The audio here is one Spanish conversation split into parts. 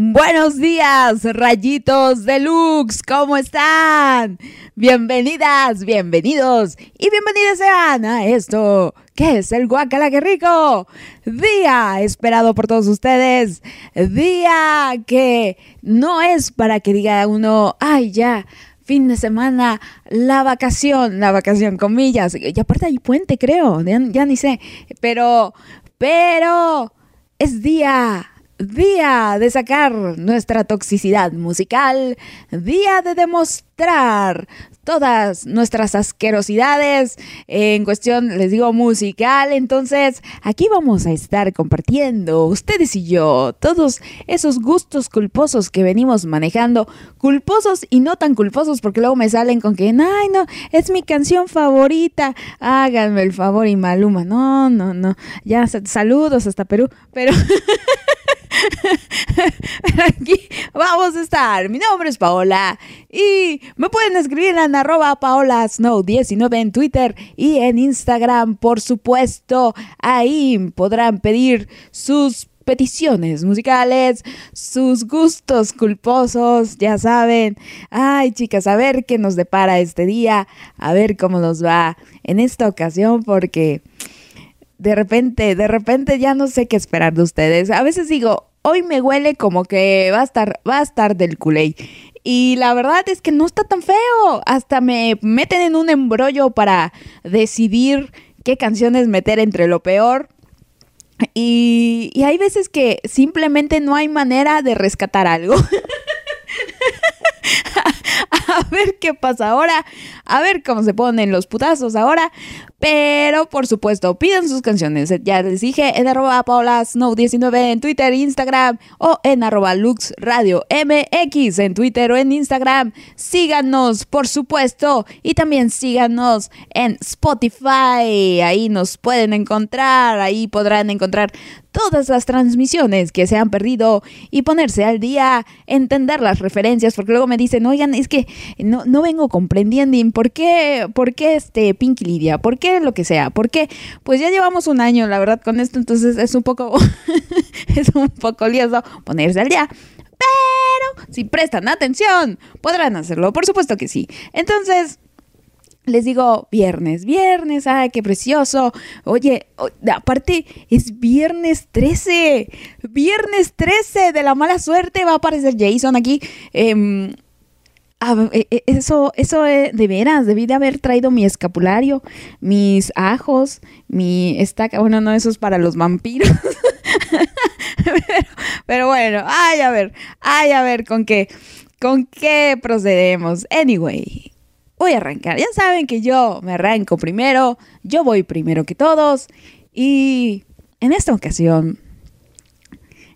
Buenos días, rayitos deluxe, ¿cómo están? Bienvenidas, bienvenidos y bienvenidas sean a esto que es el Guacala que rico. Día esperado por todos ustedes. Día que no es para que diga uno, ay, ya, fin de semana, la vacación, la vacación, comillas. Y aparte hay puente, creo, ya, ya ni sé. Pero, pero, es día Día de sacar nuestra toxicidad musical, día de demostrar todas nuestras asquerosidades en cuestión, les digo, musical. Entonces, aquí vamos a estar compartiendo, ustedes y yo, todos esos gustos culposos que venimos manejando, culposos y no tan culposos, porque luego me salen con que, ay, no, es mi canción favorita, háganme el favor y maluma. No, no, no, ya saludos hasta Perú, pero... Aquí vamos a estar. Mi nombre es Paola y me pueden escribir en arroba Paola Snow 19 en Twitter y en Instagram, por supuesto. Ahí podrán pedir sus peticiones musicales, sus gustos culposos, ya saben. Ay, chicas, a ver qué nos depara este día, a ver cómo nos va en esta ocasión, porque de repente, de repente ya no sé qué esperar de ustedes. A veces digo, hoy me huele como que va a estar, va a estar del culé. Y la verdad es que no está tan feo. Hasta me meten en un embrollo para decidir qué canciones meter entre lo peor. Y, y hay veces que simplemente no hay manera de rescatar algo. a ver qué pasa ahora, a ver cómo se ponen los putazos ahora. Pero por supuesto, piden sus canciones. Ya les dije en arroba Paula Snow 19 en Twitter, Instagram o en arroba MX en Twitter o en Instagram. Síganos, por supuesto. Y también síganos en Spotify. Ahí nos pueden encontrar. Ahí podrán encontrar todas las transmisiones que se han perdido y ponerse al día, entender las referencias, porque luego me dicen, oigan, es que no, no vengo comprendiendo por qué, por qué este Pinky Lidia, por qué lo que sea, por qué, pues ya llevamos un año, la verdad, con esto, entonces es un poco, es un poco lioso ponerse al día. Pero si prestan atención, podrán hacerlo, por supuesto que sí. Entonces, les digo viernes, viernes, ay, qué precioso. Oye, aparte es viernes 13, viernes 13 de la mala suerte, va a aparecer Jason aquí. Em, e, e, eso, eso de veras, debí de haber traído mi escapulario, mis ajos, mi estaca, bueno, no, eso es para los vampiros. pero, pero, bueno, ay, a ver, ay, a ver, con qué, con qué procedemos. Anyway, voy a arrancar. Ya saben que yo me arranco primero, yo voy primero que todos y en esta ocasión,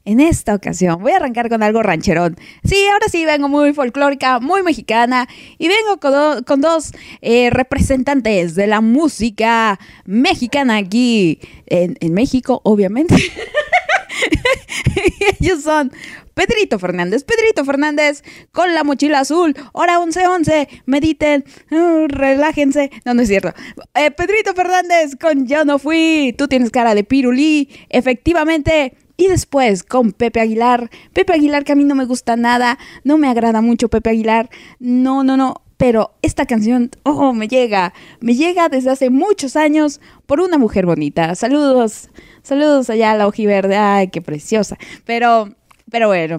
en esta ocasión voy a arrancar con algo rancherón. Sí, ahora sí vengo muy folclórica, muy mexicana y vengo con, dos eh, representantes de la música mexicana aquí en, en México, obviamente. Ellos son Pedrito Fernández, Pedrito Fernández con la mochila azul, hora 11:11, mediten, uh, relájense. No, no es cierto. Eh, Pedrito Fernández con Yo no fui, tú tienes cara de pirulí, efectivamente. Y después con Pepe Aguilar, Pepe Aguilar que a mí no me gusta nada, no me agrada mucho Pepe Aguilar, no, no, no, pero esta canción, oh, me llega, me llega desde hace muchos años por una mujer bonita. Saludos, saludos allá a la ojiverde, ay, qué preciosa. Pero pero bueno,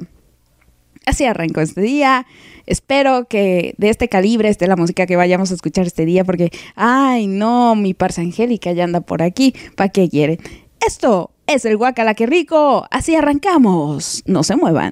así arrancó este día. Espero que de este calibre esté la música que vayamos a escuchar este día, porque, ay, no, mi parsa angélica ya anda por aquí. ¿Para qué quieren? Esto es el Guacala que rico. Así arrancamos. No se muevan.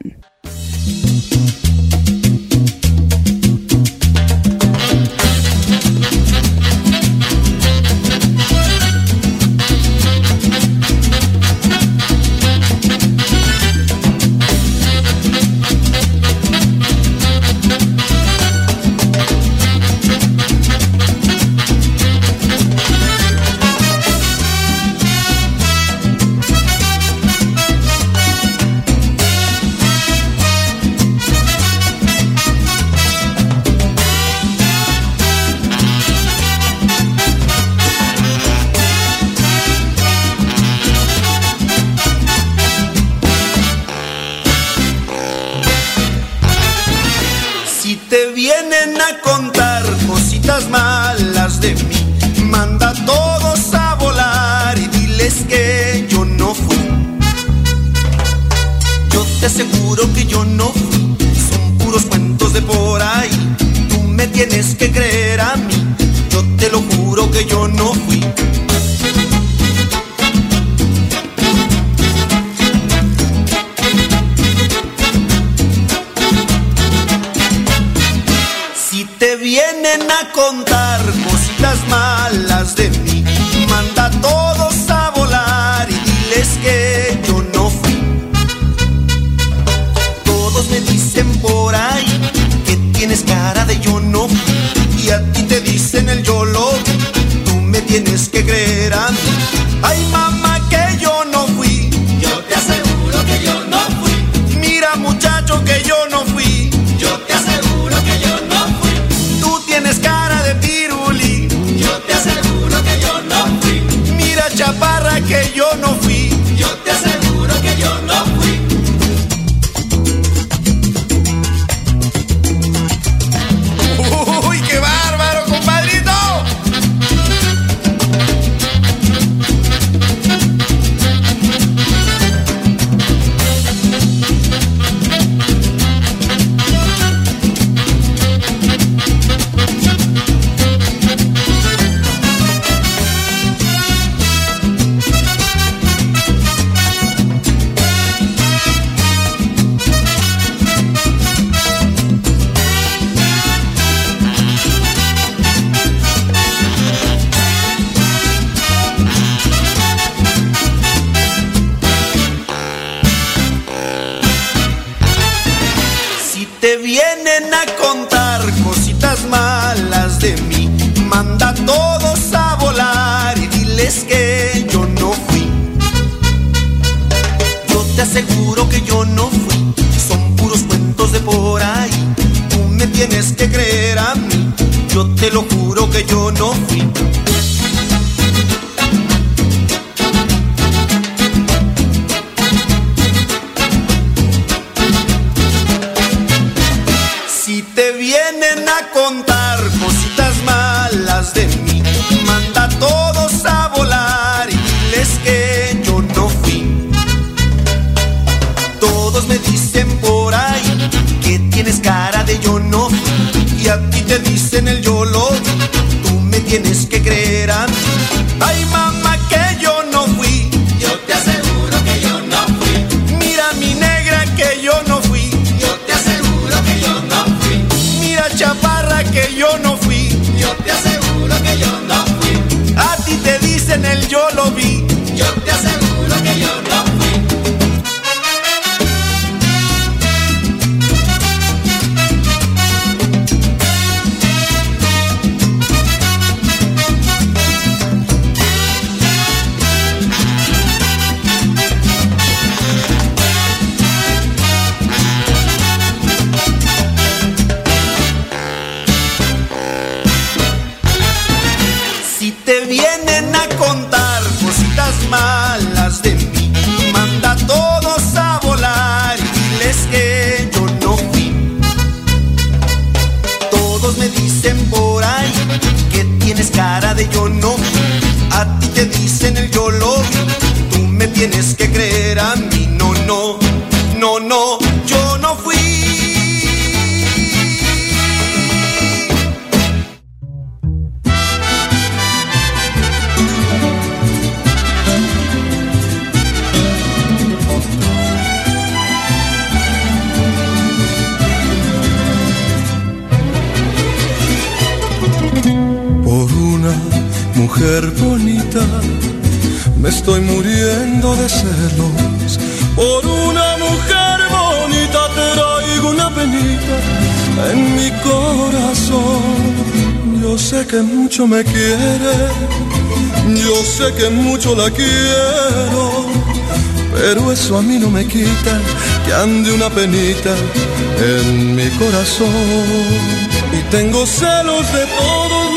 mujer bonita, me estoy muriendo de celos. Por una mujer bonita te traigo una penita en mi corazón. Yo sé que mucho me quiere, yo sé que mucho la quiero, pero eso a mí no me quita que ande una penita en mi corazón. Y tengo celos de todo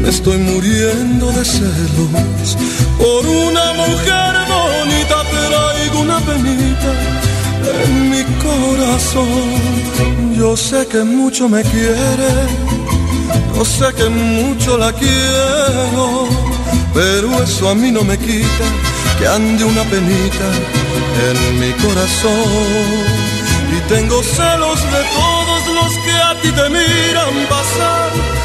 Me estoy muriendo de celos. Por una mujer bonita traigo una penita en mi corazón. Yo sé que mucho me quiere, yo sé que mucho la quiero, pero eso a mí no me quita que ande una penita en mi corazón. Y tengo celos de todos los que a ti te miran pasar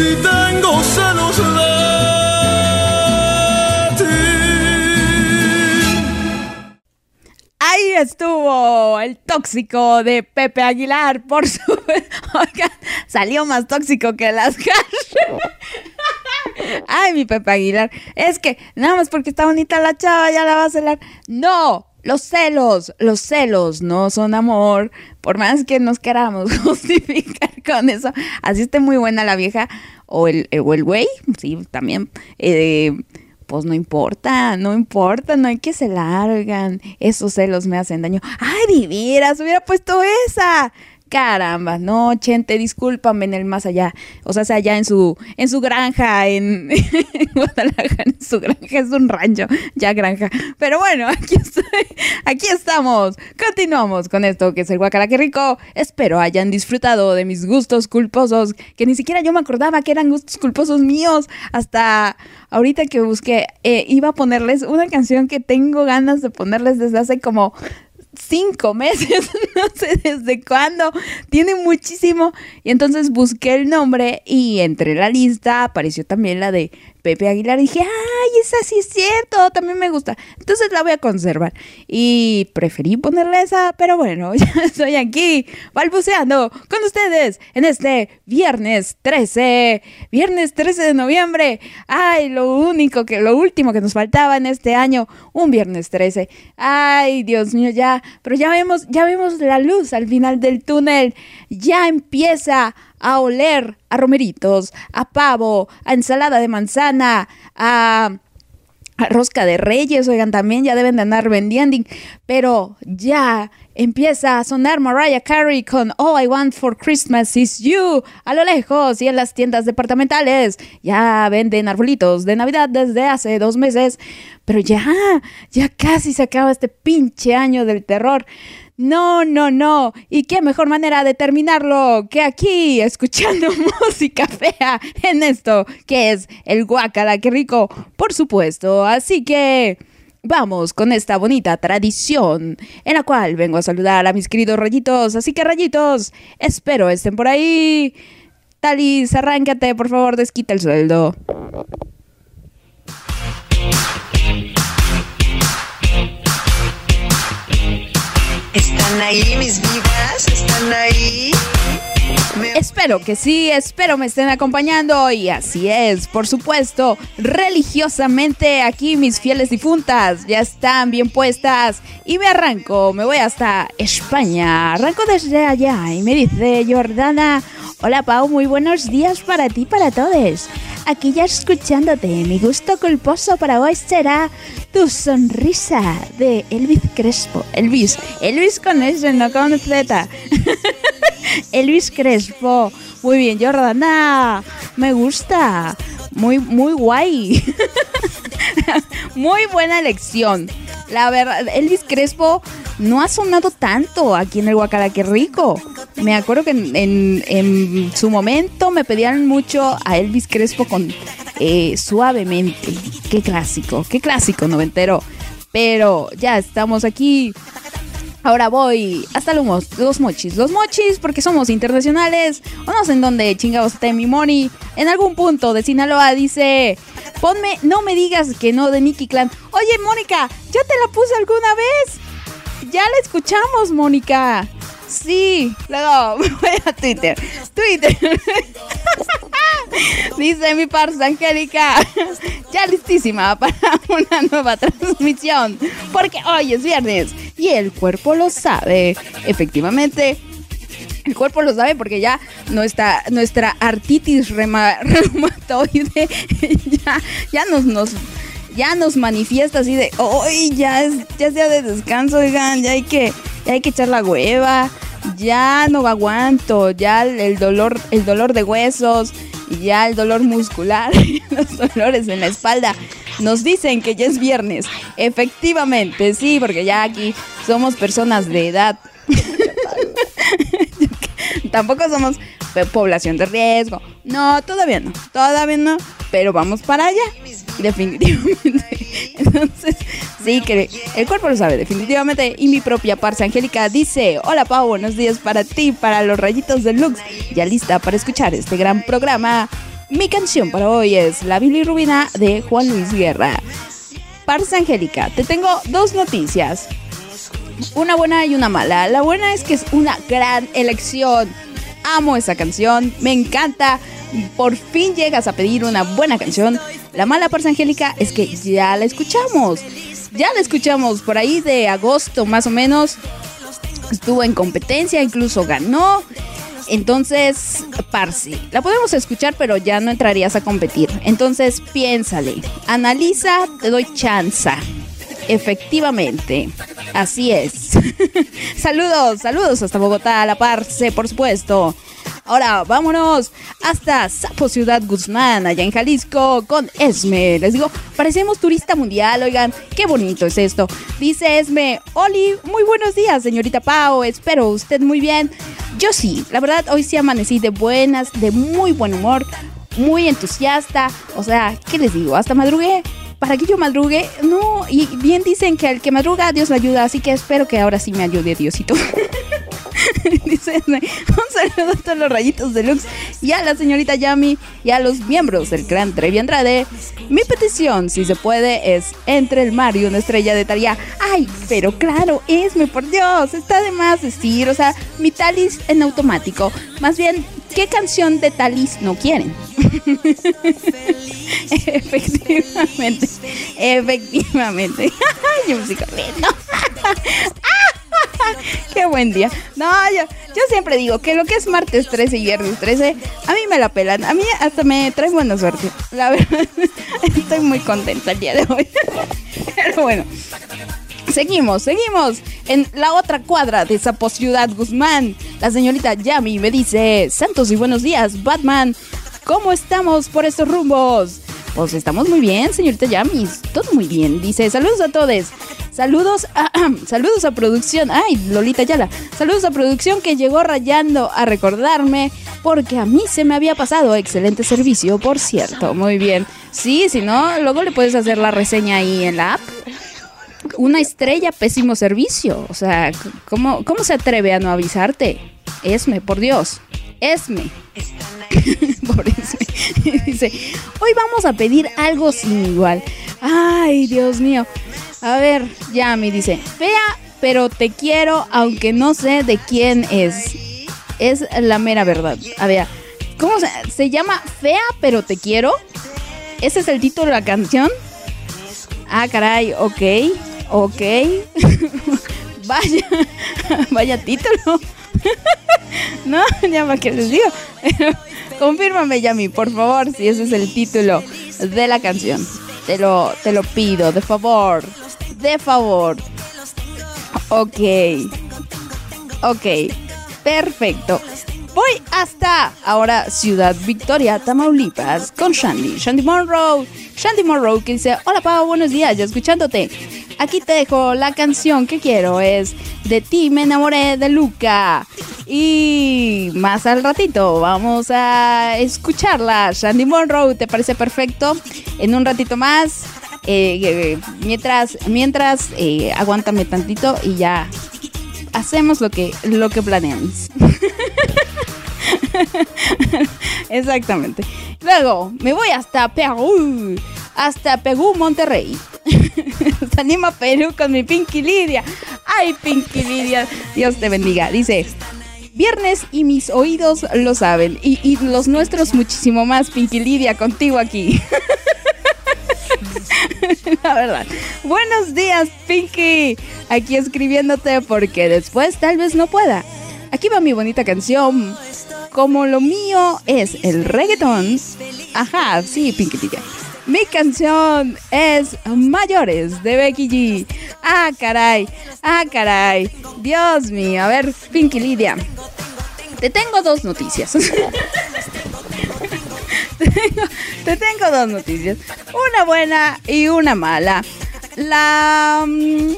si tengo. Ahí estuvo el tóxico de Pepe Aguilar, por su... salió más tóxico que las Ay, mi Pepe Aguilar. Es que nada más porque está bonita la chava ya la va a celar. No, los celos, los celos no son amor, por más que nos queramos justificar con eso. Así esté muy buena la vieja o el, eh, o el güey, sí, también. Eh, pues no importa, no importa, no hay que se largan. Esos celos me hacen daño. ¡Ay, Viviras! Hubiera puesto esa. Caramba, no, Chente, discúlpame en el más allá. O sea, allá en su, en su granja, en, Guadalajara, en su granja, es un rancho, ya granja. Pero bueno, aquí estoy, aquí estamos. Continuamos con esto que es el guacala rico. Espero hayan disfrutado de mis gustos culposos, que ni siquiera yo me acordaba que eran gustos culposos míos. Hasta ahorita que busqué, eh, iba a ponerles una canción que tengo ganas de ponerles desde hace como cinco meses, no sé desde cuándo, tiene muchísimo. Y entonces busqué el nombre y entre la lista apareció también la de Pepe Aguilar y dije, ay, esa sí es cierto, también me gusta. Entonces la voy a conservar. Y preferí ponerle esa, pero bueno, ya estoy aquí balbuceando con ustedes en este viernes 13, viernes 13 de noviembre. Ay, lo único que, lo último que nos faltaba en este año, un viernes 13. Ay, Dios mío, ya, pero ya vemos, ya vemos la luz al final del túnel. Ya empieza a oler a romeritos, a pavo, a ensalada de manzana, a, rosca de reyes, oigan, también ya deben de andar vendiendo, pero ya empieza a sonar Mariah Carey con All I Want for Christmas is You a lo lejos y en las tiendas departamentales ya venden arbolitos de Navidad desde hace dos meses, pero ya, ya casi se acaba este pinche año del terror. No, no, no. ¿Y qué mejor manera de terminarlo que aquí, escuchando música fea en esto, que es el guacala, qué rico, por supuesto. Así que vamos con esta bonita tradición en la cual vengo a saludar a mis queridos rayitos. Así que rayitos, espero estén por ahí. Talis, arráncate, por favor, desquita el sueldo. ¿Están ahí mis? ¿Están ahí? Espero que sí, espero me estén acompañando y así es, por supuesto, religiosamente aquí mis fieles difuntas ya están bien puestas y me arranco, me voy hasta España, arranco desde allá y me dice Jordana, hola Pau, muy buenos días para ti, para todos. Aquí ya escuchándote, mi gusto culposo para hoy será tu sonrisa de Elvis Crespo. Elvis, Elvis con S, no con Z. Elvis Crespo. Muy bien, Jordana. Me gusta. Muy, muy guay. muy buena elección. La verdad, Elvis Crespo no ha sonado tanto aquí en el Guacara, qué rico. Me acuerdo que en, en- en su momento me pedían mucho a Elvis Crespo con eh, Suavemente. Qué clásico, qué clásico noventero. Pero ya estamos aquí. Ahora voy hasta los, mo- los mochis. Los mochis porque somos internacionales. O no sé en dónde chingados está mi money. En algún punto de Sinaloa dice... Ponme, no me digas que no de Nicky Clan. Oye, Mónica, ¿ya te la puse alguna vez? Ya la escuchamos, Mónica. Sí, luego voy a Twitter. Twitter. Dice mi parza Angélica, ya listísima para una nueva transmisión, porque hoy es viernes y el cuerpo lo sabe. Efectivamente, el cuerpo lo sabe porque ya nuestra, rema- reumatoide ya, ya nos, nos ya nos manifiesta así de hoy ya es ya sea de descanso, oigan, ya hay que ya hay que echar la hueva, ya no aguanto, ya el dolor el dolor de huesos, ya el dolor muscular, los dolores en la espalda nos dicen que ya es viernes. Efectivamente, sí, porque ya aquí somos personas de edad Tampoco somos población de riesgo. No, todavía no. Todavía no. Pero vamos para allá. Definitivamente. Entonces, sí, que el cuerpo lo sabe, definitivamente. Y mi propia parce Angélica dice: Hola Pau, buenos días para ti, para los rayitos de Lux. Ya lista para escuchar este gran programa. Mi canción para hoy es La Bilirrubina de Juan Luis Guerra. Parce Angélica, te tengo dos noticias una buena y una mala. La buena es que es una gran elección. Amo esa canción, me encanta. Por fin llegas a pedir una buena canción. La mala parte Angélica es que ya la escuchamos. Ya la escuchamos por ahí de agosto más o menos. Estuvo en competencia, incluso ganó. Entonces, Parsi, la podemos escuchar, pero ya no entrarías a competir. Entonces, piénsale, analiza, te doy chanza. Efectivamente, así es. saludos, saludos hasta Bogotá, a la Parce, por supuesto. Ahora vámonos hasta Sapo Ciudad Guzmán, allá en Jalisco, con Esme. Les digo, parecemos turista mundial, oigan, qué bonito es esto. Dice Esme, Oli, muy buenos días, señorita Pau, espero usted muy bien. Yo sí, la verdad, hoy sí amanecí de buenas, de muy buen humor, muy entusiasta. O sea, ¿qué les digo? Hasta madrugué. Para que yo madrugue, no, y bien dicen que al que madruga, Dios le ayuda, así que espero que ahora sí me ayude Diosito. Dice, un saludo a todos los rayitos de Lux y a la señorita Yami y a los miembros del clan Trevi Andrade. Mi petición, si se puede, es entre el mar y una estrella de Taría. Ay, pero claro, Esme, por Dios, está de más decir, o sea, mi talis en automático. Más bien, ¿qué canción de talis no quieren? efectivamente, efectivamente. Yo. Qué buen día. No, yo, yo siempre digo que lo que es martes 13 y viernes 13, a mí me la pelan. A mí hasta me trae buena suerte. La verdad, estoy muy contenta el día de hoy. Pero bueno. Seguimos, seguimos en la otra cuadra de Zapo Ciudad Guzmán. La señorita Yami me dice, Santos y buenos días, Batman. ¿Cómo estamos por estos rumbos? Pues estamos muy bien, señorita Yami. Todo muy bien. Dice, saludos a todos. Saludos a, saludos a producción. Ay, Lolita Yala. Saludos a producción que llegó rayando a recordarme porque a mí se me había pasado. Excelente servicio, por cierto. Muy bien. Sí, si no, luego le puedes hacer la reseña ahí en la app una estrella, pésimo servicio. O sea, ¿cómo, cómo se atreve a no avisarte? Esme, por Dios. Esme. por Esme. Dice, hoy vamos a pedir algo sin igual. Ay, Dios mío. A ver, ya me dice, fea, pero te quiero, aunque no sé de quién es. Es la mera verdad. A ver, ¿cómo se, se llama? Fea, pero te quiero. ¿Ese es el título de la canción? Ah, caray, ok, ok. vaya, vaya título. no, ya para que les digo. Confírmame, Yami, por favor, si ese es el título de la canción. Te lo, te lo pido, de favor. De favor. Ok. Ok. Perfecto. Voy hasta ahora Ciudad Victoria, Tamaulipas, con Shandy. Shandy Monroe. Shandy Monroe que dice, hola Pau, buenos días, ya escuchándote. aquí te dejo la canción que quiero. Es De ti me enamoré de Luca. Y más al ratito vamos a escucharla. Shandy Monroe, ¿te parece perfecto? En un ratito más. eh, eh, mientras, mientras, eh, aguántame tantito y ya hacemos lo que, lo que planeamos. Exactamente. Luego me voy hasta Perú, hasta Perú, Monterrey. Se anima Perú con mi Pinky Lidia. Ay, Pinky Lidia, Dios te bendiga. Dice, viernes y mis oídos lo saben. Y los nuestros muchísimo más, Pinky Lidia, contigo aquí. La verdad. Buenos días, Pinky. Aquí escribiéndote porque después tal vez no pueda. Aquí va mi bonita canción. Como lo mío es el reggaetón. Ajá, sí, Pinky Lidia. Mi canción es Mayores de Becky G. Ah, caray. Ah, caray. Dios mío. A ver, Pinky Lidia. Te tengo dos noticias. te, tengo, te tengo dos noticias. Una buena y una mala. La, mm,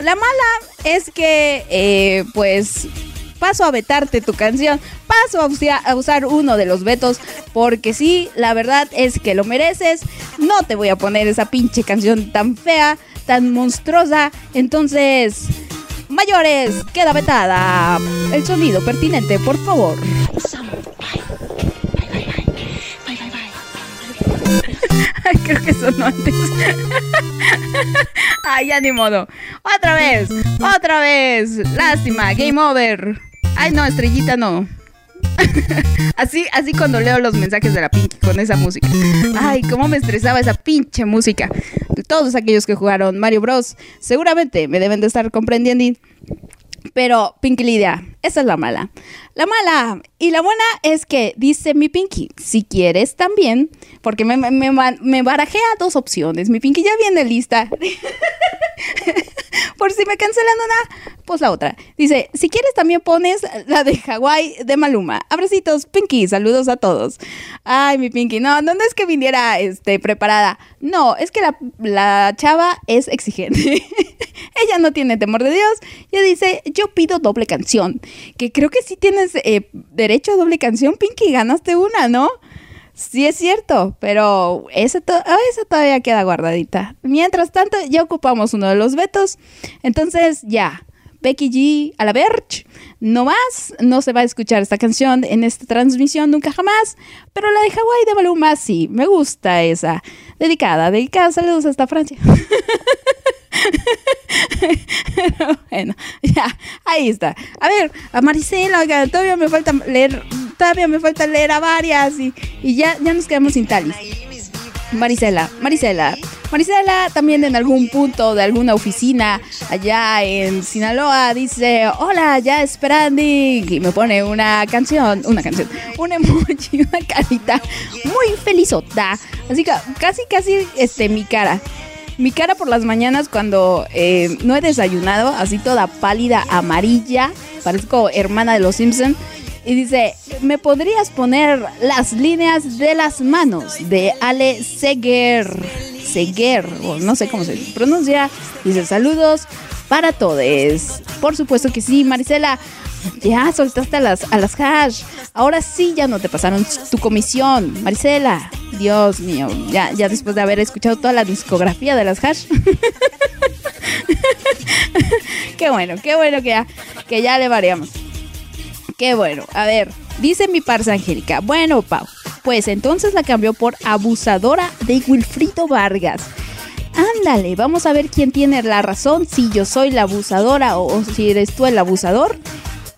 la mala es que, eh, pues, paso a vetarte tu canción, paso a, usar uno de los vetos, porque sí, la verdad es que lo mereces. No te voy a poner esa pinche canción tan fea, tan monstruosa. Entonces, mayores, queda vetada. El sonido pertinente, por favor. Ay, creo que sonó antes. Ay, ya ni modo. Otra vez, otra vez. Lástima, game over. Ay, no, estrellita no. Así, así cuando leo los mensajes de la Pinky con esa música. Ay, cómo me estresaba esa pinche música. Todos aquellos que jugaron Mario Bros. seguramente me deben de estar comprendiendo. Pero, Pinky Lidia, esa es la mala. La mala y la buena es que dice mi Pinky, si quieres también, porque me, me, me, barajea dos opciones. Mi Pinky ya viene lista. Por si me cancelan una, pues la otra. Dice, si quieres también pones la de Hawái de Maluma. Abracitos, Pinky, saludos a todos. Ay, mi Pinky, no, no, no es que viniera este, preparada. No, es que la, la chava es exigente. Ella no tiene temor de Dios. Ella dice, yo pido doble canción. Que creo que sí tienes eh, derecho a doble canción, Pinky. Ganaste una, ¿no? Sí es cierto, pero to ah, esa todavía queda guardadita. Mientras tanto, ya ocupamos uno de los vetos. Entonces, ya. Becky G a la Verge. No más, no se va a escuchar esta canción en esta transmisión nunca jamás. Pero la de Hawái de Maluma sí, me gusta esa. Dedicada, dedicada, saludos hasta Francia. Pero bueno, ya, ahí está. A ver, a Maricela, todavía me falta leer, todavía me falta leer a varias y, ya, ya nos quedamos sin talis. Marisela, Marisela. Marisela también en algún punto de alguna oficina allá en Sinaloa dice, hola, ya esperando y me pone una canción, una canción, un emoji, una carita muy felizota. Así que casi, casi, este, mi cara. Mi cara por las mañanas cuando eh, no he desayunado, así toda pálida, amarilla, parezco hermana de los Simpson. Y dice, ¿me podrías poner las líneas de las manos de Ale Seger? Seger, o no sé cómo se pronuncia. Dice, saludos para todos. Por supuesto que sí, Marisela. Ya soltaste a las, a las hash. Ahora sí ya no te pasaron tu comisión. Marisela, Dios mío. Ya, ya después de haber escuchado toda la discografía de las hash. qué bueno, qué bueno que ya, que ya le variamos. Qué bueno. A ver, dice mi parza Angélica. Bueno, Pau, pues entonces la cambió por abusadora de Wilfrido Vargas. Ándale, vamos a ver quién tiene la razón, si yo soy la abusadora o, si eres tú el abusador.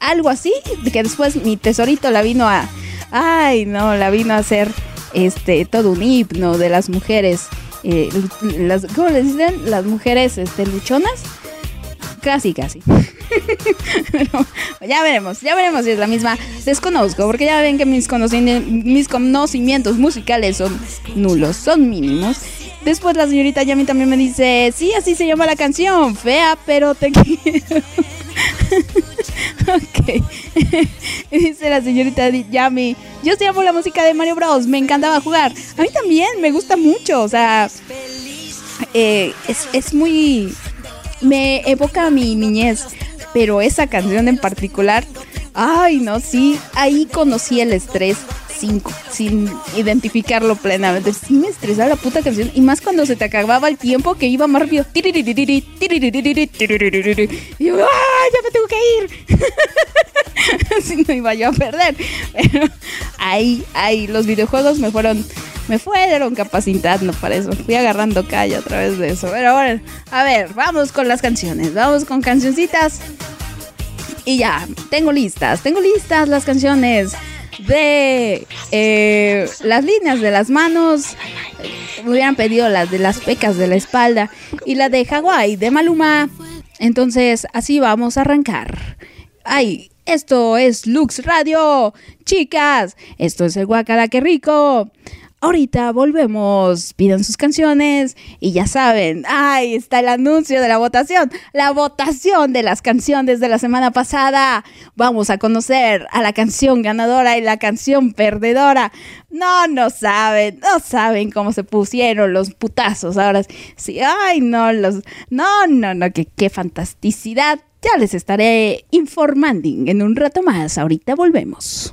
Algo así, que después mi tesorito la vino a... Ay, no, la vino a hacer este todo un himno de las mujeres. eh, las, ¿Cómo les dicen? Las mujeres este, luchonas. Casi, casi. Ya veremos, ya veremos si es la misma. Desconozco, porque ya ven que mis, mis conocimientos musicales son nulos, son mínimos. Después la señorita Yami también me dice, sí, así se llama la canción, fea, pero te quiero. ok. Dice la señorita Yami, yo sí amo la música de Mario Bros, me encantaba jugar. A mí también, me gusta mucho, o sea, eh, es, es muy me evoca a mi niñez, pero esa canción en particular, ay, no, sí, ahí conocí el estrés sin, sin identificarlo plenamente. Sí me estresaba la puta canción. Y más cuando se te acababa el tiempo que iba más rápido. Y yo, ¡ah! Ya me tengo que ir. Así no iba yo a perder. Pero ahí, ahí, los videojuegos me fueron. Me fueron capacitando para eso. Fui agarrando calle a través de eso. Pero bueno, a ver, vamos con las canciones. Vamos con cancioncitas. Y ya, tengo listas, tengo listas las canciones de eh, las líneas de las manos. Me hubieran pedido las de las pecas de la espalda y la de Hawái de Maluma. Entonces, así vamos a arrancar. Ay, esto es Lux Radio. Chicas, esto es el Guacala, que rico. Ahorita volvemos, pidan sus canciones y ya saben, ahí está el anuncio de la votación, la votación de las canciones de la semana pasada. Vamos a conocer a la canción ganadora y la canción perdedora. No, no saben, no saben cómo se pusieron los putazos ahora. Sí, ay, no, los, no, no, no, qué, qué fantasticidad. Ya les estaré informando en un rato más. Ahorita volvemos.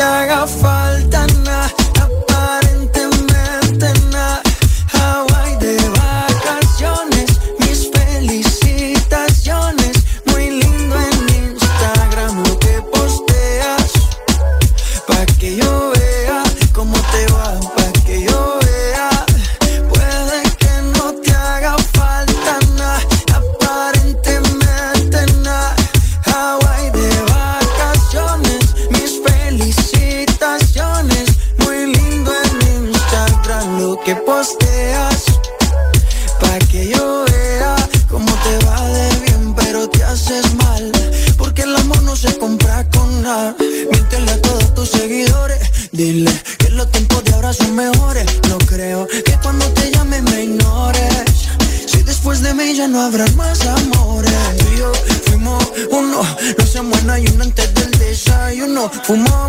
Que no te Por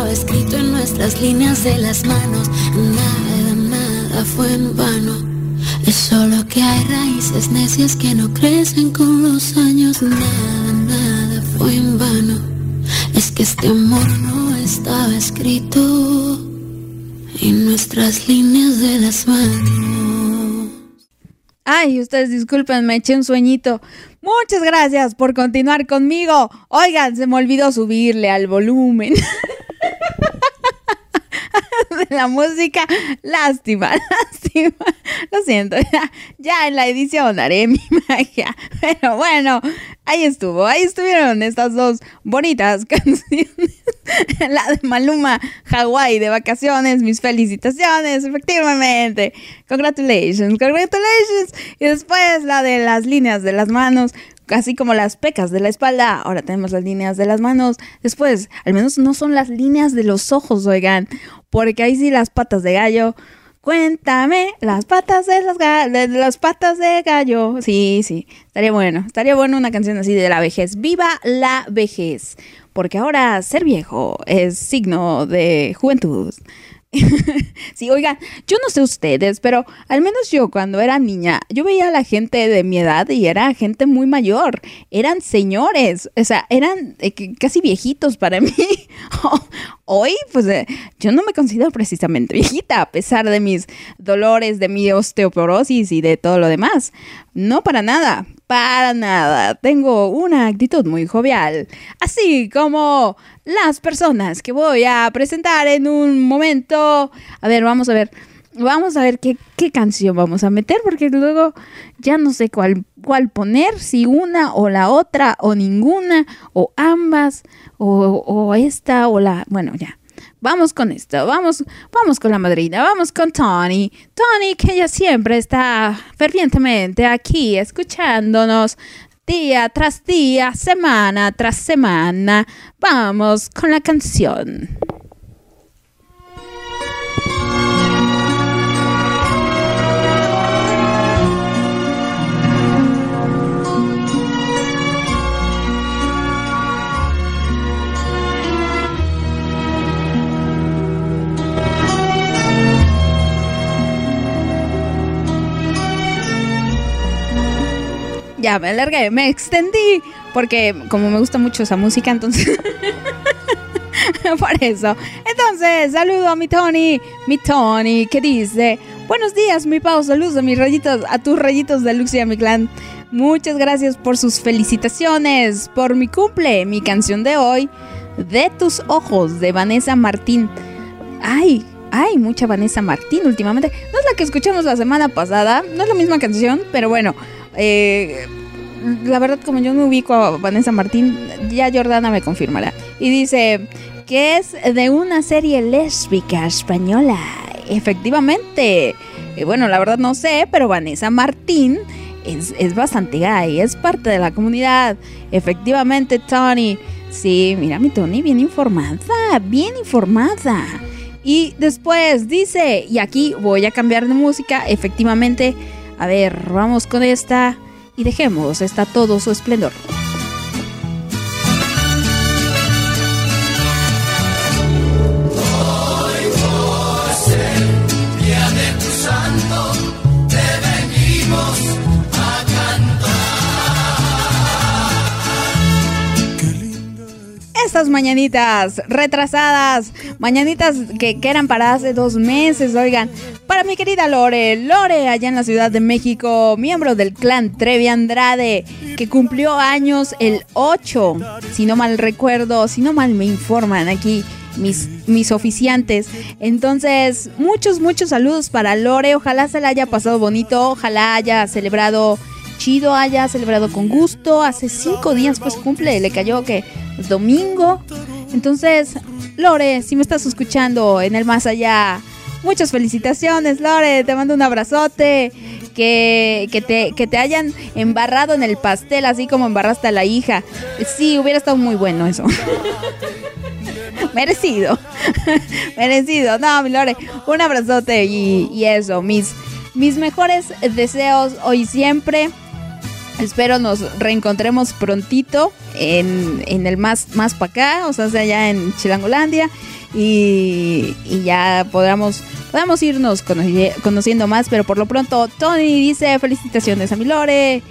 estaba escrito en nuestras líneas de las manos. Nada, nada fue en vano. Es solo que hay raíces necias que no crecen con los años. Nada, nada fue en vano. Es que este amor no estaba escrito en nuestras líneas de las manos. Ay, ustedes disculpen, me eché un sueñito. Muchas gracias por continuar conmigo. Oigan, se me olvidó subirle al volumen. de la música. Lástima, lástima. Lo siento, ya, ya en la edición haré mi magia. Pero bueno, ahí estuvo, ahí estuvieron estas dos bonitas canciones. La de Maluma, Hawái de vacaciones, mis felicitaciones, efectivamente. Congratulations, congratulations. Y después la de las líneas de las manos, así como las pecas de la espalda. Ahora tenemos las líneas de las manos. Después, al menos no son las líneas de los ojos, oigan, porque ahí sí las patas de gallo. Cuéntame las patas de las, de las patas de gallo. Sí, sí, estaría bueno. Estaría bueno una canción así de la vejez. Viva la vejez. Porque ahora ser viejo es signo de juventud. sí, oigan, yo no sé ustedes, pero al menos yo cuando era niña, yo veía a la gente de mi edad y era gente muy mayor, eran señores, o sea, eran eh, casi viejitos para mí. Hoy, pues eh, yo no me considero precisamente viejita, a pesar de mis dolores, de mi osteoporosis y de todo lo demás. No para nada, para nada. Tengo una actitud muy jovial, así como las personas que voy a presentar en un momento. A ver, vamos a ver. Vamos a ver qué, qué canción vamos a meter, porque luego ya no sé cuál, cuál poner, si una o la otra, o ninguna, o ambas, o, o esta o la... Bueno, ya. Vamos con esto, vamos, vamos con la madrina, vamos con Tony. Tony, que ella siempre está fervientemente aquí escuchándonos día tras día, semana tras semana. Vamos con la canción. Ya me alargué, me extendí, porque como me gusta mucho esa música, entonces... Por eso. Entonces, saludo a mi Tony, mi Tony, que dice, buenos días, mi Pau, saludos a mis rayitos, a tus rayitos de Lux y mi clan. Muchas gracias por sus felicitaciones, por mi cumple, mi canción de hoy, De tus ojos, de Vanessa Martín. Ay, ay, mucha Vanessa Martín últimamente. No es la que escuchamos la semana pasada, no es la misma canción, pero bueno, eh, la verdad como yo no ubico a Vanessa Martín, ya Jordana me confirmará. Y dice que es de una serie lésbica española. Efectivamente. Y bueno, la verdad no sé, pero Vanessa Martín es, es bastante gay, es parte de la comunidad. Efectivamente, Tony. Sí, mira mi Tony, bien informada, bien informada. Y después dice, y aquí voy a cambiar de música, efectivamente, a ver, vamos con esta y dejemos esta todo su esplendor. Estas mañanitas retrasadas, mañanitas que, eran para hace dos meses, oigan, para mi querida Lore, Lore allá en la Ciudad de México, miembro del clan Trevi Andrade, que cumplió años el 8, si no mal recuerdo, si no mal me informan aquí. Mis, mis oficiantes. Entonces, muchos, muchos saludos para Lore. Ojalá se la haya pasado bonito. Ojalá haya celebrado chido, haya celebrado con gusto. Hace cinco días pues cumple, le cayó que domingo. Entonces, Lore, si me estás escuchando en el más allá, muchas felicitaciones, Lore, te mando un abrazote. Que, que, te, que te hayan embarrado en el pastel, así como embarraste a la hija. Sí, hubiera estado muy bueno eso. Merecido. Merecido. No, mi Lore, un abrazote y, y eso, mis, mis mejores deseos hoy siempre. Espero nos reencontremos prontito en, en el más, más para acá, o sea, allá en Chilangolandia. Y, y ya podamos, podamos irnos conoci conociendo más, pero por lo pronto Tony dice felicitaciones a mi Lore.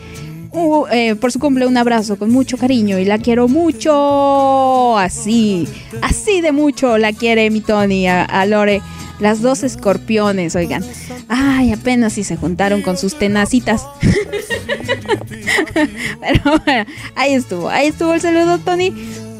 Uh, eh, por su cumple un abrazo con mucho cariño y la quiero mucho. Así, así de mucho la quiere mi Tony a Lore. Las dos escorpiones, oigan. Ay, apenas si se juntaron con sus tenacitas. Pero bueno, ahí estuvo. Ahí estuvo el saludo, Tony.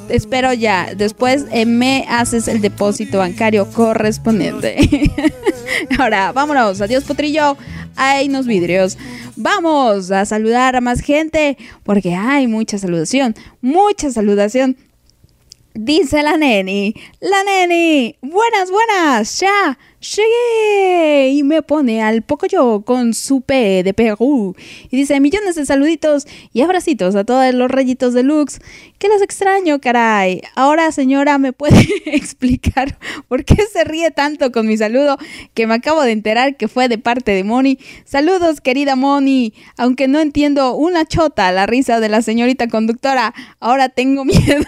Espero ya. Después eh, me haces el depósito bancario correspondiente. Ahora, vámonos. Adiós, Potrillo. Hay unos vidrios. Vamos a saludar a más gente porque hay mucha saludación. Mucha saludación. Dice la neni, la neni, buenas, buenas, ya, llegué. Y me pone al poco yo con su P de Perú. Y dice millones de saluditos y abracitos a todos los rayitos de Lux. Que los extraño, caray. Ahora, señora, ¿me puede explicar por qué se ríe tanto con mi saludo? Que me acabo de enterar que fue de parte de Moni. Saludos, querida Moni. Aunque no entiendo una chota la risa de la señorita conductora, ahora tengo miedo.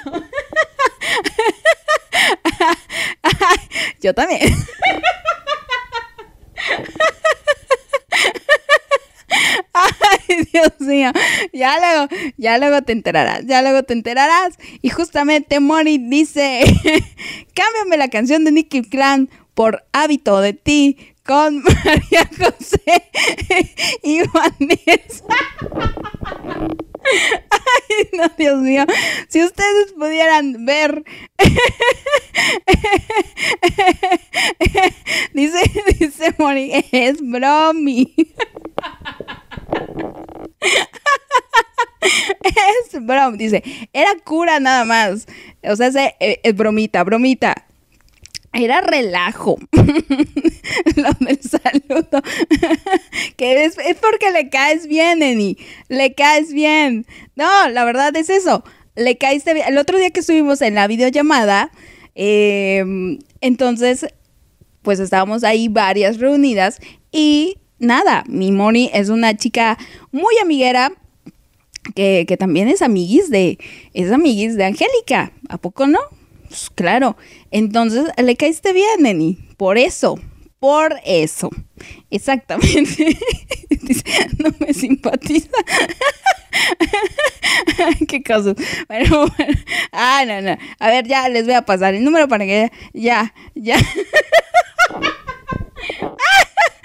Yo también. Ay, Dios mío. Ya luego, ya luego te enterarás, ya luego te enterarás. Y justamente Moni dice, cámbiame la canción de Nicky Clan por Hábito de ti con María José y Vanessa. Ay, no, Dios mío. Si ustedes pudieran ver. dice, dice Moni, es bromi. es bromi. Dice, era cura nada más. O sea, es, es bromita, bromita. Era relajo. Lo del saludo. que es, es, porque le caes bien, Eni. Le caes bien. No, la verdad es eso. Le caíste bien. El otro día que estuvimos en la videollamada, eh, entonces, pues estábamos ahí varias reunidas. Y nada, mi Moni es una chica muy amiguera. Que, que también es amiguis de. Es amiguis de Angélica. ¿A poco no? Pues claro. Entonces le caíste bien, Neni. Por eso. Por eso. Exactamente. Dice, no me simpatiza. cosas. Bueno, bueno. Ah, no, no. A ver, ya les voy a pasar el número para que ya, ya.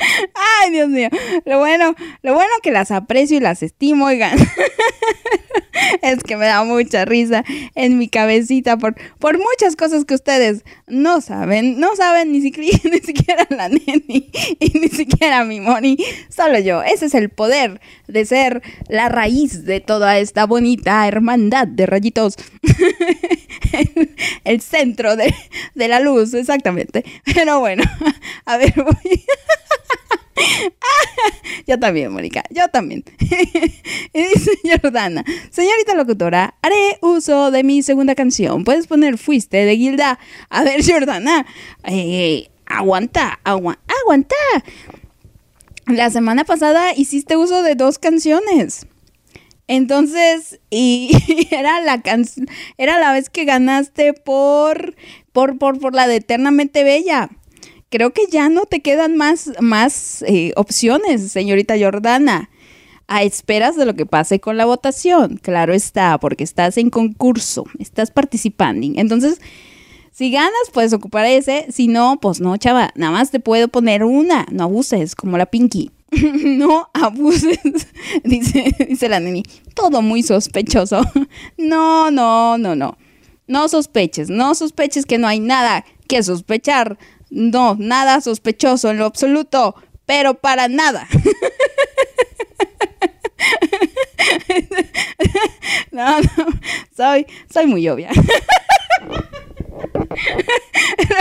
Ay, Dios mío. Lo bueno, lo bueno que las aprecio y las estimo, oigan. es que me da mucha risa en mi cabecita por, por muchas cosas que ustedes no saben. No saben ni siquiera, ni siquiera la neni y ni siquiera mi Moni. Solo yo. Ese es el poder de ser la raíz de toda esta bonita hermandad de rayitos. el, centro de, de la luz, exactamente. Pero bueno, a ver, voy. yo también, Mónica, yo también. y dice Jordana, señorita locutora, haré uso de mi segunda canción. Puedes poner Fuiste de Gilda. A ver, Jordana, eh, aguanta, agua- aguanta. La semana pasada hiciste uso de dos canciones. Entonces, y era la can- era la vez que ganaste por, por, por, por la de Eternamente Bella. Creo que ya no te quedan más, más eh, opciones, señorita Jordana. A esperas de lo que pase con la votación. Claro está, porque estás en concurso, estás participando. Entonces, si ganas, puedes ocupar ese. Si no, pues no, chava. Nada más te puedo poner una. No abuses, como la Pinky. no abuses, dice, dice la neni. Todo muy sospechoso. no, no, no, no. No sospeches, no sospeches que no hay nada que sospechar. No, nada sospechoso en lo absoluto, pero para nada. no, no, soy, soy muy obvia.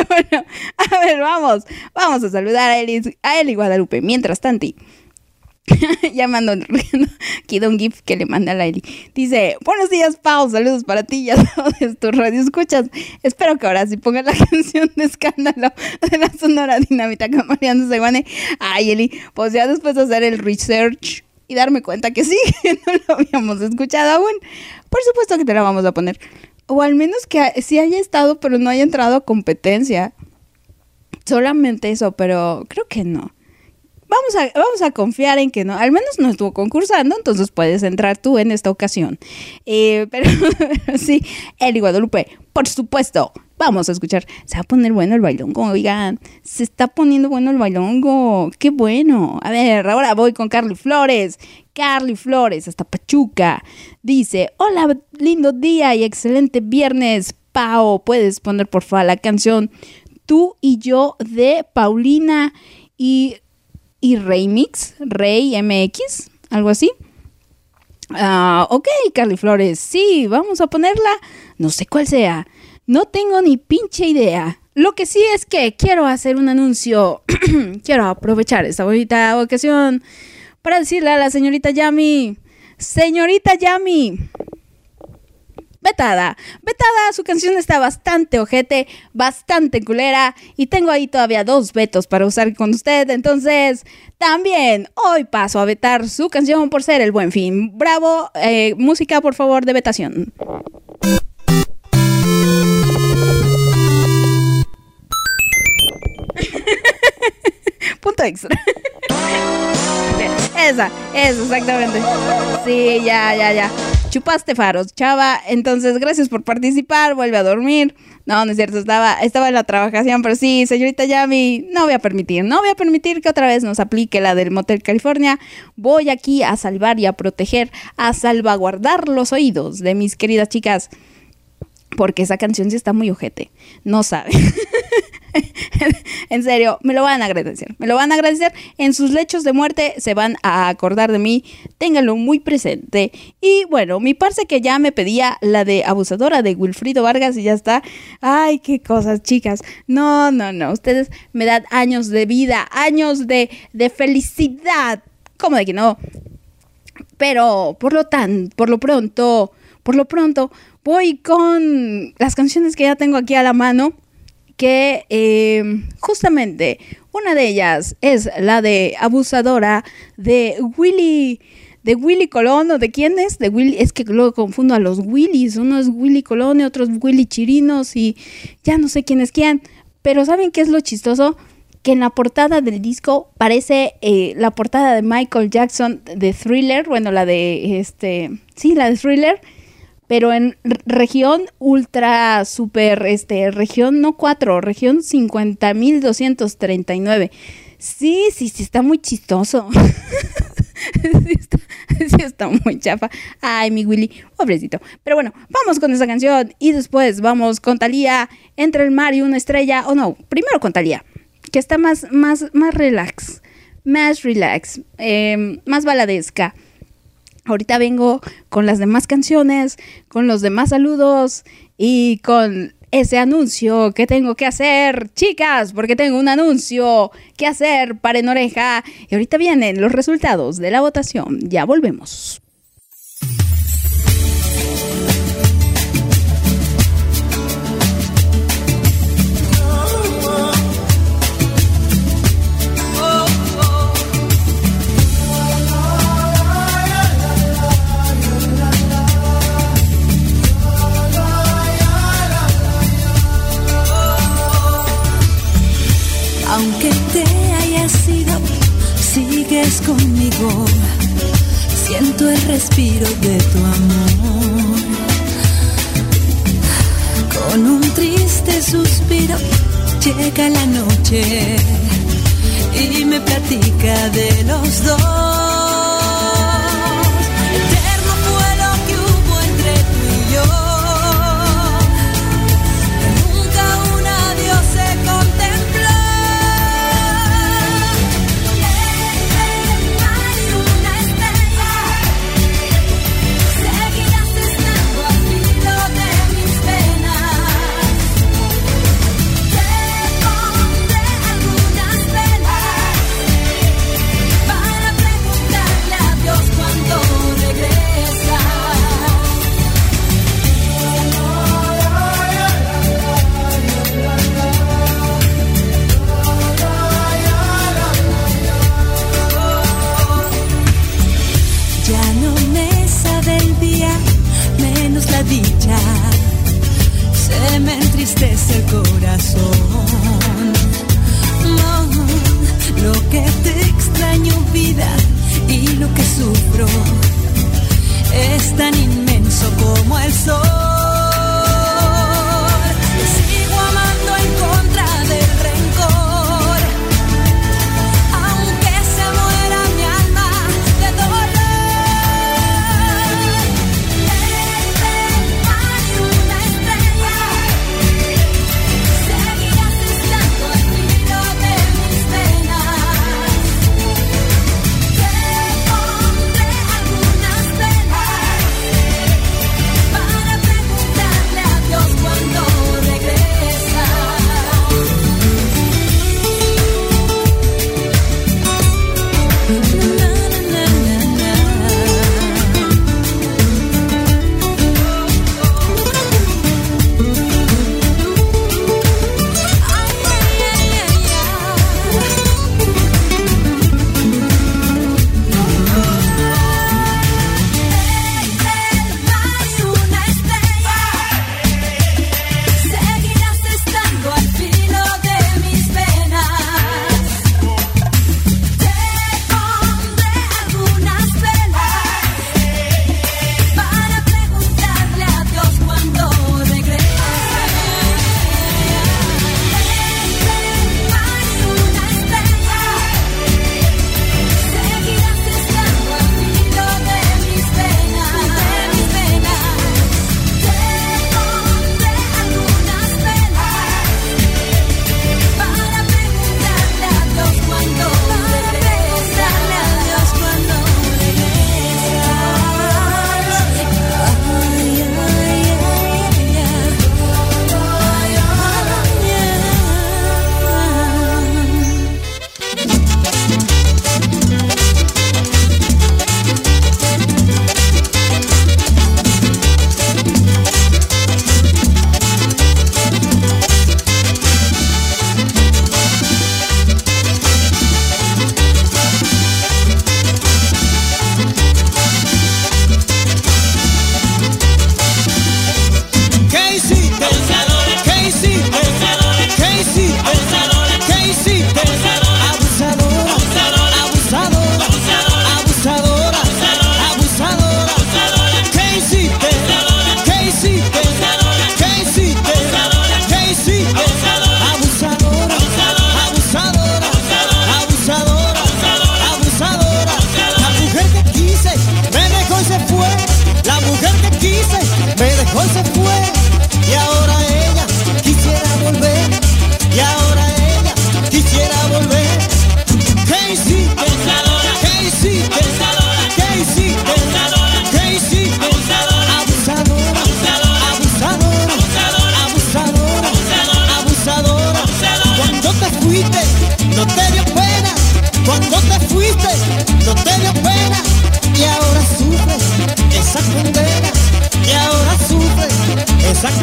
Bueno, a ver, vamos, vamos a saludar a Eli, a Eli Guadalupe. Mientras tanto, ya mando aquí un GIF que le manda a la Eli. Dice, buenos días, Pau, saludos para ti y a todos tus radioescuchas. Espero que ahora sí pongan la canción de escándalo de la Sonora Dinamita con Mariano Seguane. Ay, Eli, pues ya después de hacer el research y darme cuenta que sí, que no lo habíamos escuchado aún, por supuesto que te la vamos a poner. O al menos que sí haya estado, pero no haya entrado a competencia. Solamente eso, pero creo que no. Vamos a, vamos a confiar en que no. Al menos no estuvo concursando, entonces puedes entrar tú en esta ocasión. Eh, pero sí, Eli Guadalupe, por supuesto. Vamos a escuchar. Se va a poner bueno el bailongo, oigan. Se está poniendo bueno el bailongo. Qué bueno. A ver, ahora voy con Carly Flores. Carly Flores, hasta Pachuca. Dice, hola, lindo día y excelente viernes. Pau, puedes poner por favor la canción Tú y yo de Paulina y, y Remix, Rey MX, algo así. Ah, ok, Carly Flores, sí, vamos a ponerla. No sé cuál sea. No tengo ni pinche idea. Lo que sí es que quiero hacer un anuncio. quiero aprovechar esta bonita ocasión para decirle a la señorita Yami, señorita Yami, vetada, vetada, su canción está bastante ojete, bastante culera y tengo ahí todavía dos vetos para usar con usted, entonces también hoy paso a vetar su canción por ser el buen fin. Bravo, eh, música por favor de vetación. Punto extra. Esa, esa, exactamente. Sí, ya, ya, ya. Chupaste faros, chava. Entonces, gracias por participar. Vuelve a dormir. No, no es cierto, estaba, estaba en la trabajación, pero sí, señorita Yami, no voy a permitir, no voy a permitir que otra vez nos aplique la del Motel California. Voy aquí a salvar y a proteger, a salvaguardar los oídos de mis queridas chicas. Porque esa canción sí está muy ojete. No sabe. en serio, me lo van a agradecer. Me lo van a agradecer. En sus lechos de muerte se van a acordar de mí. Ténganlo muy presente. Y bueno, mi parce que ya me pedía la de abusadora de Wilfrido Vargas y ya está. Ay, qué cosas, chicas. No, no, no. Ustedes me dan años de vida, años de, de felicidad. ¿Cómo de que no? Pero por lo tan, por lo pronto, por lo pronto, voy con las canciones que ya tengo aquí a la mano. Que eh, justamente una de ellas es la de Abusadora de Willy. De Willy Colón, ¿o de quién es? De Willy, es que luego confundo a los Willys. Uno es Willy Colón y otro es Willy Chirinos y ya no sé quién es quién. Pero ¿saben qué es lo chistoso? que en la portada del disco parece eh, la portada de Michael Jackson de Thriller, bueno, la de este, sí, la de Thriller, pero en región ultra super, este, región no 4, región 50.239. Sí, sí, sí, está muy chistoso. sí, está, muy chafa. Ay, mi Willy, pobrecito. Pero bueno, vamos con esa canción y después vamos con Talía entre el mar y una estrella. O no, primero con Talía, que está más, más, más relax, más relax, eh, más baladesca. Ahorita vengo con las demás canciones, con los demás saludos y con ese anuncio que tengo que hacer, chicas, porque tengo un anuncio que hacer para en oreja. Y ahorita vienen los resultados de la votación. Ya volvemos. Sigues conmigo. Siento el respiro de tu amor. Con un triste suspiro llega la noche y me platica de los dos. Sufro es tan inmenso como el sol.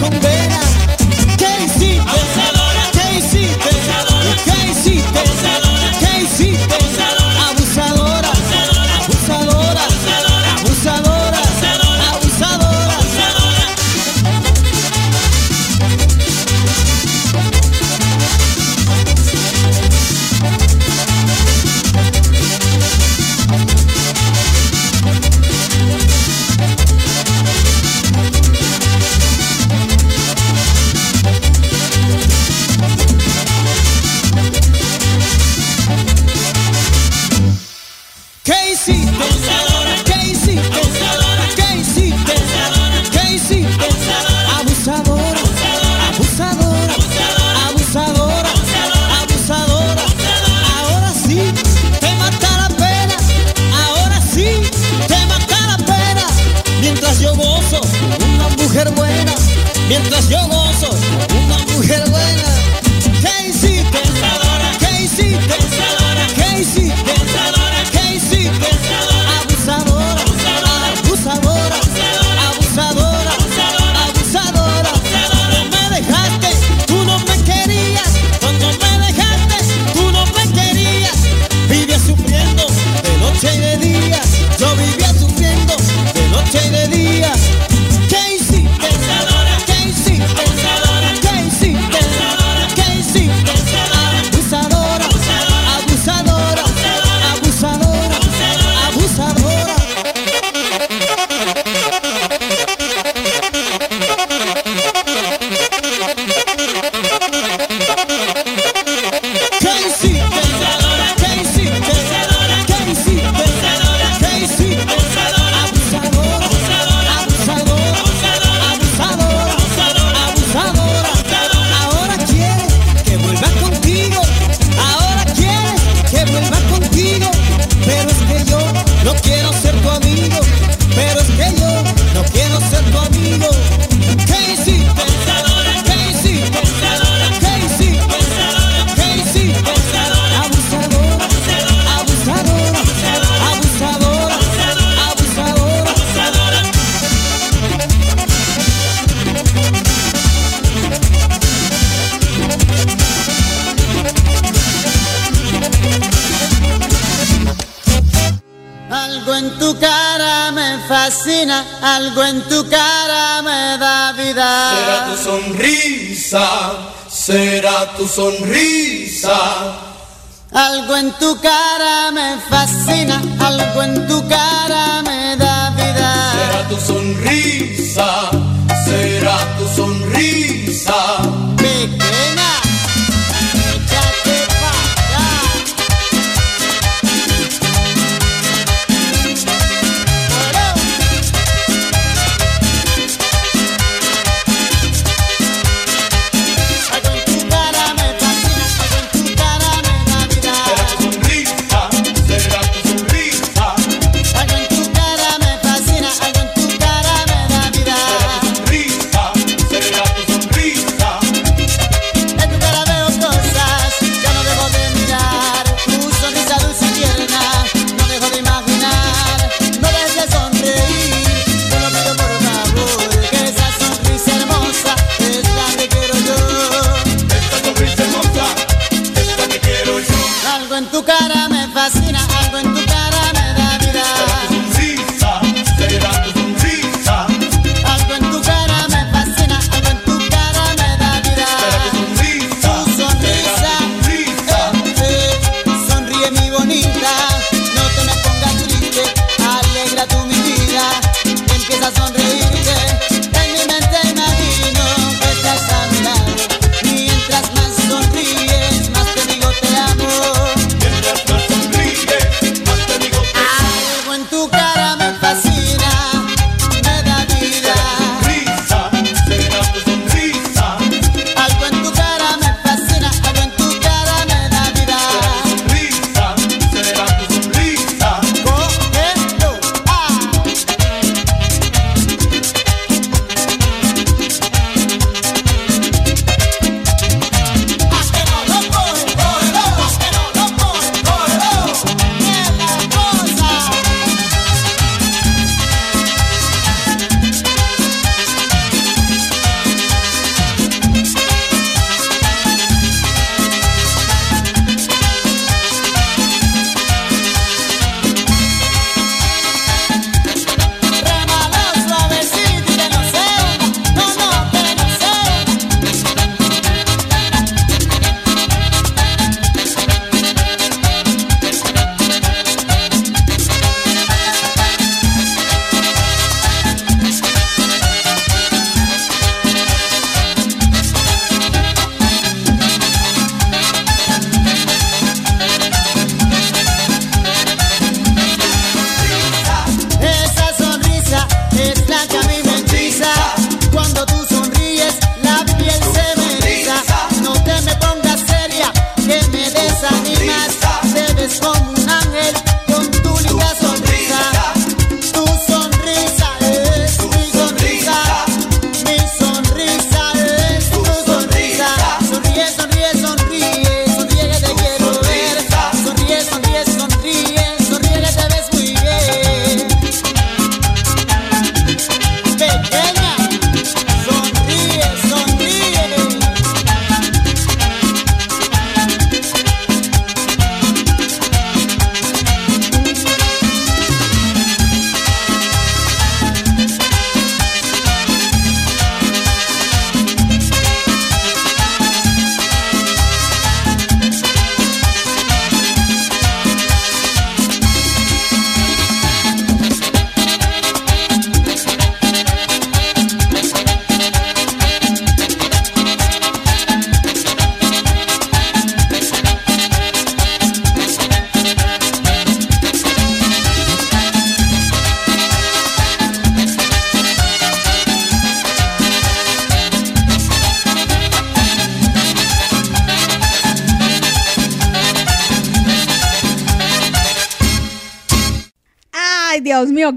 con veras. ¿Qué hiciste?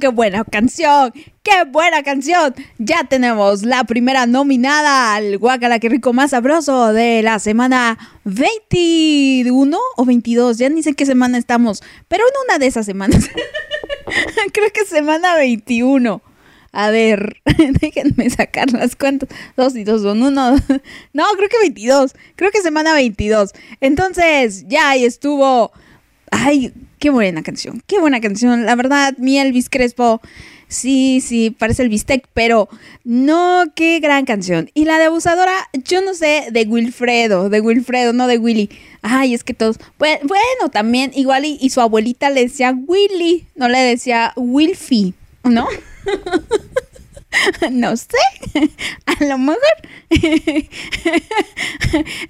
Qué buena canción. ¡Qué buena canción! Ya tenemos la primera nominada al Guacala, qué rico más sabroso de la semana 21 o 22. Ya ni sé qué semana estamos, pero en una de esas semanas. Creo que semana 21. A ver, déjenme sacar las cuentas. Dos y dos son uno. No, creo que 22. Creo que semana 22. Entonces, ya ahí estuvo. Ay, qué buena canción. Qué buena canción. La verdad, mi Elvis Crespo. Sí, sí, parece el bistec, pero no, qué gran canción. Y la de abusadora, yo no sé, de Wilfredo, de Wilfredo, no de Willy. Ay, es que todos. Bueno, también, igual y, y su abuelita le decía Willy, no le decía Wilfie, ¿no? no sé, a lo mejor.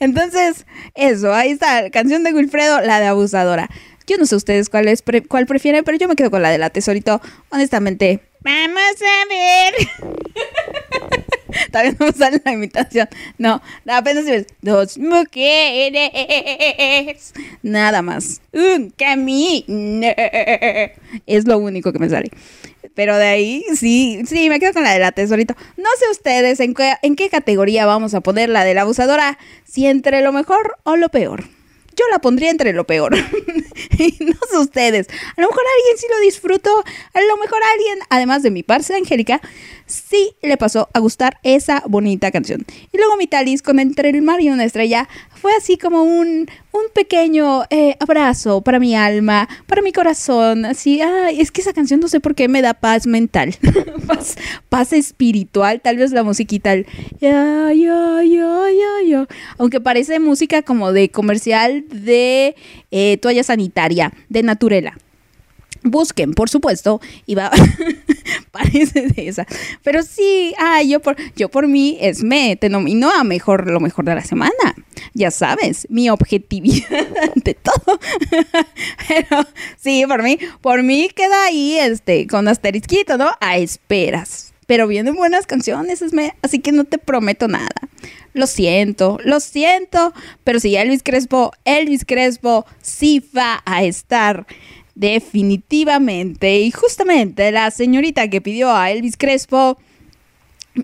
Entonces, eso, ahí está, canción de Wilfredo, la de abusadora. Yo no sé ustedes cuál, es pre- cuál prefieren, pero yo me quedo con la de la tesorito. Honestamente, vamos a ver. También no sale la imitación. No, apenas ves dos mujeres. Nada más. Un camino. Es lo único que me sale. Pero de ahí, sí, sí, me quedo con la de la tesorito. No sé ustedes en qué, en qué categoría vamos a poner la de la abusadora. Si entre lo mejor o lo peor. Yo la pondría entre lo peor. No sé ustedes. A lo mejor alguien sí lo disfrutó. A lo mejor alguien, además de mi parce Angélica, sí le pasó a gustar esa bonita canción. Y luego mi talis con Entre el mar y una estrella fue así como un, un pequeño eh, abrazo para mi alma, para mi corazón. Así, ay, es que esa canción no sé por qué me da paz mental. paz, espiritual, tal vez la musiquita. el. Aunque parece música como de comercial de eh, toalla sanitaria, de Naturela. Busquen, por supuesto, y va. Parece de esa. Pero sí, ah, yo por, yo por mí, Esme, te nominó a mejor, lo mejor de la semana. Ya sabes, mi objetividad ante todo. Pero sí, por mí, por mí queda ahí, este, con asterisquito, ¿no? A esperas. Pero vienen buenas canciones, Esme, así que no te prometo nada. Lo siento, lo siento, pero si Elvis Crespo, Elvis Crespo sí va a estar definitivamente. Y justamente la señorita que pidió a Elvis Crespo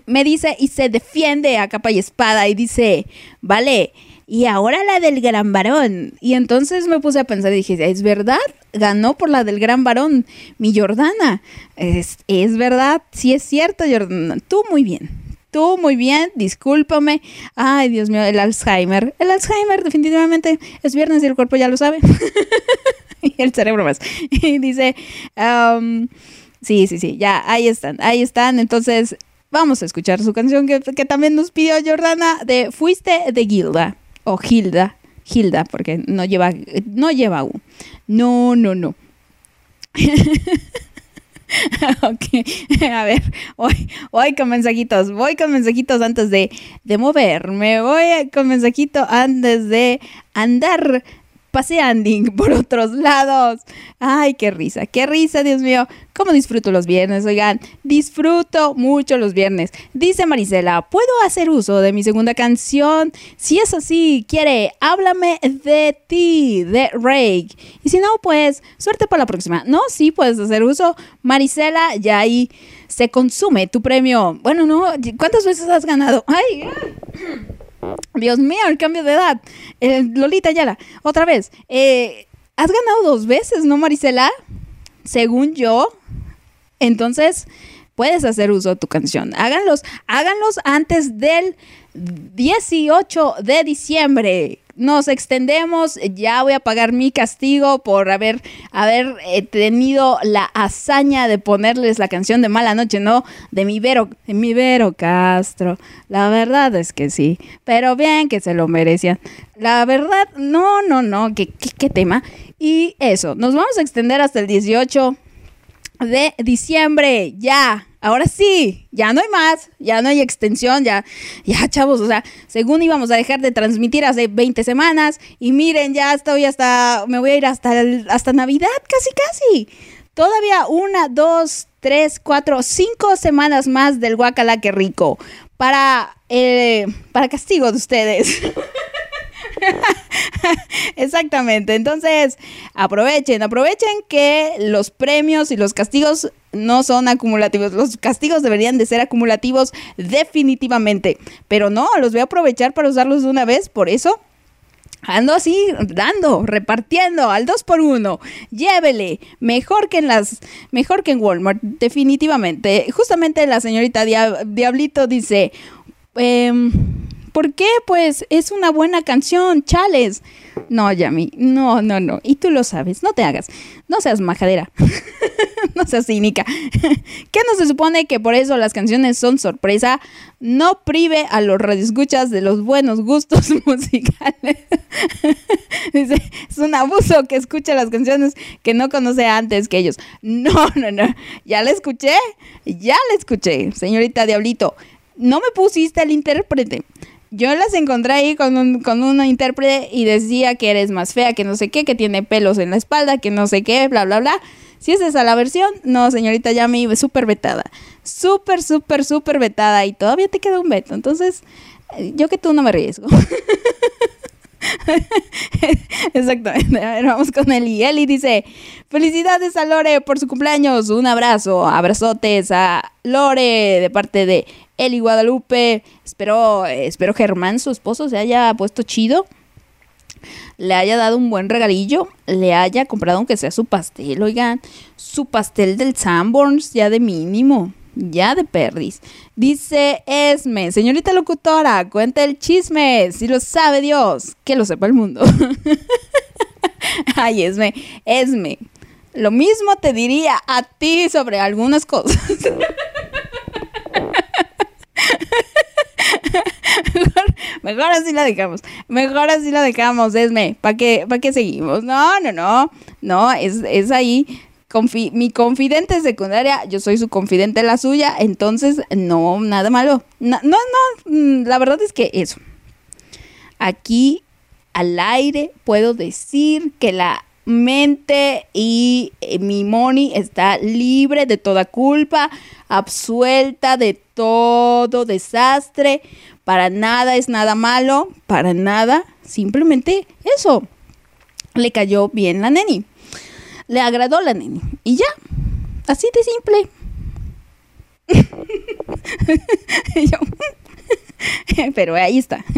me dice y se defiende a capa y espada y dice, vale, y ahora la del gran varón. Y entonces me puse a pensar y dije, ¿es verdad? Ganó por la del gran varón, mi Jordana. Es, es verdad, sí es cierto, Jordana. Tú muy bien. Tú muy bien, discúlpame. Ay, Dios mío, el Alzheimer. El Alzheimer definitivamente es viernes y el cuerpo ya lo sabe. y el cerebro más. Y dice, um, sí, sí, sí, ya, ahí están, ahí están. Entonces, vamos a escuchar su canción que, que también nos pidió Jordana de Fuiste de Gilda. O Gilda, Gilda, porque no lleva, no lleva U. No, no, no. ok, a ver, voy, voy con mensajitos, voy con mensajitos antes de, de moverme, voy con mensajito antes de andar paseando por otros lados. Ay, qué risa, qué risa, Dios mío. ¿Cómo disfruto los viernes? Oigan, disfruto mucho los viernes. Dice Marisela, ¿puedo hacer uso de mi segunda canción? Si es así, quiere, háblame de ti, de Rake. Y si no, pues, suerte para la próxima. No, sí, puedes hacer uso. Marisela, ya ahí se consume tu premio. Bueno, no, ¿cuántas veces has ganado? Ay, Dios mío, el cambio de edad. Eh, Lolita Yala, otra vez. Eh, has ganado dos veces, ¿no, Marisela? Según yo. Entonces, puedes hacer uso de tu canción. Háganlos, háganlos antes del 18 de diciembre. Nos extendemos, ya voy a pagar mi castigo por haber, haber eh, tenido la hazaña de ponerles la canción de Mala Noche, ¿no? De mi Vero, de mi Vero Castro. La verdad es que sí, pero bien que se lo merecían. La verdad, no, no, no, qué, qué, qué tema. Y eso, nos vamos a extender hasta el 18 de diciembre, ya. Ahora sí, ya no hay más, ya no hay extensión, ya, ya chavos, o sea, según íbamos a dejar de transmitir hace 20 semanas y miren, ya estoy hasta, me voy a ir hasta, hasta Navidad, casi, casi. Todavía una, dos, tres, cuatro, cinco semanas más del guacala que rico para, eh, para castigo de ustedes. Exactamente. Entonces, aprovechen, aprovechen que los premios y los castigos no son acumulativos. Los castigos deberían de ser acumulativos definitivamente. Pero no, los voy a aprovechar para usarlos de una vez. Por eso Ando así, dando, repartiendo al 2 por 1 Llévele. Mejor que en las. Mejor que en Walmart, definitivamente. Justamente la señorita Diablito dice. Em, ¿Por qué? Pues es una buena canción, chales. No, Yami, no, no, no. Y tú lo sabes, no te hagas. No seas majadera. no seas cínica. ¿Qué no se supone que por eso las canciones son sorpresa? No prive a los radioescuchas de los buenos gustos musicales. Dice, es un abuso que escucha las canciones que no conoce antes que ellos. No, no, no. Ya la escuché. Ya la escuché, señorita Diablito. No me pusiste el intérprete yo las encontré ahí con, un, con una intérprete y decía que eres más fea, que no sé qué, que tiene pelos en la espalda, que no sé qué, bla, bla, bla. Si es esa la versión, no, señorita, ya me iba súper vetada. Súper, súper, súper vetada y todavía te queda un veto. Entonces, eh, yo que tú no me arriesgo. Exactamente. A ver, vamos con Eli. Eli dice: Felicidades a Lore por su cumpleaños. Un abrazo, abrazotes a Lore de parte de Eli Guadalupe. Espero, espero Germán, su esposo, se haya puesto chido. Le haya dado un buen regalillo. Le haya comprado, aunque sea su pastel, oigan. Su pastel del Sanborns, ya de mínimo. Ya de perdis. Dice Esme, señorita locutora, cuenta el chisme. Si lo sabe Dios, que lo sepa el mundo. Ay, Esme, Esme. Lo mismo te diría a ti sobre algunas cosas. mejor, así la dejamos. Mejor así la dejamos, Esme. ¿Para qué, ¿Para qué seguimos? No, no, no. No, es, es ahí. Mi confidente secundaria, yo soy su confidente la suya, entonces no, nada malo. No, no, no, mm, la verdad es que eso. Aquí al aire puedo decir que la mente y eh, mi money está libre de toda culpa, absuelta de todo desastre. Para nada es nada malo, para nada, simplemente eso. Le cayó bien la neni. Le agradó la neni. Y ya, así de simple. Pero ahí está.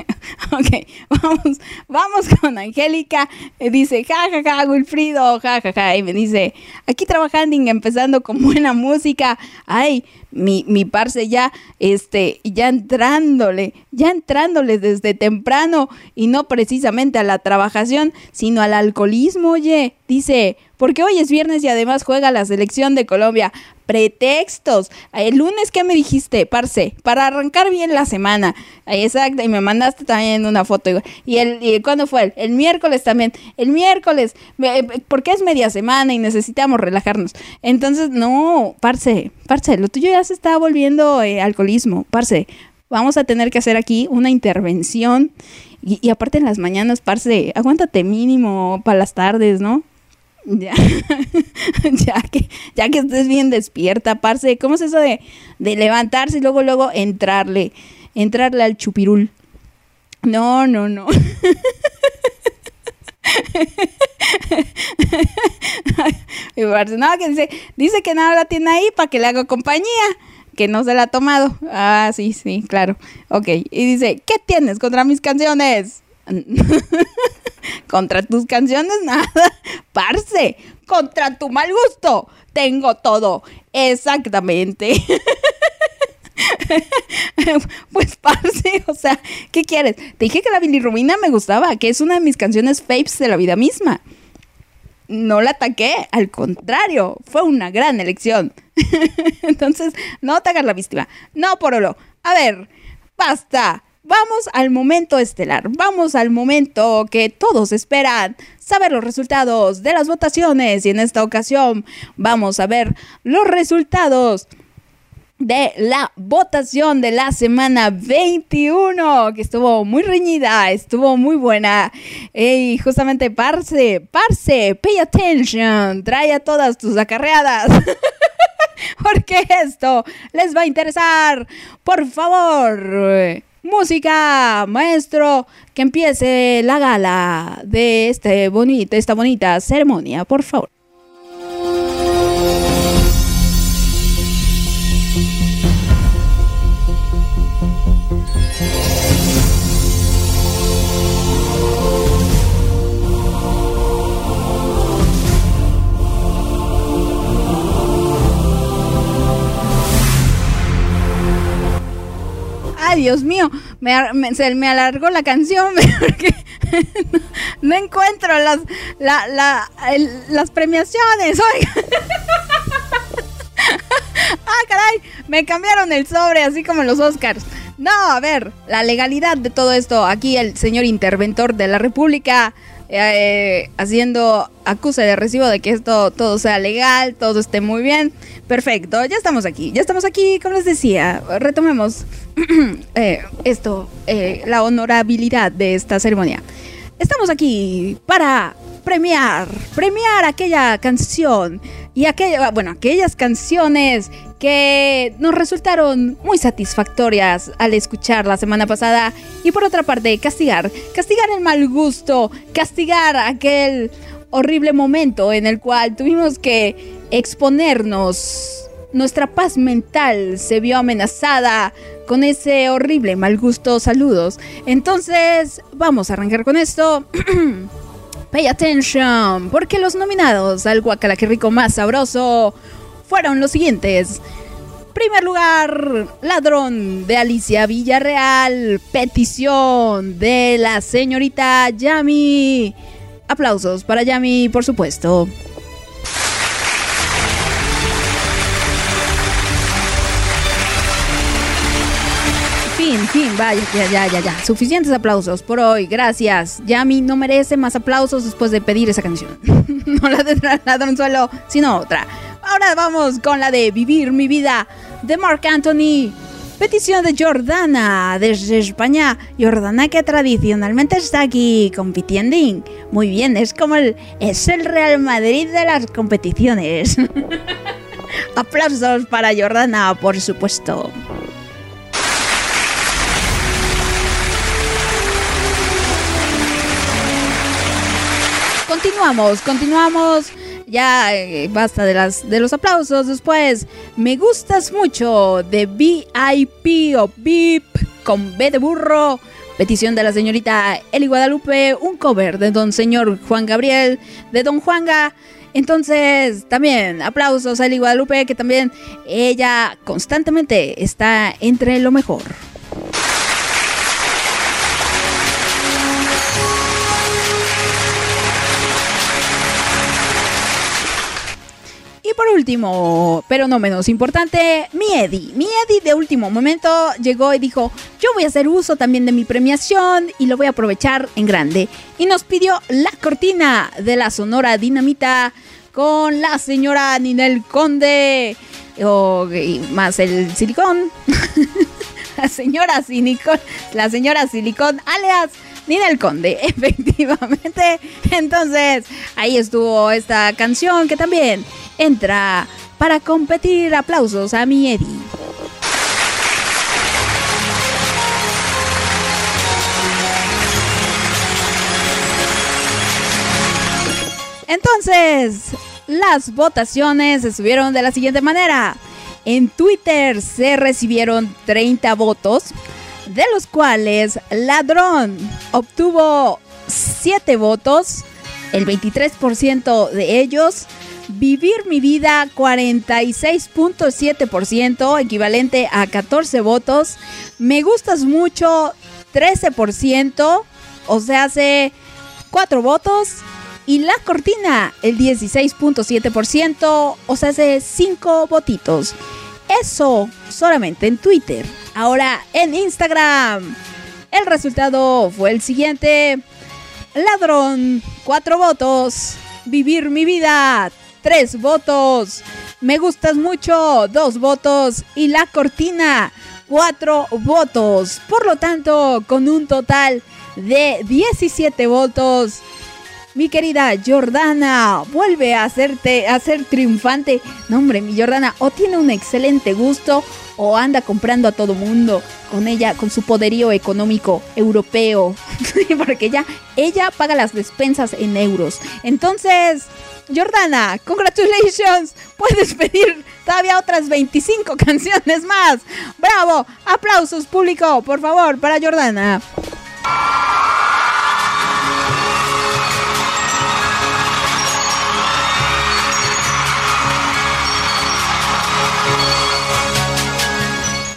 Ok, vamos, vamos con Angélica. Eh, dice, ja, ja, ja, Wilfrido, ja, ja. Y me dice, aquí trabajando empezando con buena música. Ay, mi, mi parce ya, este, ya entrándole, ya entrándole desde temprano y no precisamente a la trabajación, sino al alcoholismo, oye. Dice, porque hoy es viernes y además juega la selección de Colombia pretextos. El lunes, ¿qué me dijiste, parce? Para arrancar bien la semana. Exacto, y me mandaste también una foto. Y el, y ¿cuándo fue? El, miércoles también. El miércoles, eh, porque es media semana y necesitamos relajarnos. Entonces, no, parce, parce, lo tuyo ya se está volviendo eh, alcoholismo, parce. Vamos a tener que hacer aquí una intervención. Y, y aparte en las mañanas, parce, aguántate mínimo para las tardes, ¿no? Ya, ya que, ya que estés bien despierta, parce, ¿cómo es eso de, de levantarse y luego, luego entrarle, entrarle al chupirul? No, no, no. no, que dice, dice que nada la tiene ahí para que le haga compañía, que no se la ha tomado. Ah, sí, sí, claro. Ok, y dice, ¿qué tienes contra mis canciones? contra tus canciones, nada. Parce, contra tu mal gusto, tengo todo. Exactamente. pues parce, o sea, ¿qué quieres? Te dije que la bilirrubina me gustaba, que es una de mis canciones faves de la vida misma. No la ataqué, al contrario, fue una gran elección. Entonces, no te hagas la víctima. No, Porolo. A ver, basta. Vamos al momento estelar, vamos al momento que todos esperan, saber los resultados de las votaciones y en esta ocasión vamos a ver los resultados de la votación de la semana 21, que estuvo muy reñida, estuvo muy buena. Y justamente, Parce, Parce, pay attention, trae a todas tus acarreadas. Porque esto les va a interesar. Por favor música, maestro, que empiece la gala de este bonito, esta bonita ceremonia, por favor. Dios mío, me, me- alargó la canción porque no encuentro las, las premiaciones. Oiga. Ah, caray, me cambiaron el sobre, así como los Oscars. No, a ver, la legalidad de todo esto. Aquí el señor interventor de la República eh, haciendo acuse de recibo de que esto todo sea legal, todo esté muy bien. Perfecto, ya estamos aquí, ya estamos aquí, como les decía, retomemos eh, esto, eh, la honorabilidad de esta ceremonia. Estamos aquí para premiar, premiar aquella canción y aquella, bueno, aquellas canciones que nos resultaron muy satisfactorias al escuchar la semana pasada y por otra parte castigar, castigar el mal gusto, castigar aquel horrible momento en el cual tuvimos que exponernos. Nuestra paz mental se vio amenazada con ese horrible mal gusto. Saludos. Entonces, vamos a arrancar con esto. Pay attention, porque los nominados al Guacala que rico más sabroso fueron los siguientes. Primer lugar, Ladrón de Alicia Villarreal, petición de la señorita Yami. Aplausos para Yami, por supuesto. Fin, fin, vaya, ya, ya, ya. Suficientes aplausos por hoy, gracias. Yami no merece más aplausos después de pedir esa canción. no la de Ladrón solo, sino otra. Ahora vamos con la de Vivir mi vida de Mark Anthony. Petición de Jordana desde España. Jordana que tradicionalmente está aquí compitiendo. Muy bien, es como es el Real Madrid de las competiciones. Aplausos para Jordana, por supuesto. Continuamos, continuamos. Ya eh, basta de las de los aplausos. Después, me gustas mucho de VIP o VIP con B de burro. Petición de la señorita Eli Guadalupe, un cover de don señor Juan Gabriel, de don Juanga. Entonces, también aplausos a Eli Guadalupe, que también ella constantemente está entre lo mejor. Por último, pero no menos importante, mi Eddie. Mi Eddie de último momento llegó y dijo, yo voy a hacer uso también de mi premiación y lo voy a aprovechar en grande. Y nos pidió la cortina de la Sonora Dinamita con la señora Ninel Conde, o, más el silicón. la señora silicón, la señora silicón, alias Ninel Conde, efectivamente. Entonces, ahí estuvo esta canción que también entra para competir. Aplausos a mi Eddie. Entonces, las votaciones estuvieron de la siguiente manera. En Twitter se recibieron 30 votos, de los cuales Ladrón obtuvo 7 votos, el 23% de ellos. Vivir mi vida 46.7%, equivalente a 14 votos. Me gustas mucho 13%, o sea, hace 4 votos. Y la cortina, el 16.7%, o sea, hace 5 votitos. Eso solamente en Twitter. Ahora en Instagram. El resultado fue el siguiente. Ladrón, 4 votos. Vivir mi vida, 3 votos. Me gustas mucho, 2 votos. Y la cortina, 4 votos. Por lo tanto, con un total de 17 votos. Mi querida Jordana vuelve a hacerte a ser triunfante. No, hombre, mi Jordana o tiene un excelente gusto o anda comprando a todo mundo con ella, con su poderío económico europeo. Porque ella, ella paga las despensas en euros. Entonces, Jordana, congratulations. Puedes pedir todavía otras 25 canciones más. Bravo. Aplausos público, por favor, para Jordana.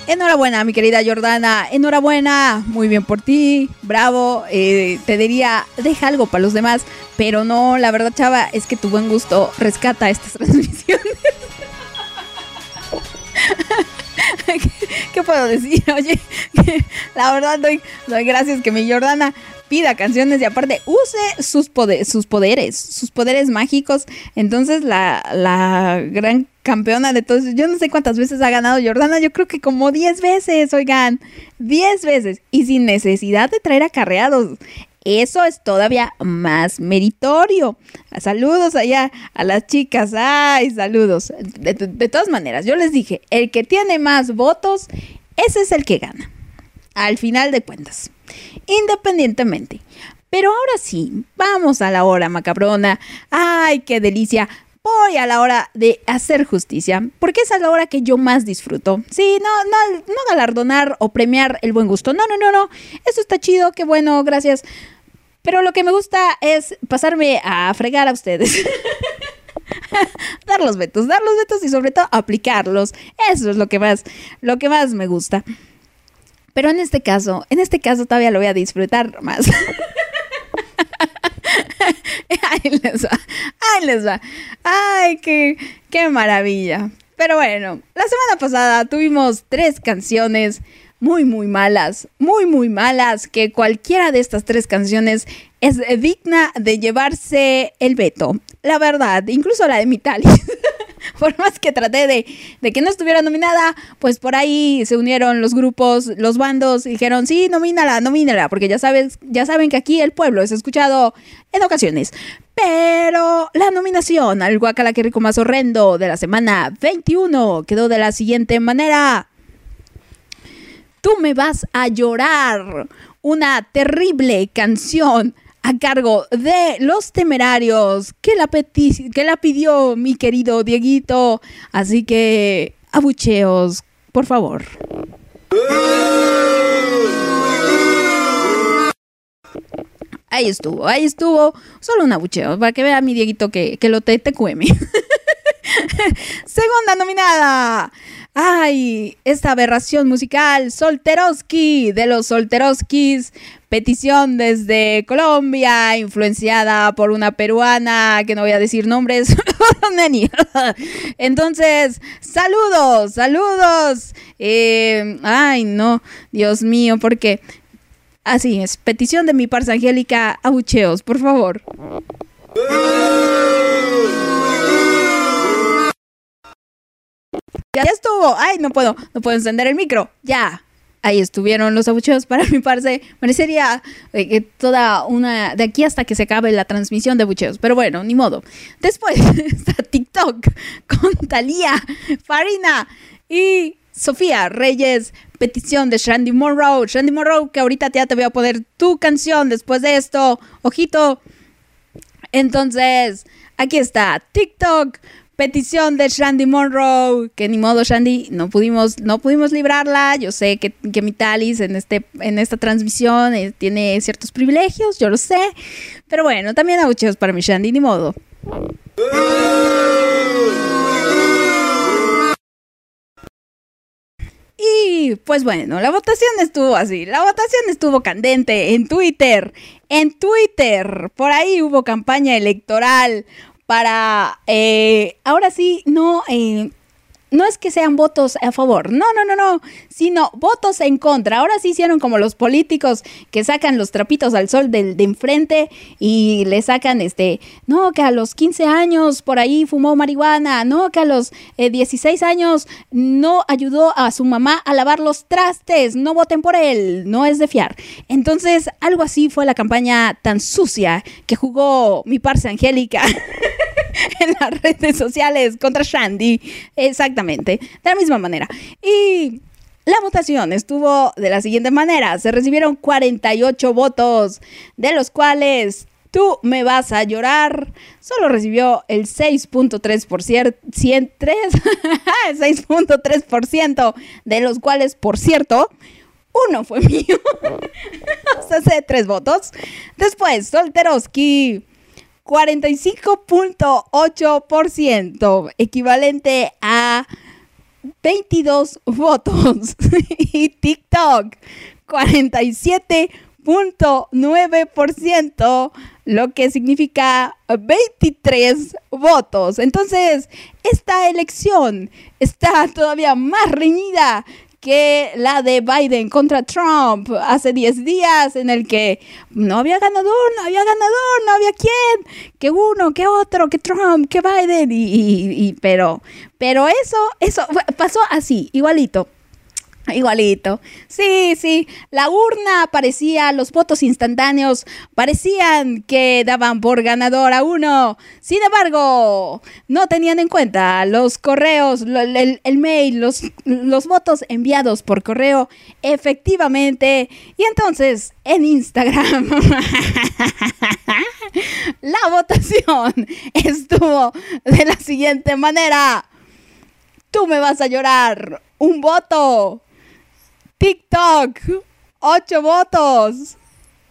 Enhorabuena, mi querida Jordana. Enhorabuena. Muy bien por ti. Bravo. Eh, te diría, deja algo para los demás. Pero no, la verdad, chava, es que tu buen gusto rescata estas transmisiones. ¿Qué, puedo decir? Oye, la verdad doy, gracias que mi Jordana pida canciones y aparte use sus, sus poderes, sus poderes mágicos. Entonces la, la gran campeona de todos, yo no sé cuántas veces ha ganado Jordana, yo creo que como 10 veces, oigan, 10 veces y sin necesidad de traer acarreados. Eso es todavía más meritorio. Saludos allá a las chicas. Ay, saludos. De, todas maneras, yo les dije, el que tiene más votos, ese es el que gana. Al final de cuentas. Independientemente. Pero ahora sí, vamos a la hora macabrona. Ay, qué delicia. Voy a la hora de hacer justicia, porque esa es la hora que yo más disfruto. Sí, no, no, no galardonar o premiar el buen gusto. No, no, no, no. Eso está chido, qué bueno, gracias. Pero lo que me gusta es pasarme a fregar a ustedes. dar los vetos, dar los vetos y sobre todo aplicarlos. Eso es lo que más, lo que más me gusta. Pero en este caso, en este caso todavía lo voy a disfrutar más. Ahí les va, ahí les va. Ay, qué, qué maravilla. Pero bueno, la semana pasada tuvimos tres canciones muy, muy malas, muy, muy malas, que cualquiera de estas tres canciones es digna de llevarse el veto. La verdad, incluso la de Mitalis. por más que traté de, de que no estuviera nominada, pues por ahí se unieron los grupos, los bandos, y dijeron, sí, nomínala, nomínala, porque ya sabes, ya saben que aquí el pueblo es escuchado en ocasiones. Pero la nominación al Guacala que rico más horrendo de la semana 21 quedó de la siguiente manera. Tú me vas a llorar. Una terrible canción a cargo de Los Temerarios que la, pidió mi querido Dieguito. Así que, abucheos, por favor. Ahí estuvo, ahí estuvo. Solo un abucheo, para que vea mi Dieguito que, que lo te, te cueme. Segunda nominada. Ay, esta aberración musical, Solteroski, de los Solteroskis. Petición desde Colombia, influenciada por una peruana, que no voy a decir nombres. Entonces, saludos, saludos. Eh, ay, no, Dios mío, porque... Así es, petición de mi parsa Angélica, abucheos, por favor. Ya, estuvo. Ay, no puedo, no puedo encender el micro. Ya. Ahí estuvieron los abucheos para mi parce. Merecería eh, que toda una. de aquí hasta que se acabe la transmisión de abucheos. Pero bueno, ni modo. Después está TikTok con Talía, Farina y Sofía Reyes. Petición de Shandy Monroe. Shandy Monroe, que ahorita ya te voy a poner tu canción después de esto. Ojito. Entonces, aquí está TikTok. Petición de Shandy Monroe, que ni modo Shandy, no pudimos, no pudimos librarla. Yo sé que, que mi Talis en, este, en esta transmisión eh, tiene ciertos privilegios, yo lo sé. Pero bueno, también abucheos para mi Shandy, ni modo. Y pues bueno, la votación estuvo así, la votación estuvo candente en Twitter, en Twitter, por ahí hubo campaña electoral para, eh, ahora sí, no, eh, no es que sean votos a favor, no, no, no, no, sino votos en contra. Ahora sí hicieron como los políticos que sacan los trapitos al sol del de enfrente y le sacan este, no, que a los 15 años por ahí fumó marihuana, no, que a los eh, 16 años no ayudó a su mamá a lavar los trastes, no voten por él, no es de fiar. Entonces, algo así fue la campaña tan sucia que jugó mi parce Angélica. en las redes sociales contra Shandy. Exactamente, de la misma manera. Y la votación estuvo de la siguiente manera. Se recibieron 48 votos, de los cuales tú me vas a llorar. Solo recibió el 6.3%, 6.3% de los cuales, por cierto, uno fue mío. o sea, sé tres votos. Después, Solteroski. 45.8%, equivalente a 22 votos. y TikTok, 47.9%, lo que significa 23 votos. Entonces, esta elección está todavía más reñida que la de Biden contra Trump hace 10 días en el que no había ganador, no había ganador, no había quién, que uno, que otro, que Trump, que Biden, y, pero, pero eso, eso pasó así, igualito. Igualito. Sí, sí. La urna parecía, los votos instantáneos parecían que daban por ganador a uno. Sin embargo, no tenían en cuenta los correos, el mail, los, los votos enviados por correo, efectivamente. Y entonces, en Instagram, la votación estuvo de la siguiente manera. Tú me vas a llorar. Un voto. TikTok, 8 votos.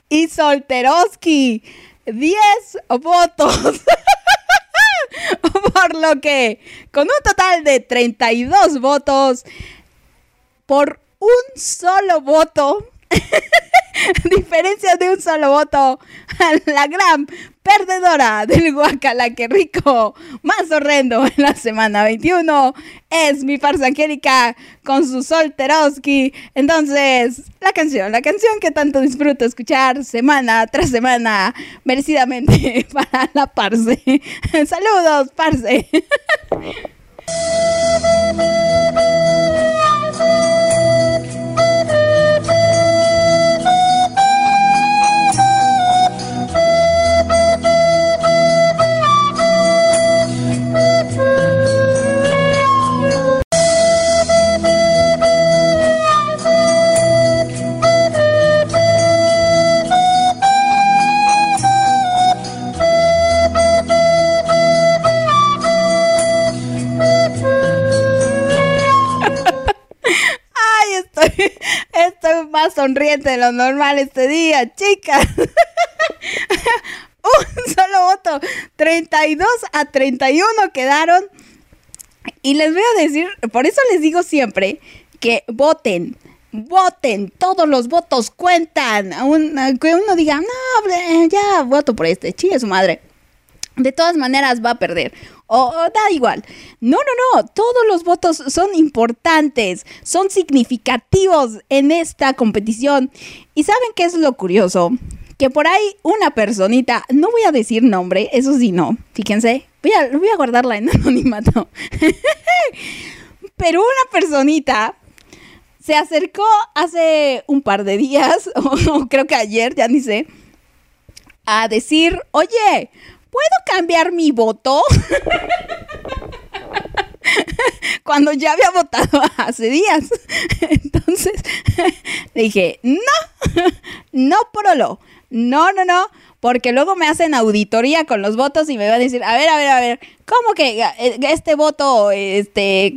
Y Solteroski, 10 votos. Por lo que, con un total de 32 votos, por un solo voto, diferencia de un solo voto, la gran perdedora del guacala que rico más horrendo en la semana 21 es mi farsa angélica con su solteroski. Entonces, la canción, la canción que tanto disfruto escuchar semana tras semana, merecidamente para la parce. Saludos, parce. estoy, más sonriente de lo normal este día, chicas. Un solo voto. 32 a 31 quedaron. Y les voy a decir, por eso les digo siempre que voten. Voten, todos los votos cuentan. Que uno diga, no, ya voto por este, chingue su madre de todas maneras va a perder. O, da igual. No, no, no. Todos los votos son importantes, son significativos en esta competición. ¿Y saben qué es lo curioso? Que por ahí una personita, no voy a decir nombre, eso sí no, fíjense, voy a, voy a guardarla en anonimato. Pero una personita se acercó hace un par de días, o creo que ayer, ya ni sé, a decir, oye, ¿puedo cambiar mi voto? Cuando ya había votado hace días. Entonces dije, no, no, prolo, no, no, no, porque luego me hacen auditoría con los votos y me van a decir, a ver, a ver, a ver, ¿cómo que eh, este voto este,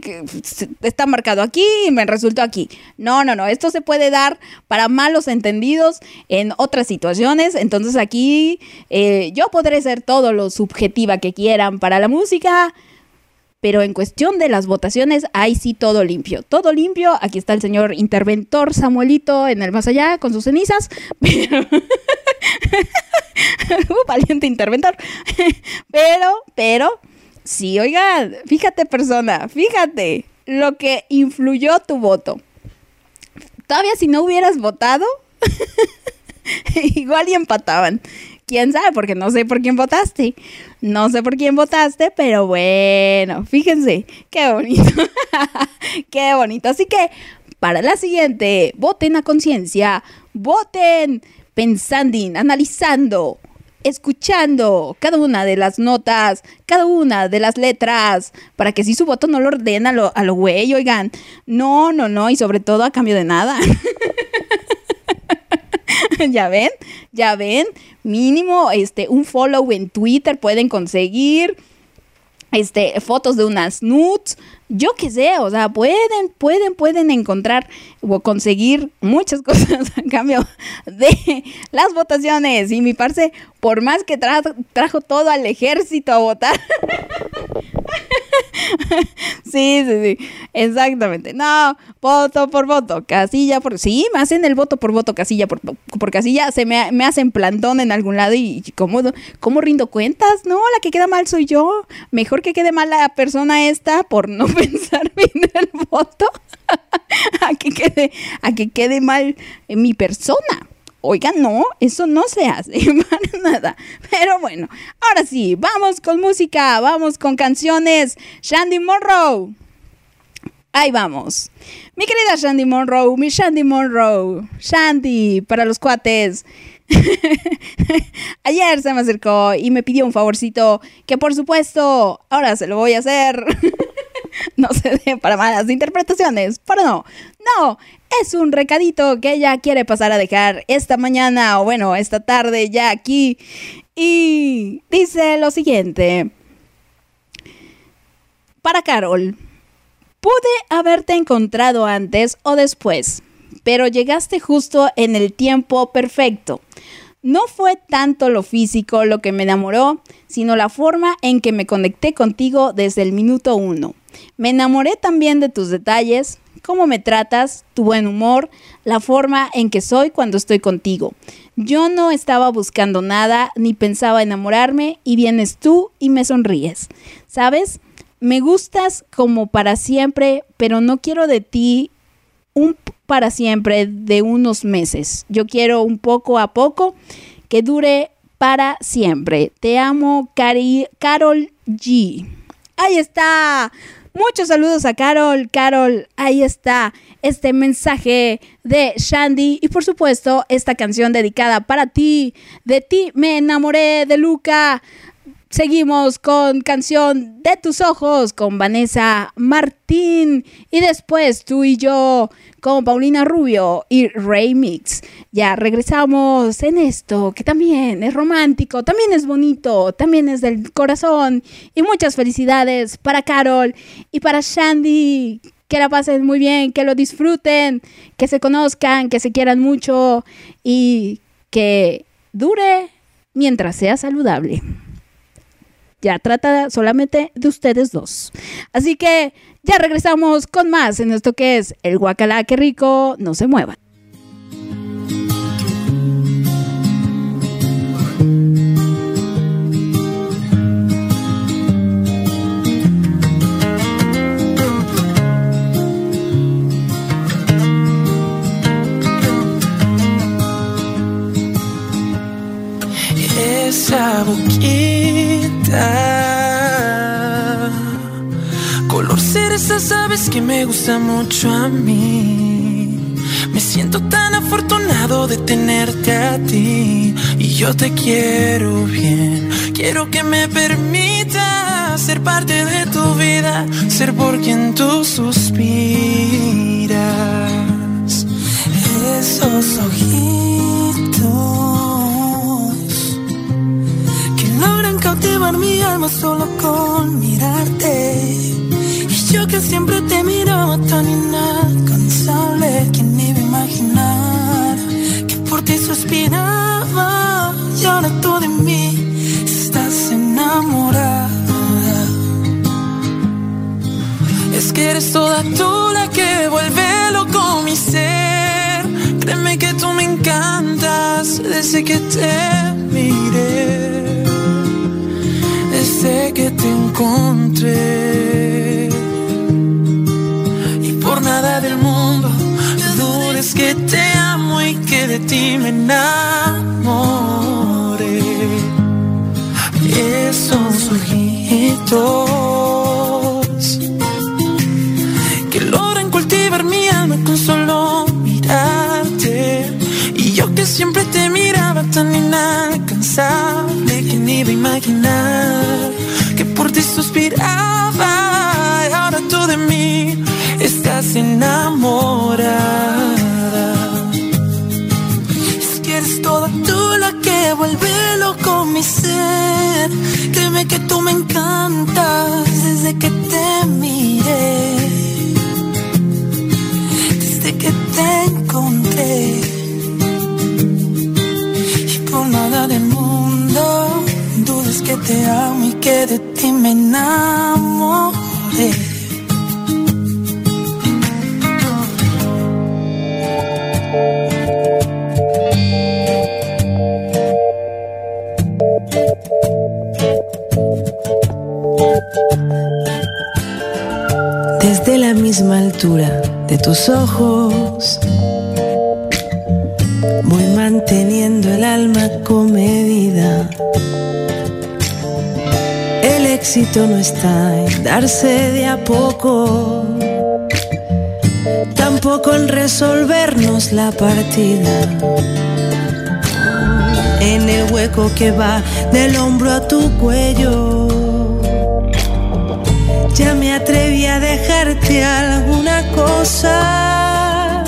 está marcado aquí y me resultó aquí? No, no, no, esto se puede dar para malos entendidos en otras situaciones, entonces aquí eh, yo podré ser todo lo subjetiva que quieran para la música. Pero en cuestión de las votaciones, ahí sí todo limpio. Todo limpio. Aquí está el señor interventor Samuelito en el más allá con sus cenizas. Pero... Uh, valiente interventor. pero, pero, sí, oigan, fíjate persona, fíjate lo que influyó tu voto. Todavía si no hubieras votado, igual y empataban. ¿Quién sabe? Porque no sé por quién votaste. No sé por quién votaste, pero bueno, fíjense, qué bonito. qué bonito. Así que para la siguiente, voten a conciencia, voten pensando, analizando, escuchando cada una de las notas, cada una de las letras, para que si su voto no lo ordenen a lo, a lo güey, oigan. No, no, no, y sobre todo a cambio de nada. ya ven, ya ven, mínimo este un follow en Twitter pueden conseguir este fotos de unas nudes, yo qué sé, o sea, pueden pueden pueden encontrar o conseguir muchas cosas a cambio de las votaciones. Y mi parce por más que tra trajo todo al ejército a votar Sí, sí, sí, exactamente. No, voto por voto, casilla por... Sí, me hacen el voto por voto, casilla por, por casilla, se me, me hacen plantón en algún lado y ¿cómo, ¿cómo rindo cuentas? No, la que queda mal soy yo. Mejor que quede mal la persona esta por no pensar bien el voto a que quede, a que quede mal mi persona. Oiga, no, eso no se hace para nada. Pero bueno, ahora sí, vamos con música, vamos con canciones. Shandy Monroe. Ahí vamos. Mi querida Shandy Monroe, mi Shandy Monroe. Shandy, para los cuates. Ayer se me acercó y me pidió un favorcito que por supuesto ahora se lo voy a hacer. no se dé para malas interpretaciones, pero no, no, es un recadito que ella quiere pasar a dejar esta mañana o bueno, esta tarde ya aquí. Y dice lo siguiente. Para Carol, pude haberte encontrado antes o después, pero llegaste justo en el tiempo perfecto. No fue tanto lo físico lo que me enamoró, sino la forma en que me conecté contigo desde el minuto uno. Me enamoré también de tus detalles, cómo me tratas, tu buen humor, la forma en que soy cuando estoy contigo. Yo no estaba buscando nada ni pensaba enamorarme y vienes tú y me sonríes. ¿Sabes? Me gustas como para siempre, pero no quiero de ti un para siempre de unos meses. Yo quiero un poco a poco que dure para siempre. Te amo, Cari Carol G. Ahí está. Muchos saludos a Carol. Carol, ahí está este mensaje de Shandy y por supuesto esta canción dedicada para ti. De ti me enamoré de Luca. Seguimos con canción de tus ojos con Vanessa Martín y después tú y yo con Paulina Rubio y Remix. Ya regresamos en esto que también es romántico, también es bonito, también es del corazón y muchas felicidades para Carol y para Shandy. Que la pasen muy bien, que lo disfruten, que se conozcan, que se quieran mucho y que dure mientras sea saludable ya trata solamente de ustedes dos. Así que ya regresamos con más en esto que es el guacalá, que rico, no se muevan. Color cereza, sabes que me gusta mucho a mí. Me siento tan afortunado de tenerte a ti. Y yo te quiero bien. Quiero que me permitas ser parte de tu vida, ser por quien tú suspiras. Esos ojitos cautivar mi alma solo con mirarte. Y yo que siempre te miraba tan inalcanzable, que ni iba a imaginar que por ti suspiraba. Y ahora tú de mí estás enamorada. Es que eres toda tú la que vuelve loco mi ser. Créeme que tú me encantas desde que te miré sé que te encontré. Y por nada del mundo dudes que te amo y que de ti me enamoré. Esos ojitos que logran cultivar mi alma con solo mirarte. Y yo que siempre te miraba tan inalcanzable que ni a imaginar te suspiraba y ahora tú de mí estás enamorada. Es que eres toda tú la que vuelve loco mi ser. Créeme que tú me encantas desde que te miré. Desde que te encontré. que te amo y que de ti me enamoré. Desde la misma altura de tus ojos, voy manteniendo el alma comedida. Éxito no está en darse de a poco, tampoco en resolvernos la partida. En el hueco que va del hombro a tu cuello ya me atreví a dejarte alguna cosa.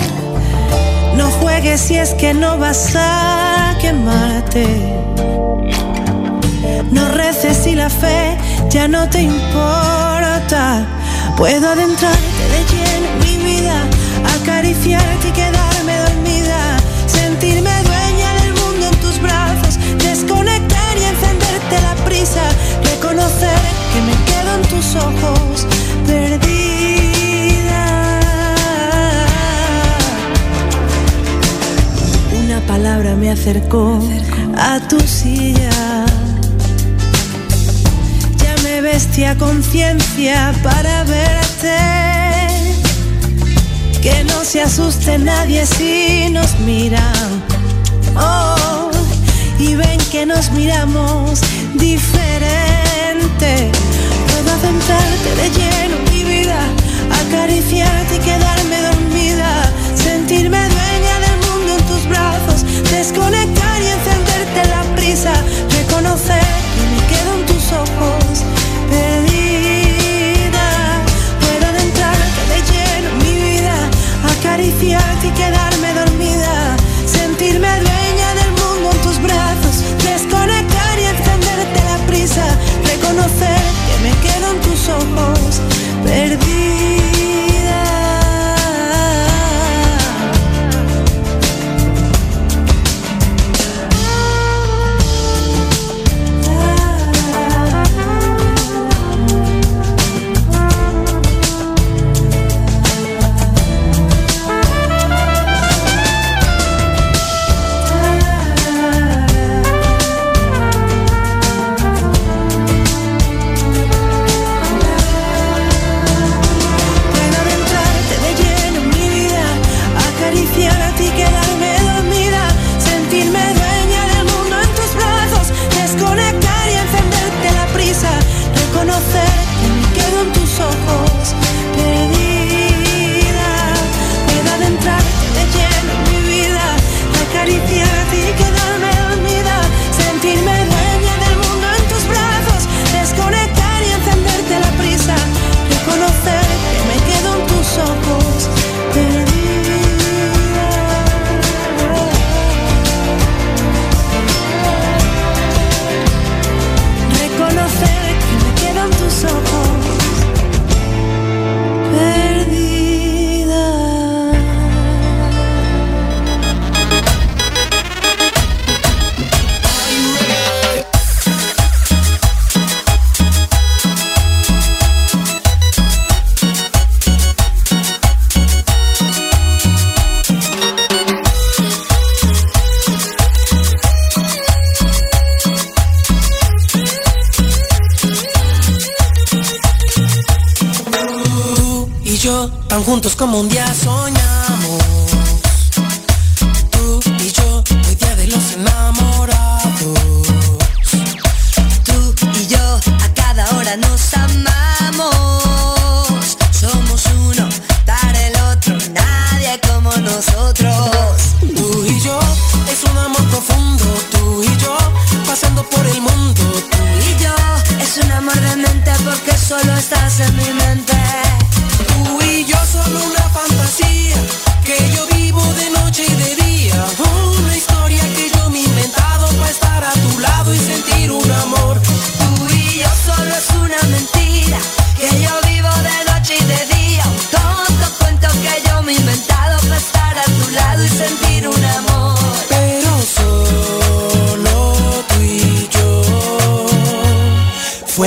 No juegues si es que no vas a quemarte. No reces si la fe ya no te importa. Puedo adentrarte de lleno en mi vida, acariciarte y quedarme dormida, sentirme dueña del mundo en tus brazos, desconectar y encenderte la prisa, reconocer que me quedo en tus ojos perdida. Una palabra me acercó a tu silla. Vestía conciencia para verte. Que no se asuste nadie si nos miran. Oh, y ven que nos miramos diferente. Puedo adentrarte de lleno en mi vida, acariciarte y quedarme dormida, sentirme dueña del mundo en tus brazos, desconectar y encenderte la prisa, reconocer Somos uno para el otro, nadie como nosotros. Tú y yo, es un amor profundo. Tú y yo, pasando por el mundo. Tú Y yo es un amor de mente porque solo estás en mi mente. Tú y yo solo una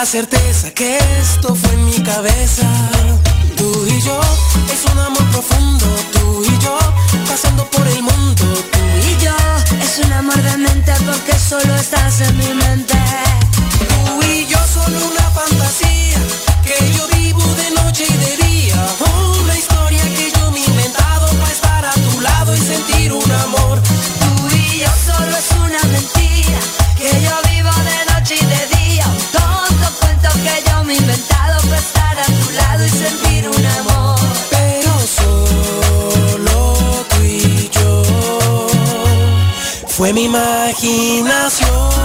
la certeza que esto fue en mi cabeza. Tú y yo, es un amor profundo. Tú y yo, pasando por el mundo. Tú Y yo, es un amor de mente porque solo estás en mi mente. Imaginación.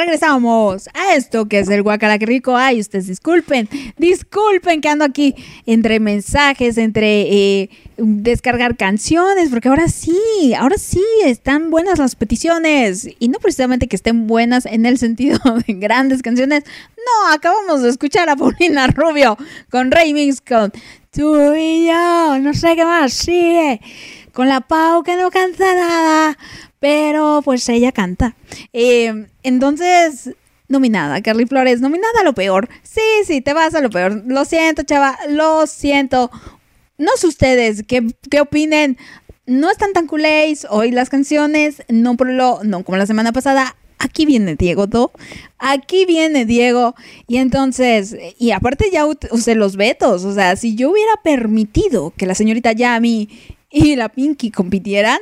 Regresamos a esto que es el guacala que rico. Ay, ustedes disculpen, disculpen que ando aquí entre mensajes, entre eh, descargar canciones, porque ahora sí, ahora sí están buenas las peticiones. Y no precisamente que estén buenas en el sentido de grandes canciones. No, acabamos de escuchar a Paulina Rubio con Remix con Tú y yo, no sé qué más, sigue. Con la Pau que no canta nada, pero pues ella canta. Eh, entonces, nominada, Carly Flores, nominada a lo peor. Sí, sí, te vas a lo peor. Lo siento, chava, lo siento. No sé ustedes qué, qué opinen. No están tan culés hoy las canciones, no por lo, no como la semana pasada. Aquí viene Diego, ¿no? Aquí viene Diego. Y entonces, y aparte ya usé los vetos. O sea, si yo hubiera permitido que la señorita Yami y la Pinky compitieran,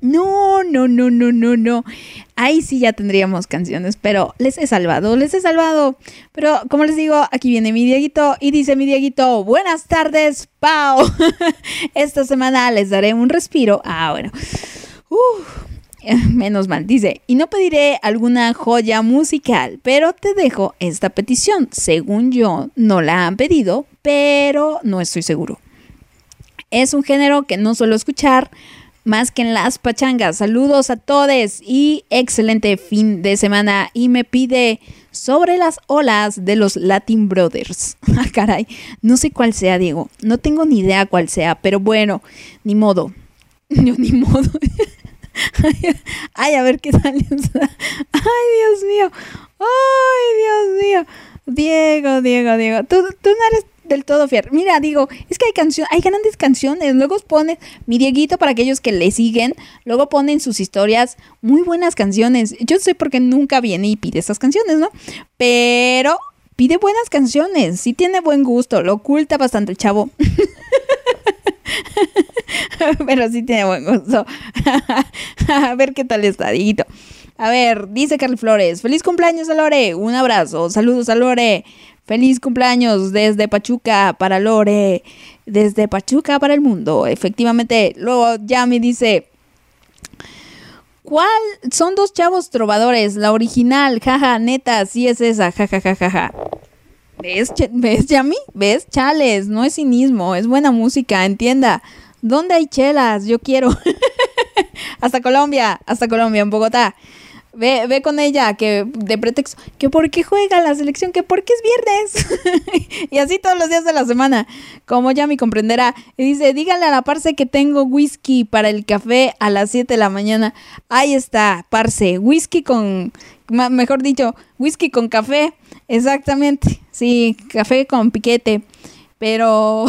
no, no, no, no, no, no. Ahí sí ya tendríamos canciones, pero les he salvado, les he salvado. Pero como les digo, aquí viene mi Dieguito y dice mi Dieguito, buenas tardes, Pau. Esta semana les daré un respiro. Ah, bueno. Uf, menos mal, dice, y no pediré alguna joya musical, pero te dejo esta petición. Según yo, no la han pedido, pero no estoy seguro. Es un género que no suelo escuchar más que en las pachangas. Saludos a todos y excelente fin de semana. Y me pide sobre las olas de los Latin Brothers. Ah, caray, no sé cuál sea, Diego. No tengo ni idea cuál sea, pero bueno, ni modo. Ni modo. Ay, a ver qué tal. Ay, Dios mío. Ay, Dios mío. Diego, Diego, Diego. Tú, tú no eres del todo fiel. Mira, digo, es que hay canciones, hay grandes canciones. Luego ponen mi Dieguito para aquellos que le siguen. Luego ponen sus historias muy buenas canciones. Yo sé por qué nunca viene y pide esas canciones, ¿no? Pero pide buenas canciones. Sí tiene buen gusto. Lo oculta bastante el chavo. Pero sí tiene buen gusto. A ver qué tal está. A ver, dice Carly Flores. Feliz cumpleaños a Lore. Un abrazo. Saludos a Lore. Feliz cumpleaños desde Pachuca para Lore. Desde Pachuca para el mundo. Efectivamente, luego Yami dice. ¿Cuál? Son dos chavos trovadores. La original, jaja, neta, sí es esa, jaja, jaja, jaja. ¿Ves, ¿Ves, Yami? ¿Ves? Chales, no es cinismo, es buena música, entienda. ¿Dónde hay chelas? Yo quiero. hasta Colombia, hasta Colombia, en Bogotá. Ve, ve con ella, que de pretexto, que por qué juega la selección, que porque es viernes. y así todos los días de la semana, como ya me comprenderá. Y dice, dígale a la parce que tengo whisky para el café a las 7 de la mañana. Ahí está, parce, whisky con, mejor dicho, whisky con café. Exactamente, sí, café con piquete. Pero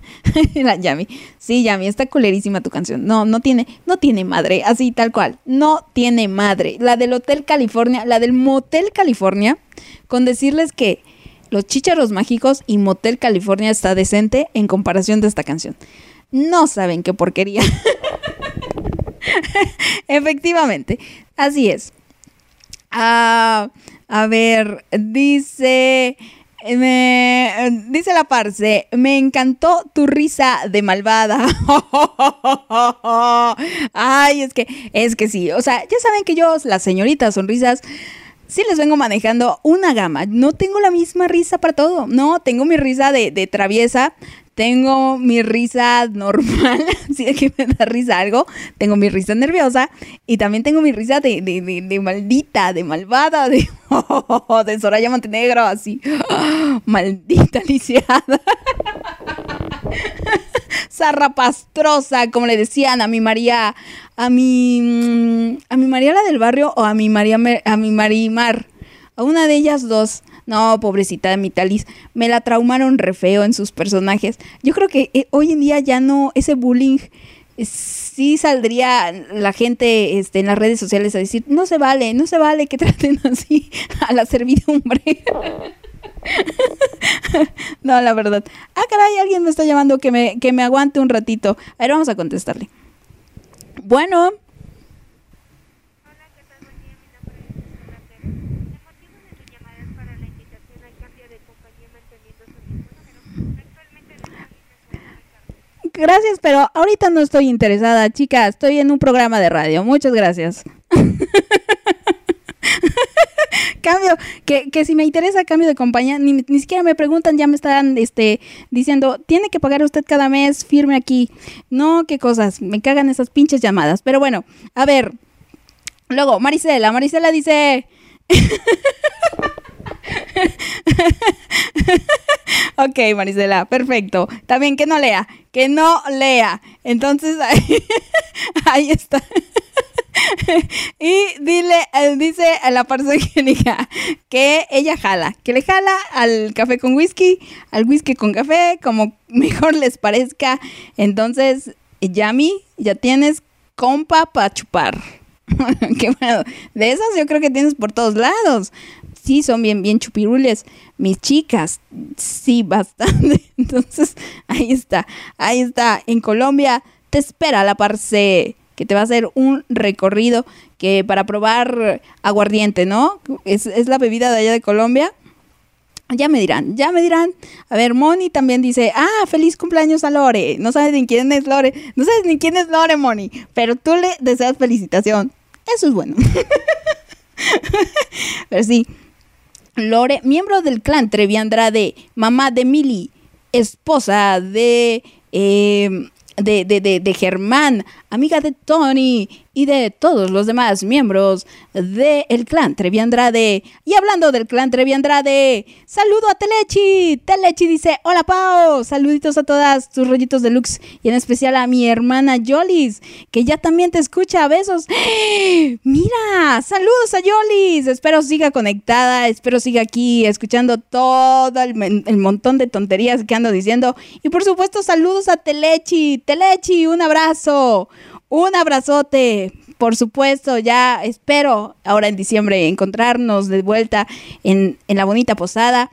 la Yami, sí, Yami, está culerísima tu canción. No, no tiene, no tiene madre, así tal cual. No tiene madre. La del Hotel California, la del Motel California, con decirles que Los Chícharos Mágicos y Motel California está decente en comparación de esta canción. No saben qué porquería. Efectivamente, así es. Ah, a ver, dice dice la parce, me encantó tu risa de malvada. Ay, es que, es que sí. O sea, ya saben que yo, las señoritas sonrisas, sí les vengo manejando una gama. No tengo la misma risa para todo. No, tengo mi risa de, de traviesa. Tengo mi risa normal, si es que me da risa algo. Tengo mi risa nerviosa. Y también tengo mi risa de, de, de- maldita, de malvada, de, de Soraya Montenegro, así. Maldita lisiada. Zarrapastrosa, como le decían a mi María, a mi, mm, a mi María la del barrio o a mi María, a mi Marimar. A una de ellas dos. No, pobrecita de mi Talis. Me la traumaron re feo en sus personajes. Yo creo que eh, hoy en día ya no, ese bullying, eh, sí saldría la gente este, en las redes sociales a decir, no se vale, no se vale que traten así a la servidumbre. no, la verdad. Ah, caray, alguien me está llamando que me, que me aguante un ratito. A ver, vamos a contestarle. Bueno. Gracias, pero ahorita no estoy interesada, chica. Estoy en un programa de radio. Muchas gracias. cambio, que, que si me interesa cambio de compañía, ni, ni siquiera me preguntan, ya me están este, diciendo, tiene que pagar usted cada mes, firme aquí. No, qué cosas, me cagan esas pinches llamadas. Pero bueno, a ver. Luego, Marisela, Marisela dice... ok, Marisela, perfecto. También que no lea, que no lea. Entonces, ahí, está. y dile, eh, dice a la parcegénica que ella jala, que le jala al café con whisky, al whisky con café, como mejor les parezca. Entonces, Yami, ya tienes compa para chupar. Qué bueno. De esas yo creo que tienes por todos lados. Sí, son bien, bien chupirules. Mis chicas, sí, bastante. Entonces, ahí está, ahí está. En Colombia te espera la parce, que te va a hacer un recorrido que para probar aguardiente, ¿no? Es, es la bebida de allá de Colombia. Ya me dirán, ya me dirán. A ver, Moni también dice, ah, feliz cumpleaños a Lore. No sabes ni quién es Lore. No sabes ni quién es Lore, Moni. Pero tú le deseas felicitación. Eso es bueno. Pero sí. Lore, miembro del clan Trevi Andrade, mamá de Mili, esposa de, eh, de, de, de, Germán, amiga de Tony y de todos los demás miembros del clan Trevi Andrade. Y hablando del clan Trevi Andrade, saludo a Telechi. Telechi dice, hola Pau, saluditos a todas tus rollitos deluxe y en especial a mi hermana Yolis, que ya también te escucha. Besos. Mira, saludos a Yolis. Espero siga conectada, espero siga aquí escuchando todo el, el montón de tonterías que ando diciendo. Y por supuesto, saludos a Telechi. Telechi, un abrazo. Un abrazote, por supuesto, ya espero ahora en diciembre encontrarnos de vuelta en, en la bonita posada.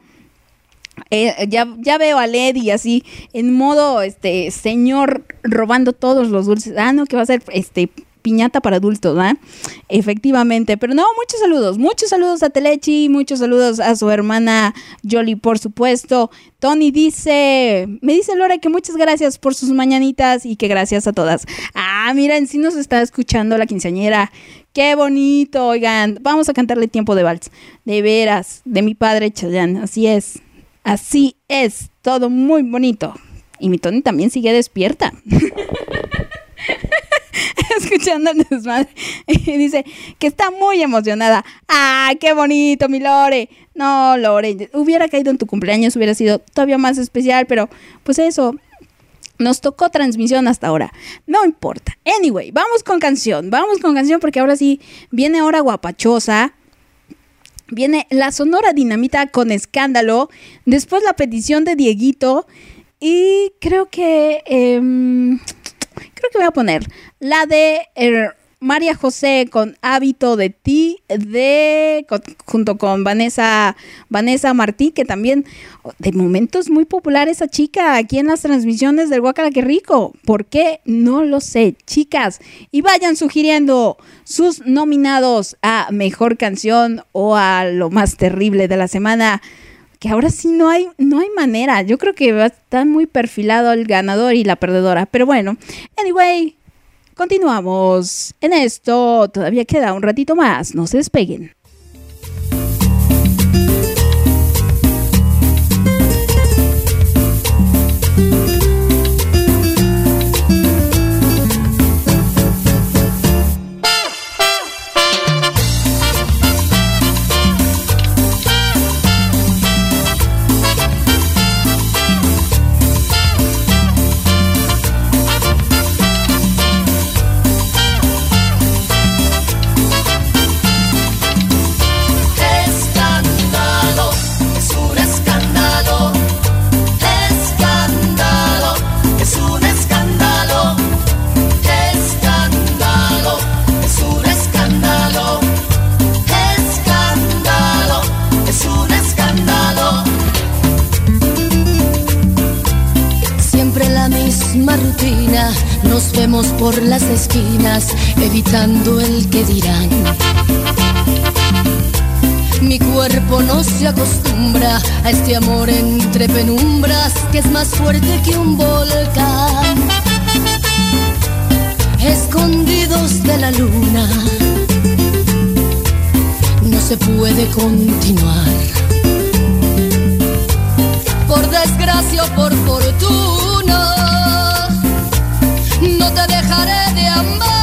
Eh, ya, ya veo a Lady así, en modo este señor robando todos los dulces. Ah, no, que va a ser este piñata para adultos, ¿verdad? Efectivamente, pero no, muchos saludos, muchos saludos a Telechi, muchos saludos a su hermana Jolly, por supuesto. Tony dice, me dice Lore que muchas gracias por sus mañanitas y que gracias a todas. Ah, miren, sí nos está escuchando la quinceañera. Qué bonito, oigan, vamos a cantarle tiempo de vals. De veras, de mi padre Chayanne, así es. Así es, todo muy bonito. Y mi Tony también sigue despierta. Escuchando el desmadre. Y dice que está muy emocionada. ¡Ah, qué bonito, mi Lore! No, Lore, hubiera caído en tu cumpleaños, hubiera sido todavía más especial, pero pues eso, nos tocó transmisión hasta ahora. No importa. Anyway, vamos con canción. Vamos con canción porque ahora sí viene hora guapachosa. Viene la Sonora Dinamita con escándalo. Después la petición de Dieguito. Y creo que. em, creo que voy a poner la de eh, María José con Hábito de ti, de junto con Vanessa, Vanessa Martí, que también de momento es muy popular esa chica aquí en las transmisiones del Guacala que rico. ¿Por qué? No lo sé, chicas. Y vayan sugiriendo sus nominados a mejor canción o a lo más terrible de la semana. Que ahora sí no hay, no hay manera. Yo creo que va a estar muy perfilado el ganador y la perdedora. Pero bueno, anyway, continuamos. En esto todavía queda un ratito más. No se despeguen. Por las esquinas, evitando el que dirán. Mi cuerpo no se acostumbra a este amor entre penumbras que es más fuerte que un volcán. Escondidos de la luna, no se puede continuar. Por desgracia o por fortuna, dejaré de amar.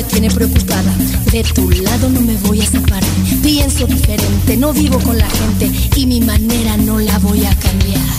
me tiene preocupada. De tu lado no me voy a separar. Pienso diferente, no vivo con la gente y mi manera no la voy a cambiar.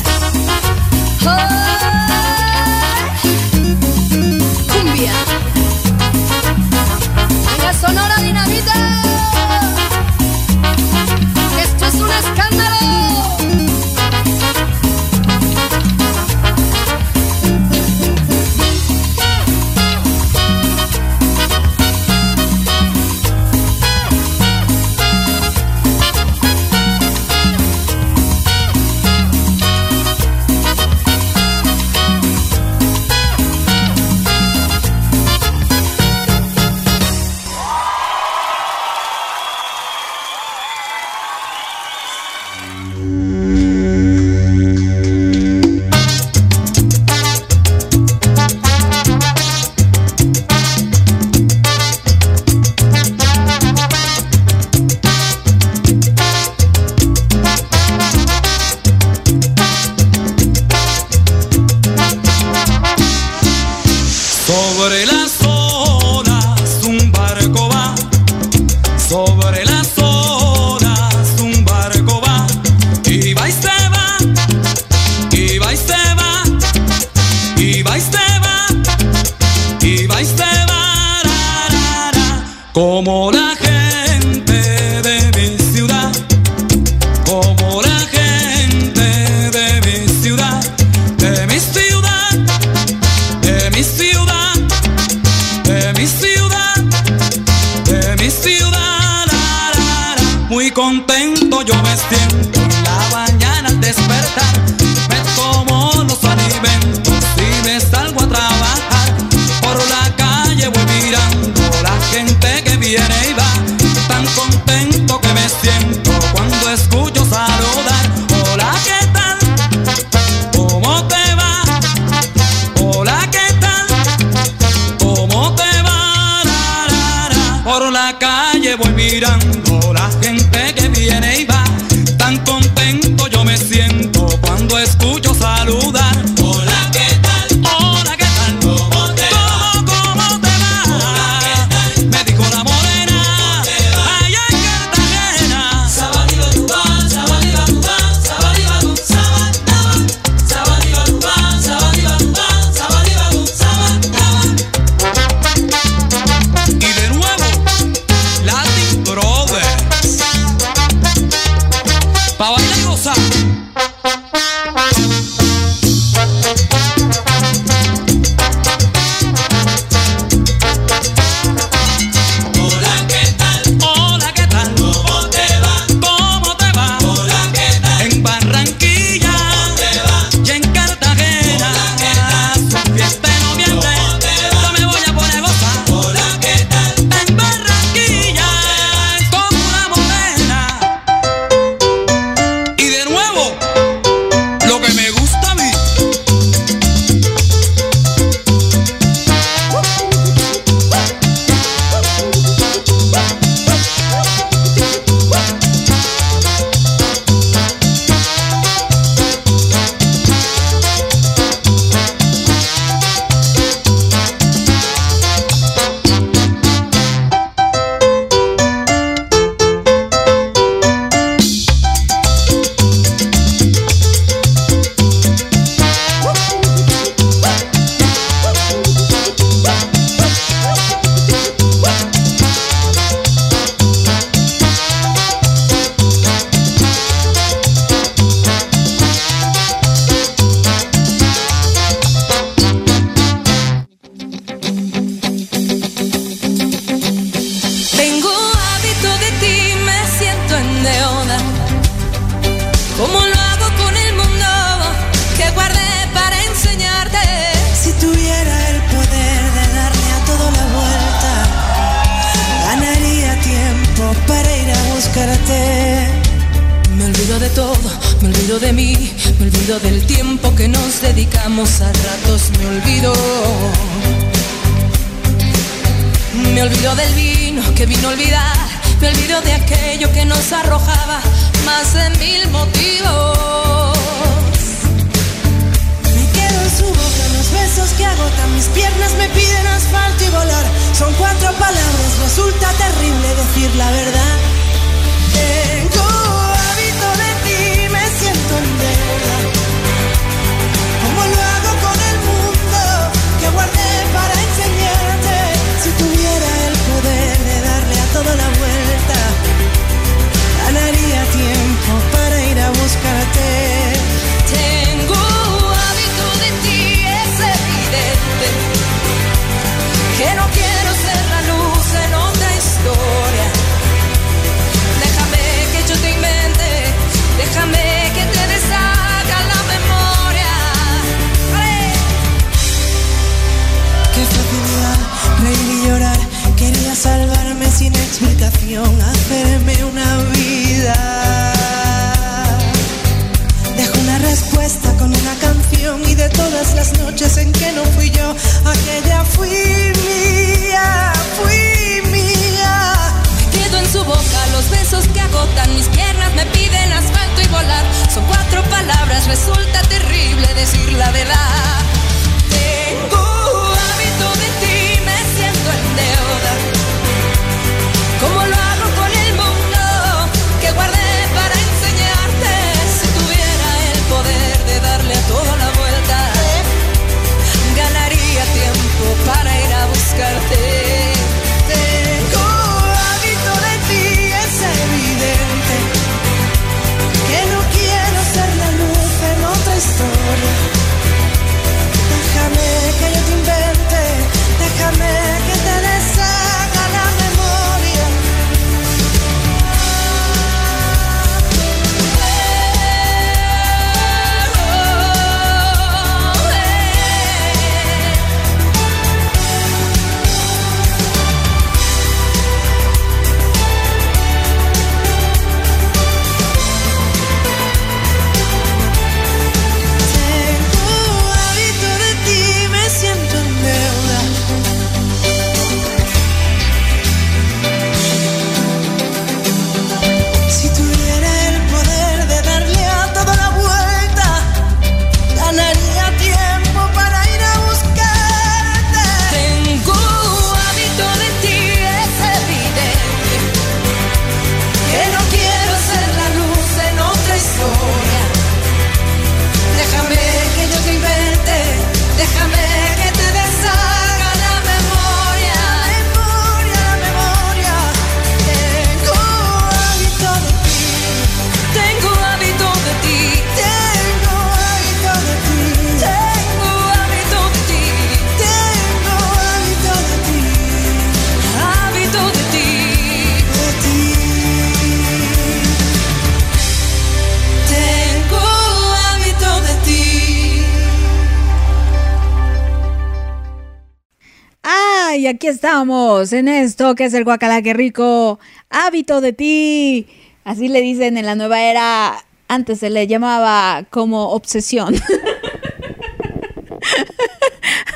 Aquí estamos en esto que es el guacalaque rico, hábito de ti. Así le dicen en la nueva era. Antes se le llamaba como obsesión.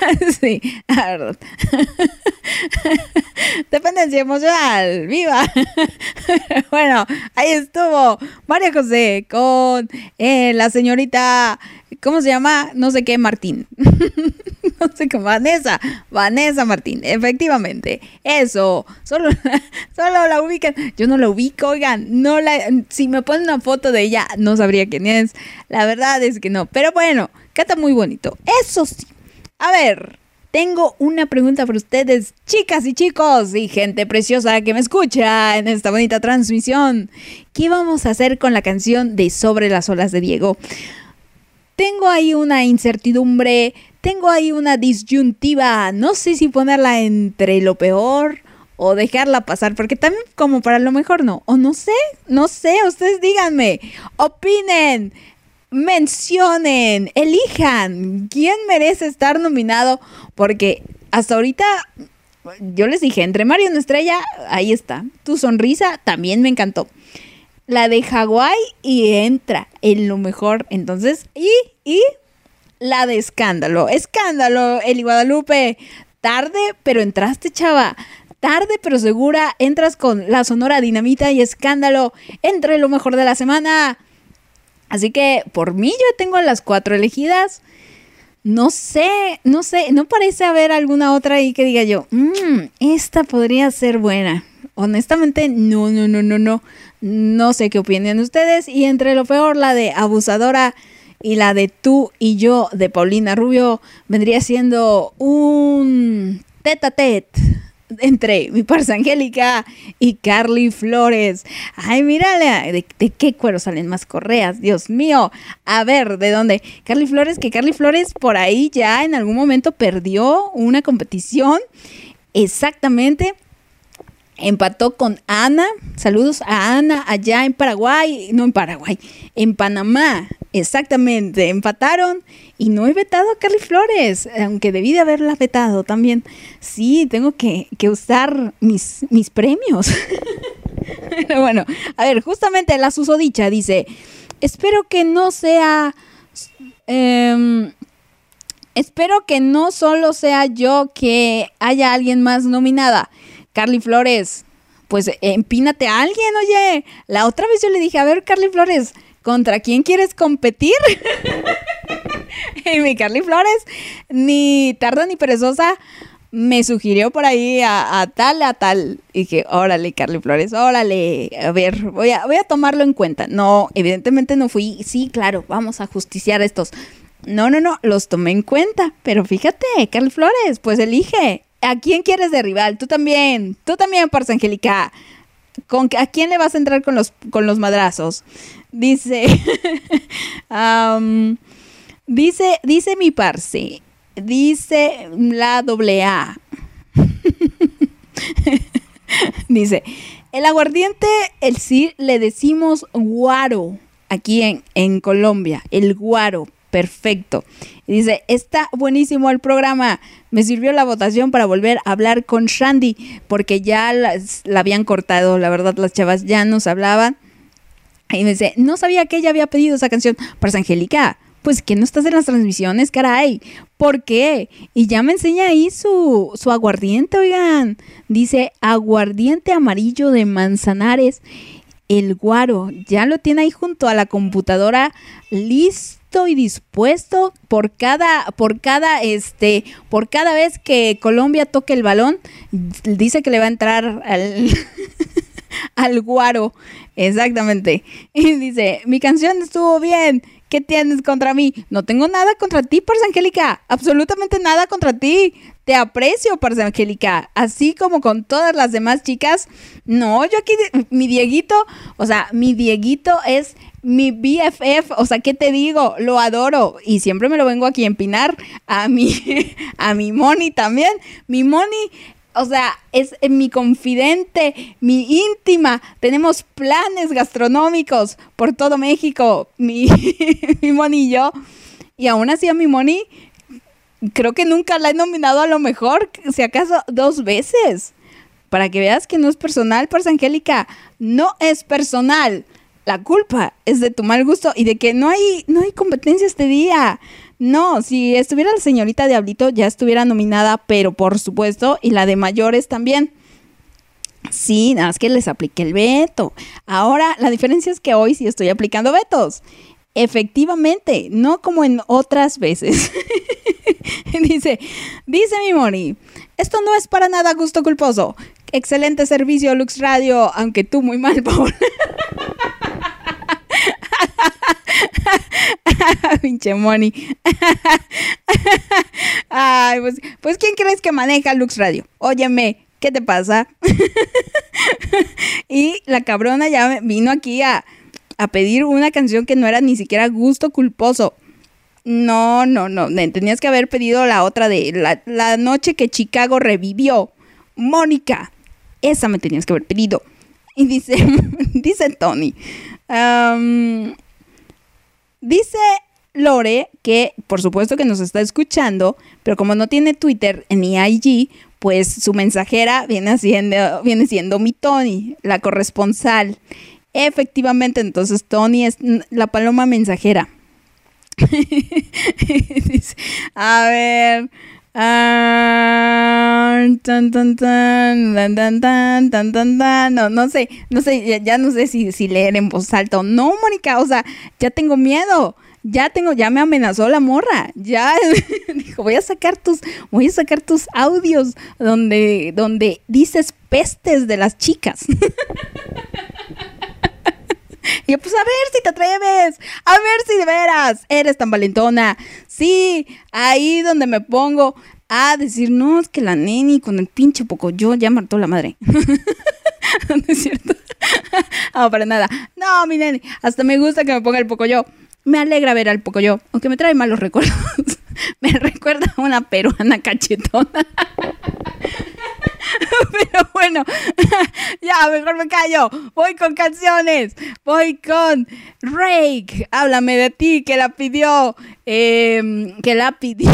sí, la. Dependencia emocional, viva. bueno, ahí estuvo María José con eh, la señorita, ¿cómo se llama? No sé qué, Martín. no sé qué, Vanessa, Vanessa Martín, efectivamente. Eso, solo, solo la ubican. Yo no la ubico, oigan, no la, si me ponen una foto de ella, no sabría quién es. La verdad es que no, pero bueno, canta muy bonito. Eso sí. A ver, tengo una pregunta para ustedes, chicas y chicos, y gente preciosa que me escucha en esta bonita transmisión. ¿Qué vamos a hacer con la canción de Sobre las olas de Diego? Tengo ahí una incertidumbre, tengo ahí una disyuntiva, no sé si ponerla entre lo peor o dejarla pasar, porque también como para lo mejor no, o no sé, no sé, ustedes díganme, opinen mencionen, elijan quién merece estar nominado, porque hasta ahorita yo les dije, entre Mario y Estrella, ahí está. Tu sonrisa también me encantó. La de Hawái y entra en lo mejor. Entonces, y, y la de Escándalo. Escándalo, Eli Guadalupe. Tarde, pero entraste, chava. Tarde, pero segura, entras con la Sonora Dinamita y Escándalo. Entre lo mejor de la semana. Así que por mí yo tengo las cuatro elegidas. No sé, no sé, no parece haber alguna otra ahí que diga yo, mmm, esta podría ser buena. Honestamente, no, no, no, no, no. No sé qué opinan ustedes. Y entre lo peor, la de Abusadora y la de Tú y Yo de Paulina Rubio vendría siendo un tete a tete entre mi parza Angélica y Carly Flores. Ay, mírale, ¿de, ¿de, qué cuero salen más correas? Dios mío. A ver, ¿de dónde? Carly Flores, que Carly Flores por ahí ya en algún momento perdió una competición. Exactamente. Empató con Ana. Saludos a Ana allá en Paraguay. No en Paraguay, en Panamá. Exactamente. Empataron y no he vetado a Carly Flores, aunque debí de haberla vetado también. Sí, tengo que, que usar mis, mis premios. Pero bueno, a ver, justamente la susodicha dice, espero que no sea... Eh, espero que no solo sea yo que haya alguien más nominada. Carly Flores, pues empínate a alguien, oye. La otra vez yo le dije, a ver, Carly Flores, ¿contra quién quieres competir? y mi Carly Flores, ni tarda ni perezosa, me sugirió por ahí a, a, tal, a tal. Y dije, órale, Carly Flores, órale, a ver, voy a, voy a tomarlo en cuenta. No, evidentemente no fui, sí, claro, vamos a justiciar estos. No, no, no, los tomé en cuenta. Pero fíjate, Carly Flores, pues elige. ¿A quién quieres de rival? Tú también, tú también, Parza Angélica. ¿Con, ¿A quién le vas a entrar con los, con los madrazos? Dice, dice, dice mi parce, dice la doble A. dice, el aguardiente, el sí le decimos guaro aquí en, en Colombia, el guaro, perfecto. Dice, está buenísimo el programa. Me sirvió la votación para volver a hablar con Shandy, porque ya la, la habían cortado, la verdad las chavas ya nos hablaban. Y me dice, no sabía que ella había pedido esa canción. Pues Angélica, pues que no estás en las transmisiones, caray. ¿Por qué? Y ya me enseña ahí su, su aguardiente, oigan. Dice aguardiente amarillo de Manzanares. El guaro, ya lo tiene ahí junto a la computadora, listo y dispuesto por cada, por cada, este, por cada vez que Colombia toque el balón, dice que le va a entrar al, al guaro. Exactamente. Y dice, mi canción estuvo bien. ¿Qué tienes contra mí? No tengo nada contra ti, Parza Angélica. Absolutamente nada contra ti. Te aprecio, Parza Angélica. Así como con todas las demás chicas. No, yo aquí, mi Dieguito, o sea, mi Dieguito es mi BFF, o sea, ¿qué te digo? Lo adoro y siempre me lo vengo aquí a empinar a mi, a mi Moni también. Mi Moni o sea, es mi confidente, mi íntima. Tenemos planes gastronómicos por todo México, mi, mi Moni y yo. Y aún así a mi Moni creo que nunca la he nominado a lo mejor, si acaso dos veces. Para que veas que no es personal, Parce Angélica, no es personal. La culpa es de tu mal gusto y de que no hay, no hay competencia este día. No, si estuviera la señorita Diablito ya estuviera nominada, pero por supuesto, y la de mayores también. Sí, nada más que les apliqué el veto. Ahora, la diferencia es que hoy sí estoy aplicando vetos. Efectivamente, no como en otras veces. dice, dice mi Moni, esto no es para nada gusto culposo. Excelente servicio, Lux Radio, aunque tú muy mal, Paul. Pinche Moni. Ay, pues, pues, ¿quién crees que maneja Lux Radio? Óyeme, ¿qué te pasa? y la cabrona ya vino aquí a, a pedir una canción que no era ni siquiera gusto culposo. No, no, no. Tenías que haber pedido la otra de la, noche que Chicago revivió. Mónica. Esa me tenías que haber pedido. Y dice, dice Tony. dice Lore que por supuesto que nos está escuchando, pero como no tiene Twitter ni IG, pues su mensajera viene siendo, viene siendo mi Tony, la corresponsal. Efectivamente, entonces Tony es la paloma mensajera. A ver. No, no sé, no sé, ya, ya no sé si, si leer en voz alta o no, Mónica. O sea, ya tengo miedo. Ya tengo, ya me amenazó la morra. Ya dijo, voy a sacar tus, voy a sacar tus audios donde, donde dices pestes de las chicas. Y yo, pues a ver si te atreves, a ver si de veras eres tan valentona. Sí, ahí donde me pongo a decir, no, es que la neni con el pinche poco yo ya mató la madre. ¿No es cierto? no, para nada. No, mi neni, hasta me gusta que me ponga el poco yo. Me alegra ver al poco yo, aunque me trae malos recuerdos. me recuerda a una peruana cachetona. Pero bueno, ya, mejor me callo. Voy con canciones. Voy con Rake. Háblame de ti, que la pidió. eh, que la pidió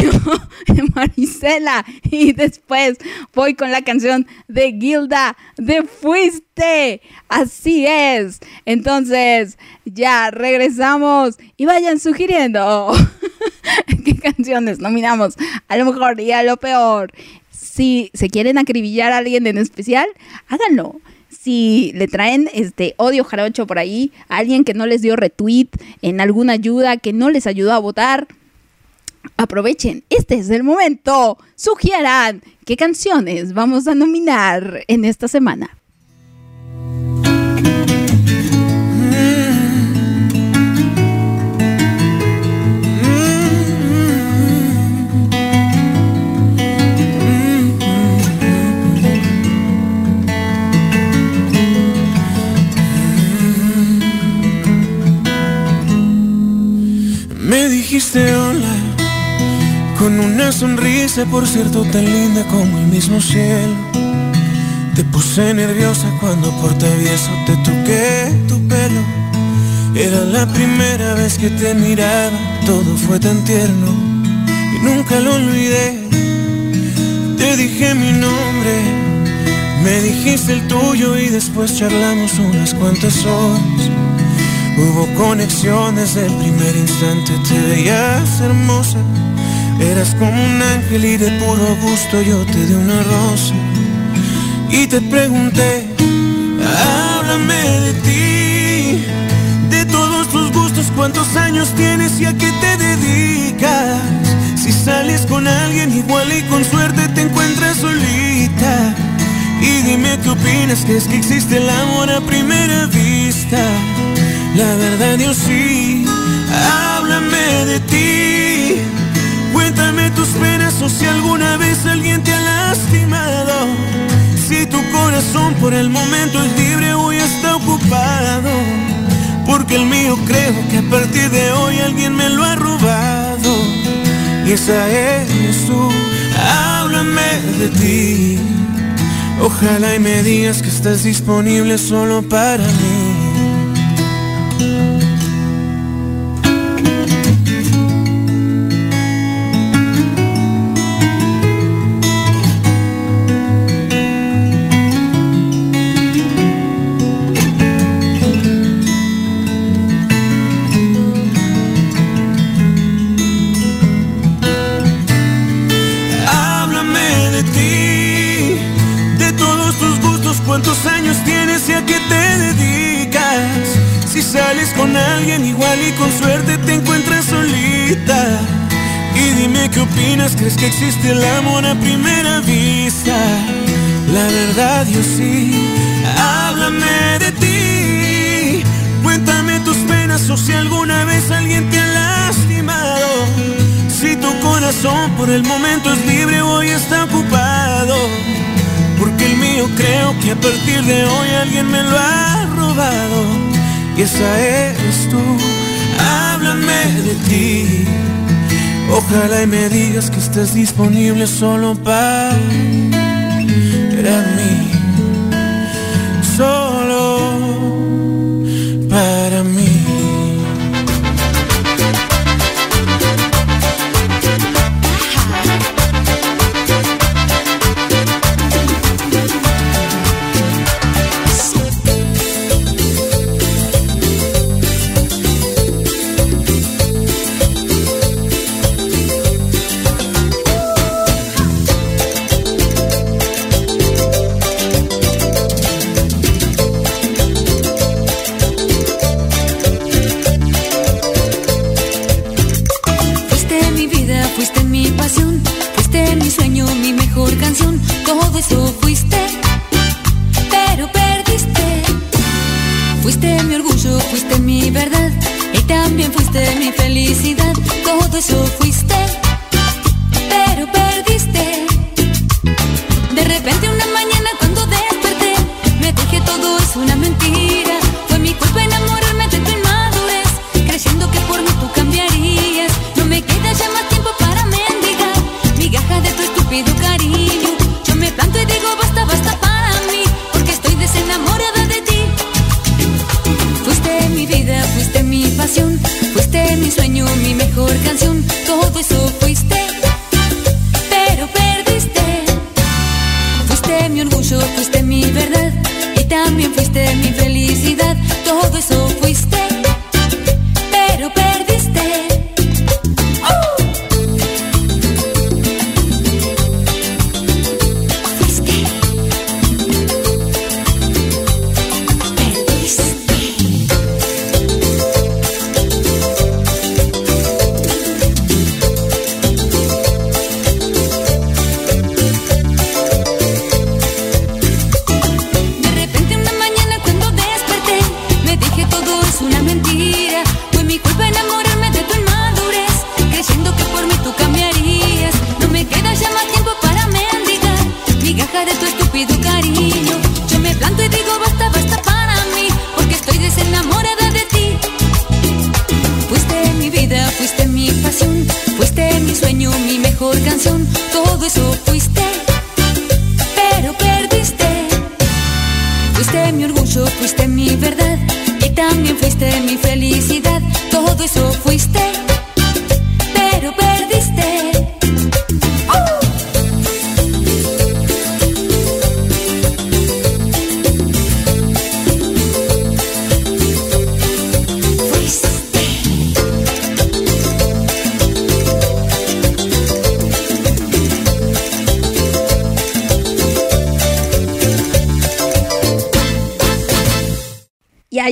Marisela. Y después voy con la canción de Gilda de Fuiste. Así es. Entonces, ya regresamos y vayan sugiriendo qué canciones nominamos a lo mejor y a lo peor. Si se quieren acribillar a alguien en especial, háganlo. Si le traen este odio jarocho por ahí, a alguien que no les dio retweet en alguna ayuda, que no les ayudó a votar, aprovechen. Este es el momento. Sugieran qué canciones vamos a nominar en esta semana. Me dijiste hola con una sonrisa, por cierto, tan linda como el mismo cielo. Te puse nerviosa cuando por travieso te toqué tu pelo. Era la primera vez que te miraba, todo fue tan tierno y nunca lo olvidé. Te dije mi nombre, me dijiste el tuyo y después charlamos unas cuantas horas. Hubo conexión desde el primer instante, te veías hermosa. Eras como un ángel y de puro gusto yo te di una rosa. Y te pregunté, háblame de ti, de todos tus gustos, cuántos años tienes y a qué te dedicas. Si sales con alguien igual y con suerte te encuentras solita. Y dime qué opinas, que es que existe el amor a primera vista. La verdad yo sí, háblame de ti. Cuéntame tus penas o si alguna vez alguien te ha lastimado. Si tu corazón por el momento es libre hoy está ocupado. Porque el mío creo que a partir de hoy alguien me lo ha robado. Y esa eres tú, háblame de ti. Ojalá y me digas que estás disponible solo para mí. Qué opinas, ¿crees que existe el amor a primera vista? La verdad yo sí, háblame de ti. Cuéntame tus penas o si alguna vez alguien te ha lastimado. Si tu corazón por el momento es libre, hoy está ocupado. Porque el mío creo que a partir de hoy alguien me lo ha robado. Y esa eres tú, háblame de ti. Ojalá y me digas que estás disponible solo para mí.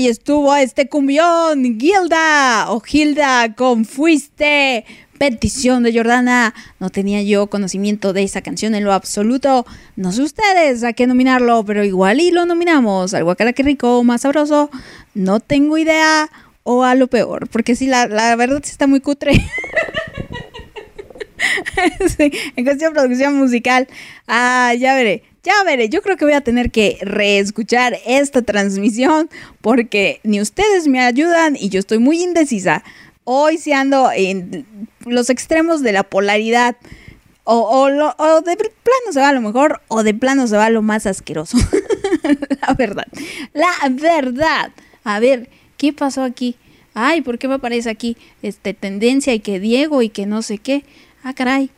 Estuvo este cumbión, Gilda o Gilda con Fuiste. Petición de Jordana. No tenía yo conocimiento de esa canción en lo absoluto. No sé ustedes a qué nominarlo, pero igual y lo nominamos. Algo cara que rico, más sabroso. No tengo idea. O a lo peor. Porque sí, la, la verdad sí está muy cutre. En cuestión de producción musical. Ah, ya veré. Ya veré, yo creo que voy a tener que reescuchar esta transmisión porque ni ustedes me ayudan y yo estoy muy indecisa. Hoy sí ando en los extremos de la polaridad. O, o de plano se va a lo mejor o de plano se va a lo más asqueroso. la verdad. La verdad. A ver, ¿qué pasó aquí? Ay, ¿por qué me aparece aquí este tendencia y que Diego y que no sé qué? Ah, caray.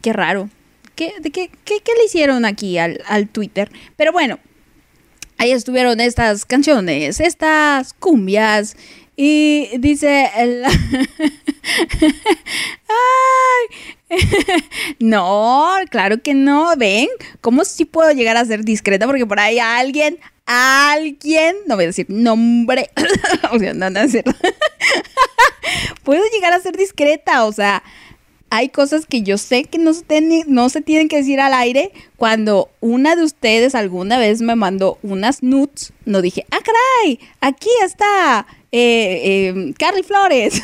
Qué raro. ¿Qué, qué- qué le hicieron aquí al, al Twitter? Pero bueno, ahí estuvieron estas canciones, estas cumbias. Y dice el... ¡Ay! no, claro que no. Ven, ¿cómo si puedo llegar a ser discreta? Porque por ahí alguien, alguien, no voy a decir nombre, o sea, no, no es cierto. Puedo llegar a ser discreta, o sea, hay cosas que yo sé que no se, tienen, que decir al aire. Cuando una de ustedes alguna vez me mandó unas nudes, no dije, ah, caray, aquí está eh, eh, Carly Flores.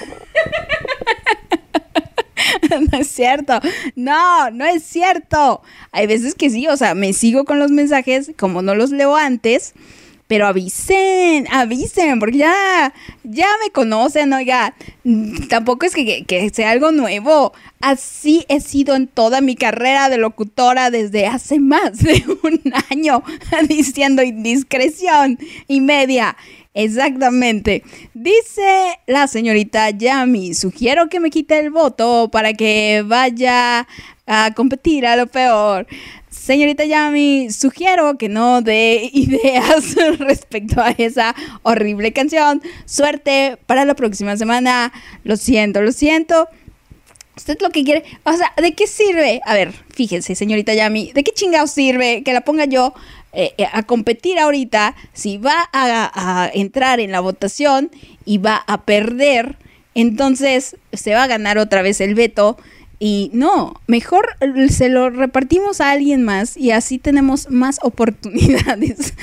no es cierto. No, no es cierto. Hay veces que sí, o sea, me sigo con los mensajes como no los leo antes. Pero avisen, avisen, porque ya, ya me conocen, oiga, tampoco es que, que sea algo nuevo. Así he sido en toda mi carrera de locutora desde hace más de un año, diciendo indiscreción y media. Exactamente. Dice la señorita Yami, sugiero que me quite el voto para que vaya a competir a lo peor. Señorita Yami, sugiero que no dé ideas respecto a esa horrible canción. Suerte para la próxima semana. Lo siento, lo siento. Usted lo que quiere, o sea, ¿de qué sirve? A ver, fíjense, señorita Yami, ¿de qué chingado sirve que la ponga yo eh, eh, a competir ahorita si va a entrar en la votación y va a perder? Entonces se va a ganar otra vez el veto y no, mejor se lo repartimos a alguien más y así tenemos más oportunidades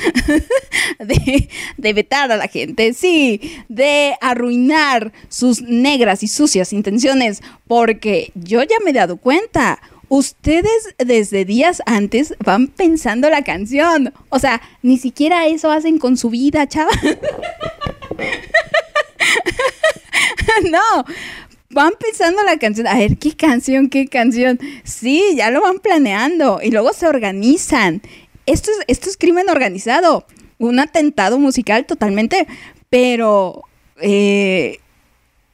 de, de, vetar a la gente, sí, de arruinar sus negras y sucias intenciones, porque yo ya me he dado cuenta. Ustedes desde días antes van pensando la canción. O sea, ni siquiera eso hacen con su vida, chava. no, van pensando la canción, a ver, ¿qué canción, qué canción? Sí, ya lo van planeando y luego se organizan. Esto es, esto es crimen organizado, un atentado musical totalmente, pero eh,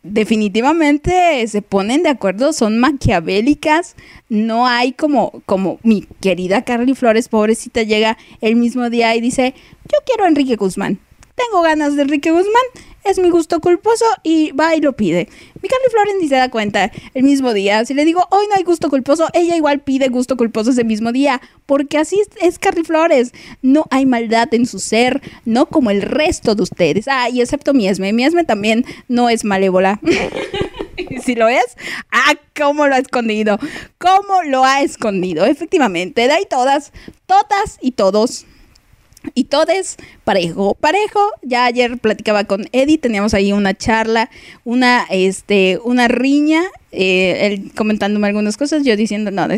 definitivamente se ponen de acuerdo, son maquiavélicas, no hay como, como mi querida Carly Flores, pobrecita, llega el mismo día y dice, yo quiero a Enrique Guzmán, tengo ganas de Enrique Guzmán, es mi gusto culposo y va y lo pide. Mi Carly Flores ni se da cuenta el mismo día. Si le digo, hoy no hay gusto culposo, ella igual pide gusto culposo ese mismo día, porque así es, Carly Flores. No hay maldad en su ser, no como el resto de ustedes. Ah, y excepto Miesme. Miesme también no es malévola. si lo es, ah, cómo lo ha escondido. Cómo lo ha escondido. Efectivamente, de ahí todas, todas y todos y todes parejo, parejo. Ya ayer platicaba con Eddie, teníamos ahí una charla, una, este, una riña, eh, él comentándome algunas cosas, yo diciendo, no,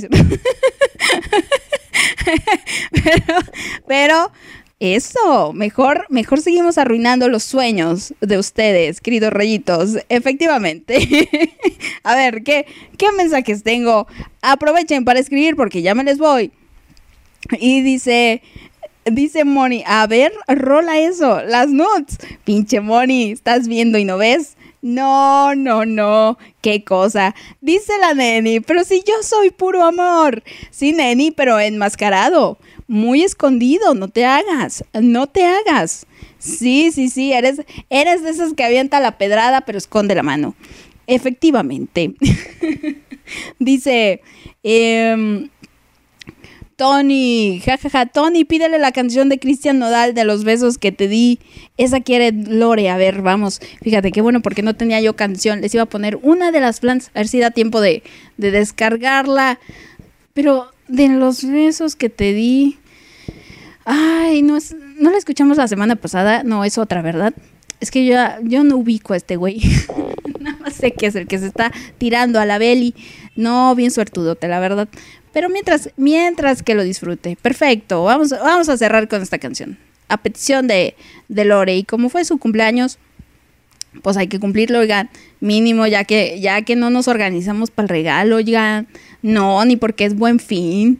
pero, pero eso, mejor, mejor seguimos arruinando los sueños de ustedes, queridos rayitos. Efectivamente. A ver, ¿qué, ¿qué mensajes tengo? Aprovechen para escribir porque ya me les voy. Y dice, Dice Moni, a ver, rola eso, las nuts. Pinche Moni, ¿estás viendo y no ves? No, no, no, qué cosa. Dice la Neni, pero si yo soy puro amor. Sí, Neni, pero enmascarado. Muy escondido, no te hagas, no te hagas. Sí, sí, sí, eres, eres de esas que avienta la pedrada, pero esconde la mano. Efectivamente. Dice, eh, Tony, jajaja, Tony, pídele la canción de Cristian Nodal de los besos que te di. Esa quiere Lore. A ver, vamos. Fíjate qué bueno porque no tenía yo canción. Les iba a poner una de las plans, a ver si da tiempo de, de descargarla. Pero de los besos que te di. Ay, no, es, no la escuchamos la semana pasada. No, es otra, ¿verdad? Es que yo, yo no ubico a este güey. Nada más sé que es el que se está tirando a la Beli. No, bien suertudote, la verdad. Pero mientras, mientras que lo disfrute. Perfecto. Vamos, vamos a cerrar con esta canción. A petición de, de Lore. Y como fue su cumpleaños, pues hay que cumplirlo, oigan. Mínimo, ya que, ya que no nos organizamos para el regalo, oigan. No, ni porque es buen fin.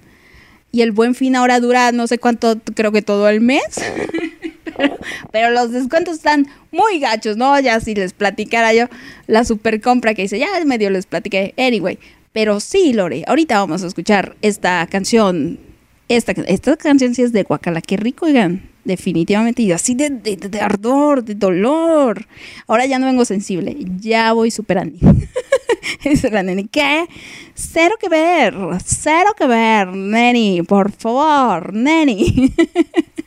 Y el buen fin ahora dura no sé cuánto, creo que todo el mes. pero, los descuentos están muy gachos, ¿no? Ya si les platicara yo la super compra que hice, ya medio les platiqué. Anyway, pero sí, Lore, ahorita vamos a escuchar esta canción. Esta, esta canción sí es de Guacala, qué rico, oigan. Definitivamente, y así de, de, ardor, de dolor. Ahora ya no vengo sensible, ya voy superando. Dice la neni, ¿qué? Cero que ver, cero que ver, neni, por favor, neni.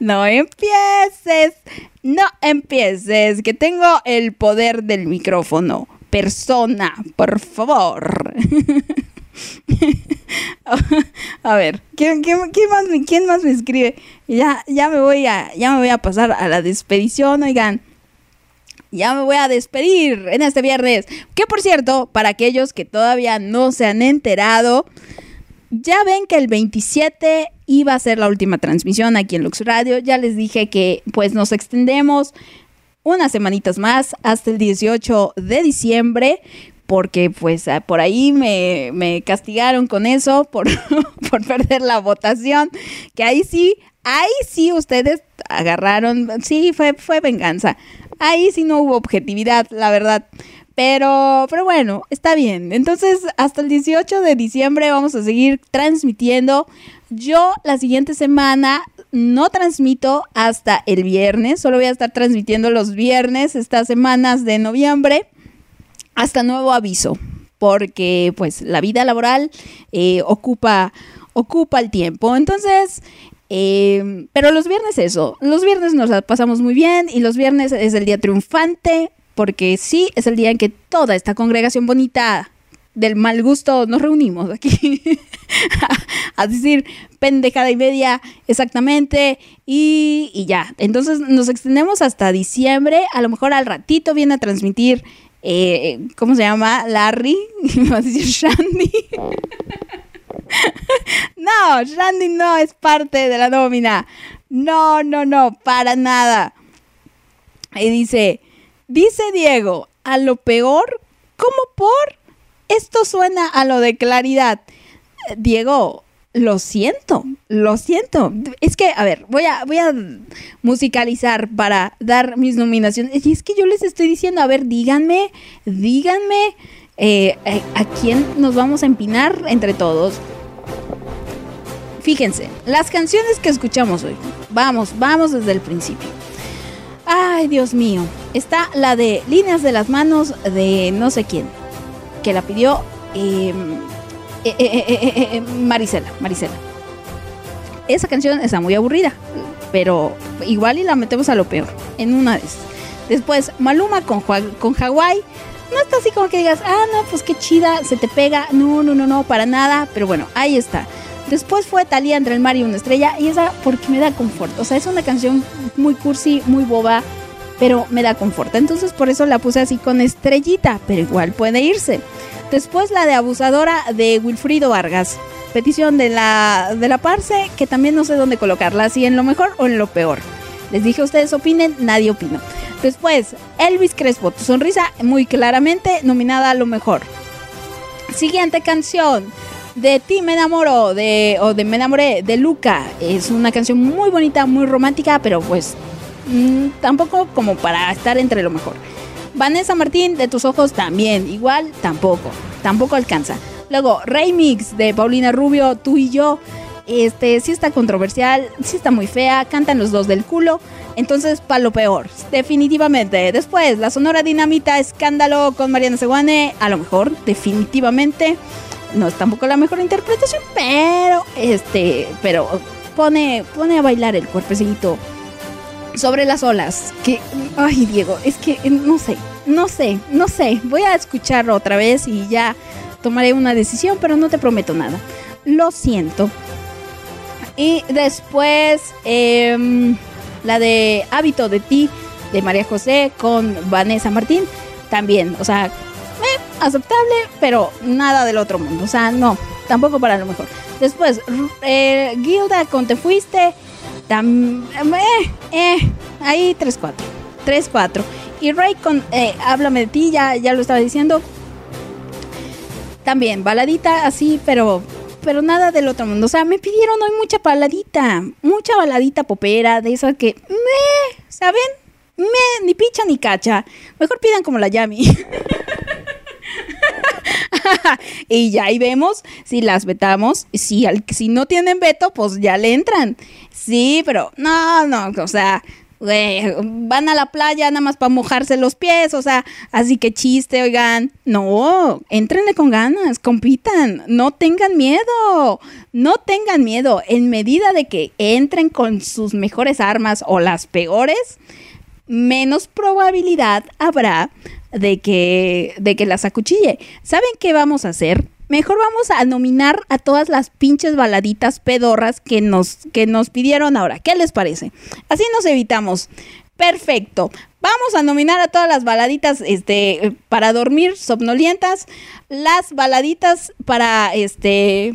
No empieces, no empieces, que tengo el poder del micrófono. Persona, por favor. A ver, ¿quién, quién- más, quién más me escribe? Ya, ya, me voy a, ya me voy a pasar a la despedición, oigan. Ya me voy a despedir en este viernes. Que por cierto, para aquellos que todavía no se han enterado, ya ven que el 27 iba a ser la última transmisión aquí en Lux Radio. Ya les dije que pues nos extendemos unas semanitas más hasta el 18 de diciembre. Porque pues ah, por ahí me, castigaron con eso por, por perder la votación. Que ahí sí, ahí sí ustedes agarraron, sí, fue, fue venganza. Ahí sí no hubo objetividad, la verdad. Pero, pero bueno, está bien. Entonces, hasta el 18 de diciembre vamos a seguir transmitiendo. Yo la siguiente semana no transmito hasta el viernes. Solo voy a estar transmitiendo los viernes estas semanas de noviembre. Hasta nuevo aviso. Porque pues la vida laboral eh, ocupa, ocupa el tiempo. Entonces, eh, pero los viernes eso, los viernes nos la pasamos muy bien y los viernes es el día triunfante porque sí, es el día en que toda esta congregación bonita del mal gusto nos reunimos aquí a decir pendejada y media exactamente y, y ya. Entonces nos extendemos hasta diciembre, a lo mejor al ratito viene a transmitir, eh, ¿cómo se llama? Larry, me va a decir Shandy. No, Randy no es parte de la nómina. No, no, no, para nada. Y dice, dice Diego, a lo peor, ¿cómo por? Esto suena a lo de claridad. Diego, lo siento, lo siento. Es que, a ver, voy a, voy a musicalizar para dar mis nominaciones. Y es que yo les estoy diciendo, a ver, díganme, díganme eh, eh, a quién nos vamos a empinar entre todos. Fíjense, las canciones que escuchamos hoy. Vamos, vamos desde el principio. Ay, Dios mío. Está la de Líneas de las Manos de no sé quién. Que la pidió eh, eh, eh, eh, eh, eh, Marisela. Marisela. Esa canción está muy aburrida. Pero igual y la metemos a lo peor. En una esas. Después, Maluma con, con Hawái. No está así como que digas, ah, no, pues qué chida, se te pega. No, no, no, no, para nada. Pero bueno, ahí está. Después fue Talía entre el mar y una estrella. Y esa porque me da confort. O sea, es una canción muy cursi, muy boba. Pero me da confort. Entonces por eso la puse así con estrellita. Pero igual puede irse. Después la de Abusadora de Wilfrido Vargas. Petición de la, de la Parce, que también no sé dónde colocarla, si en lo mejor o en lo peor. Les dije, ustedes opinen, nadie opinó. Después, Elvis Crespo, tu sonrisa, muy claramente nominada a lo mejor. Siguiente canción, de Ti me enamoro, de, o de Me enamoré, de Luca. Es una canción muy bonita, muy romántica, pero pues mm, tampoco como para estar entre lo mejor. Vanessa Martín, de tus ojos también, igual tampoco, tampoco alcanza. Luego, Remix de Paulina Rubio, tú y yo. Este, sí está controversial, sí está muy fea, cantan los dos del culo. Entonces, para lo peor, definitivamente. Después, la Sonora Dinamita, Escándalo con Mariana Seguane, a lo mejor, definitivamente. No es tampoco la mejor interpretación, pero este, pero pone, pone a bailar el cuerpecito sobre las olas. Que, ay, Diego, es que eh, no sé, no sé, no sé. Voy a escucharlo otra vez y ya tomaré una decisión, pero no te prometo nada. Lo siento. Y después, em, la de Hábito de ti, de María José, con Vanessa Martín, también, o sea, eh, aceptable, pero nada del otro mundo, o sea, no, tampoco para lo mejor. Después, eh, Gilda con Te Fuiste, tam, eh, eh, ahí 3-4, 3-4. Y Ray con eh, Háblame de ti, ya, ya lo estaba diciendo, también, baladita así, pero pero nada del otro mundo. O sea, me pidieron hoy mucha baladita, mucha baladita popera, de esas que, me, ¿saben? Me, ni picha ni cacha. Mejor pidan como la Yami. y ya ahí vemos si las vetamos. Si, al- si no tienen veto, pues ya le entran. Sí, pero no, no, o sea, van a la playa nada más para mojarse los pies, o sea, así que chiste, oigan. No, entrenle con ganas, compitan, no tengan miedo, no tengan miedo. En medida de que entren con sus mejores armas o las peores, menos probabilidad habrá de que, de que las acuchille. ¿Saben qué vamos a hacer? Mejor vamos a nominar a todas las pinches baladitas pedorras que nos, que nos pidieron ahora. ¿Qué les parece? Así nos evitamos. Perfecto. Vamos a nominar a todas las baladitas este, para dormir somnolientas, las baladitas para este,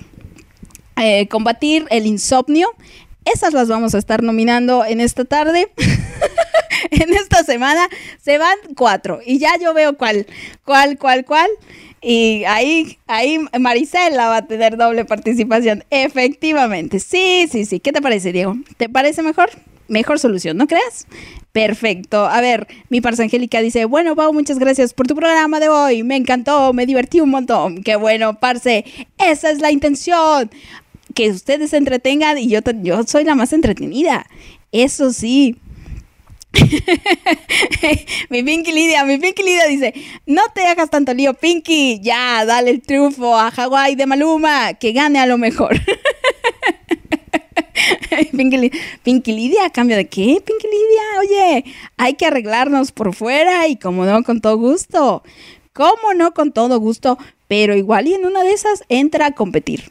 eh, combatir el insomnio. Esas las vamos a estar nominando en esta tarde. en esta semana se van cuatro y ya yo veo cuál, cuál, cuál, cuál. Y ahí, ahí Marisela va a tener doble participación. Efectivamente. Sí, sí, sí. ¿Qué te parece, Diego? ¿Te parece mejor? Mejor solución, ¿no creas? Perfecto. A ver, mi parce Angélica dice, bueno, Pau, muchas gracias por tu programa de hoy. Me encantó, me divertí un montón. Qué bueno, parce. Esa es la intención. Que ustedes se entretengan y yo, yo soy la más entretenida. Eso sí, mi Pinky Lidia, mi Pinky Lidia dice, no te hagas tanto lío, Pinky, ya, dale el triunfo a Hawái de Maluma, que gane a lo mejor. Pinky, Pinky, Lidia, ¿a cambio de qué? Pinky Lidia, oye, hay que arreglarnos por fuera y como no, con todo gusto. Como no, con todo gusto, pero igual y en una de esas entra a competir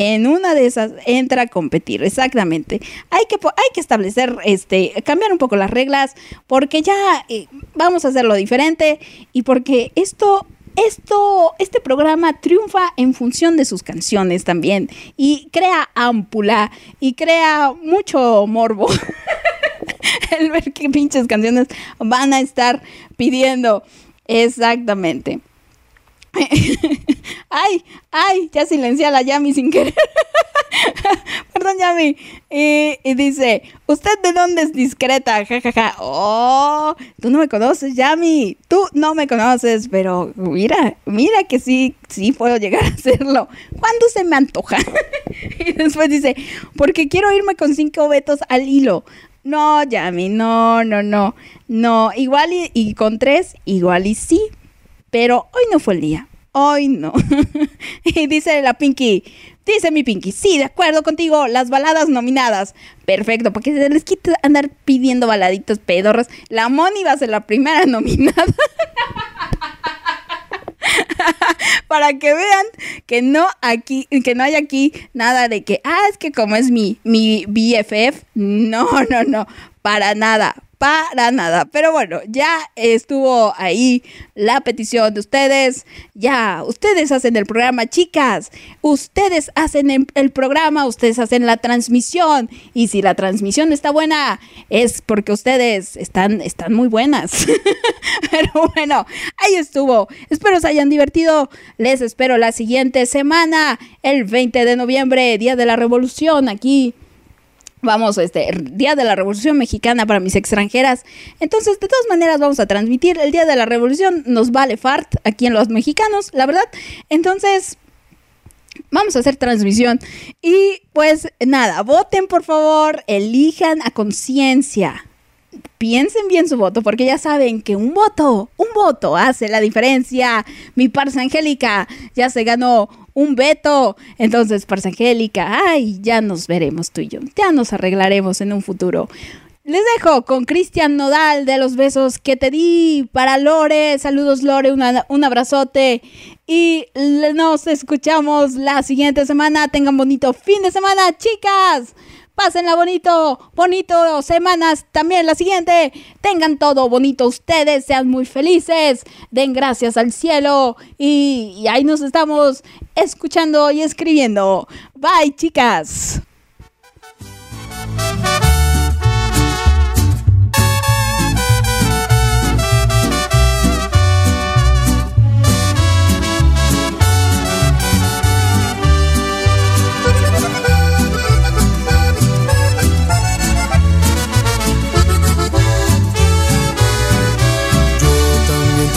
en una de esas entra a competir, exactamente. Hay que, hay que establecer, este, cambiar un poco las reglas, porque ya eh, vamos a hacerlo diferente y porque esto esto, este programa triunfa en función de sus canciones también y crea ámpula y crea mucho morbo. El ver qué pinches canciones van a estar pidiendo. Exactamente. ay, ay, ya silencié a la Yami sin querer. Perdón, Yami. Y, dice, ¿usted de dónde es discreta? Ja, ja, ja. Oh, tú no me conoces, Yami. Tú no me conoces, pero mira, mira que sí, sí puedo llegar a hacerlo. ¿Cuándo se me antoja? y después dice, porque quiero irme con cinco vetos al hilo. No, Yami, no, no, no. No, igual y, y con tres, igual y sí. Pero hoy no fue el día. Hoy no. y dice la Pinky, dice mi Pinky, sí, de acuerdo contigo, las baladas nominadas. Perfecto, porque se les quita andar pidiendo baladitas pedorras. La Moni va a ser la primera nominada. Para que vean que no aquí, que no hay aquí nada de que, ah, es que como es mi, mi BFF. No, no, no, para nada para nada. Pero bueno, ya estuvo ahí la petición de ustedes. Ya, ustedes hacen el programa, chicas. Ustedes hacen el programa, ustedes hacen la transmisión. Y si la transmisión está buena, es porque ustedes están, están muy buenas. Pero bueno, ahí estuvo. Espero se hayan divertido. Les espero la siguiente semana, el 20 de noviembre, Día de la Revolución, aquí Vamos, este, Día de la Revolución Mexicana para mis extranjeras. Entonces, de todas maneras, vamos a transmitir el Día de la Revolución. Nos vale fart aquí en los mexicanos, la verdad. Entonces, vamos a hacer transmisión. Y pues nada, voten por favor, elijan a conciencia piensen bien su voto, porque ya saben que un voto, un voto hace la diferencia. Mi Parsa Angélica ya se ganó un veto. Entonces, Parsa Angélica, ay, ya nos veremos tú y yo. Ya nos arreglaremos en un futuro. Les dejo con Cristian Nodal de los besos que te di para Lore. Saludos Lore, un abrazote. Y nos escuchamos la siguiente semana. Tengan bonito fin de semana, chicas. Pásenla bonito, bonito semanas también la siguiente. Tengan todo bonito ustedes, sean muy felices, den gracias al cielo y, y ahí nos estamos escuchando y escribiendo. Bye chicas.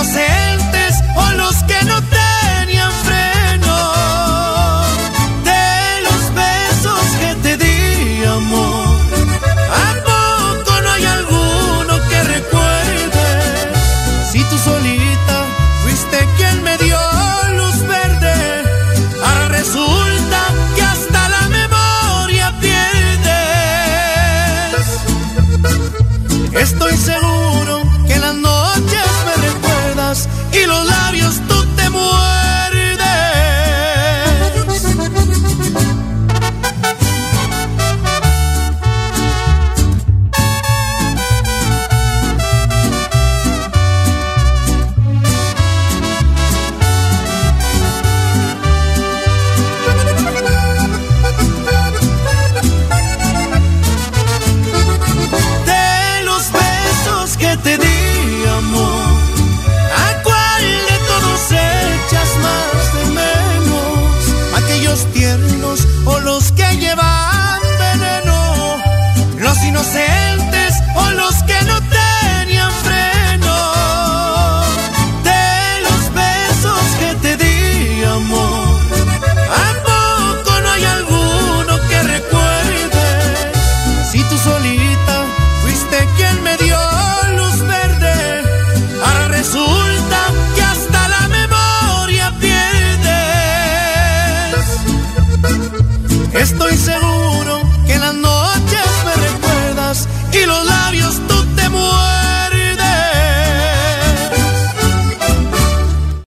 no sé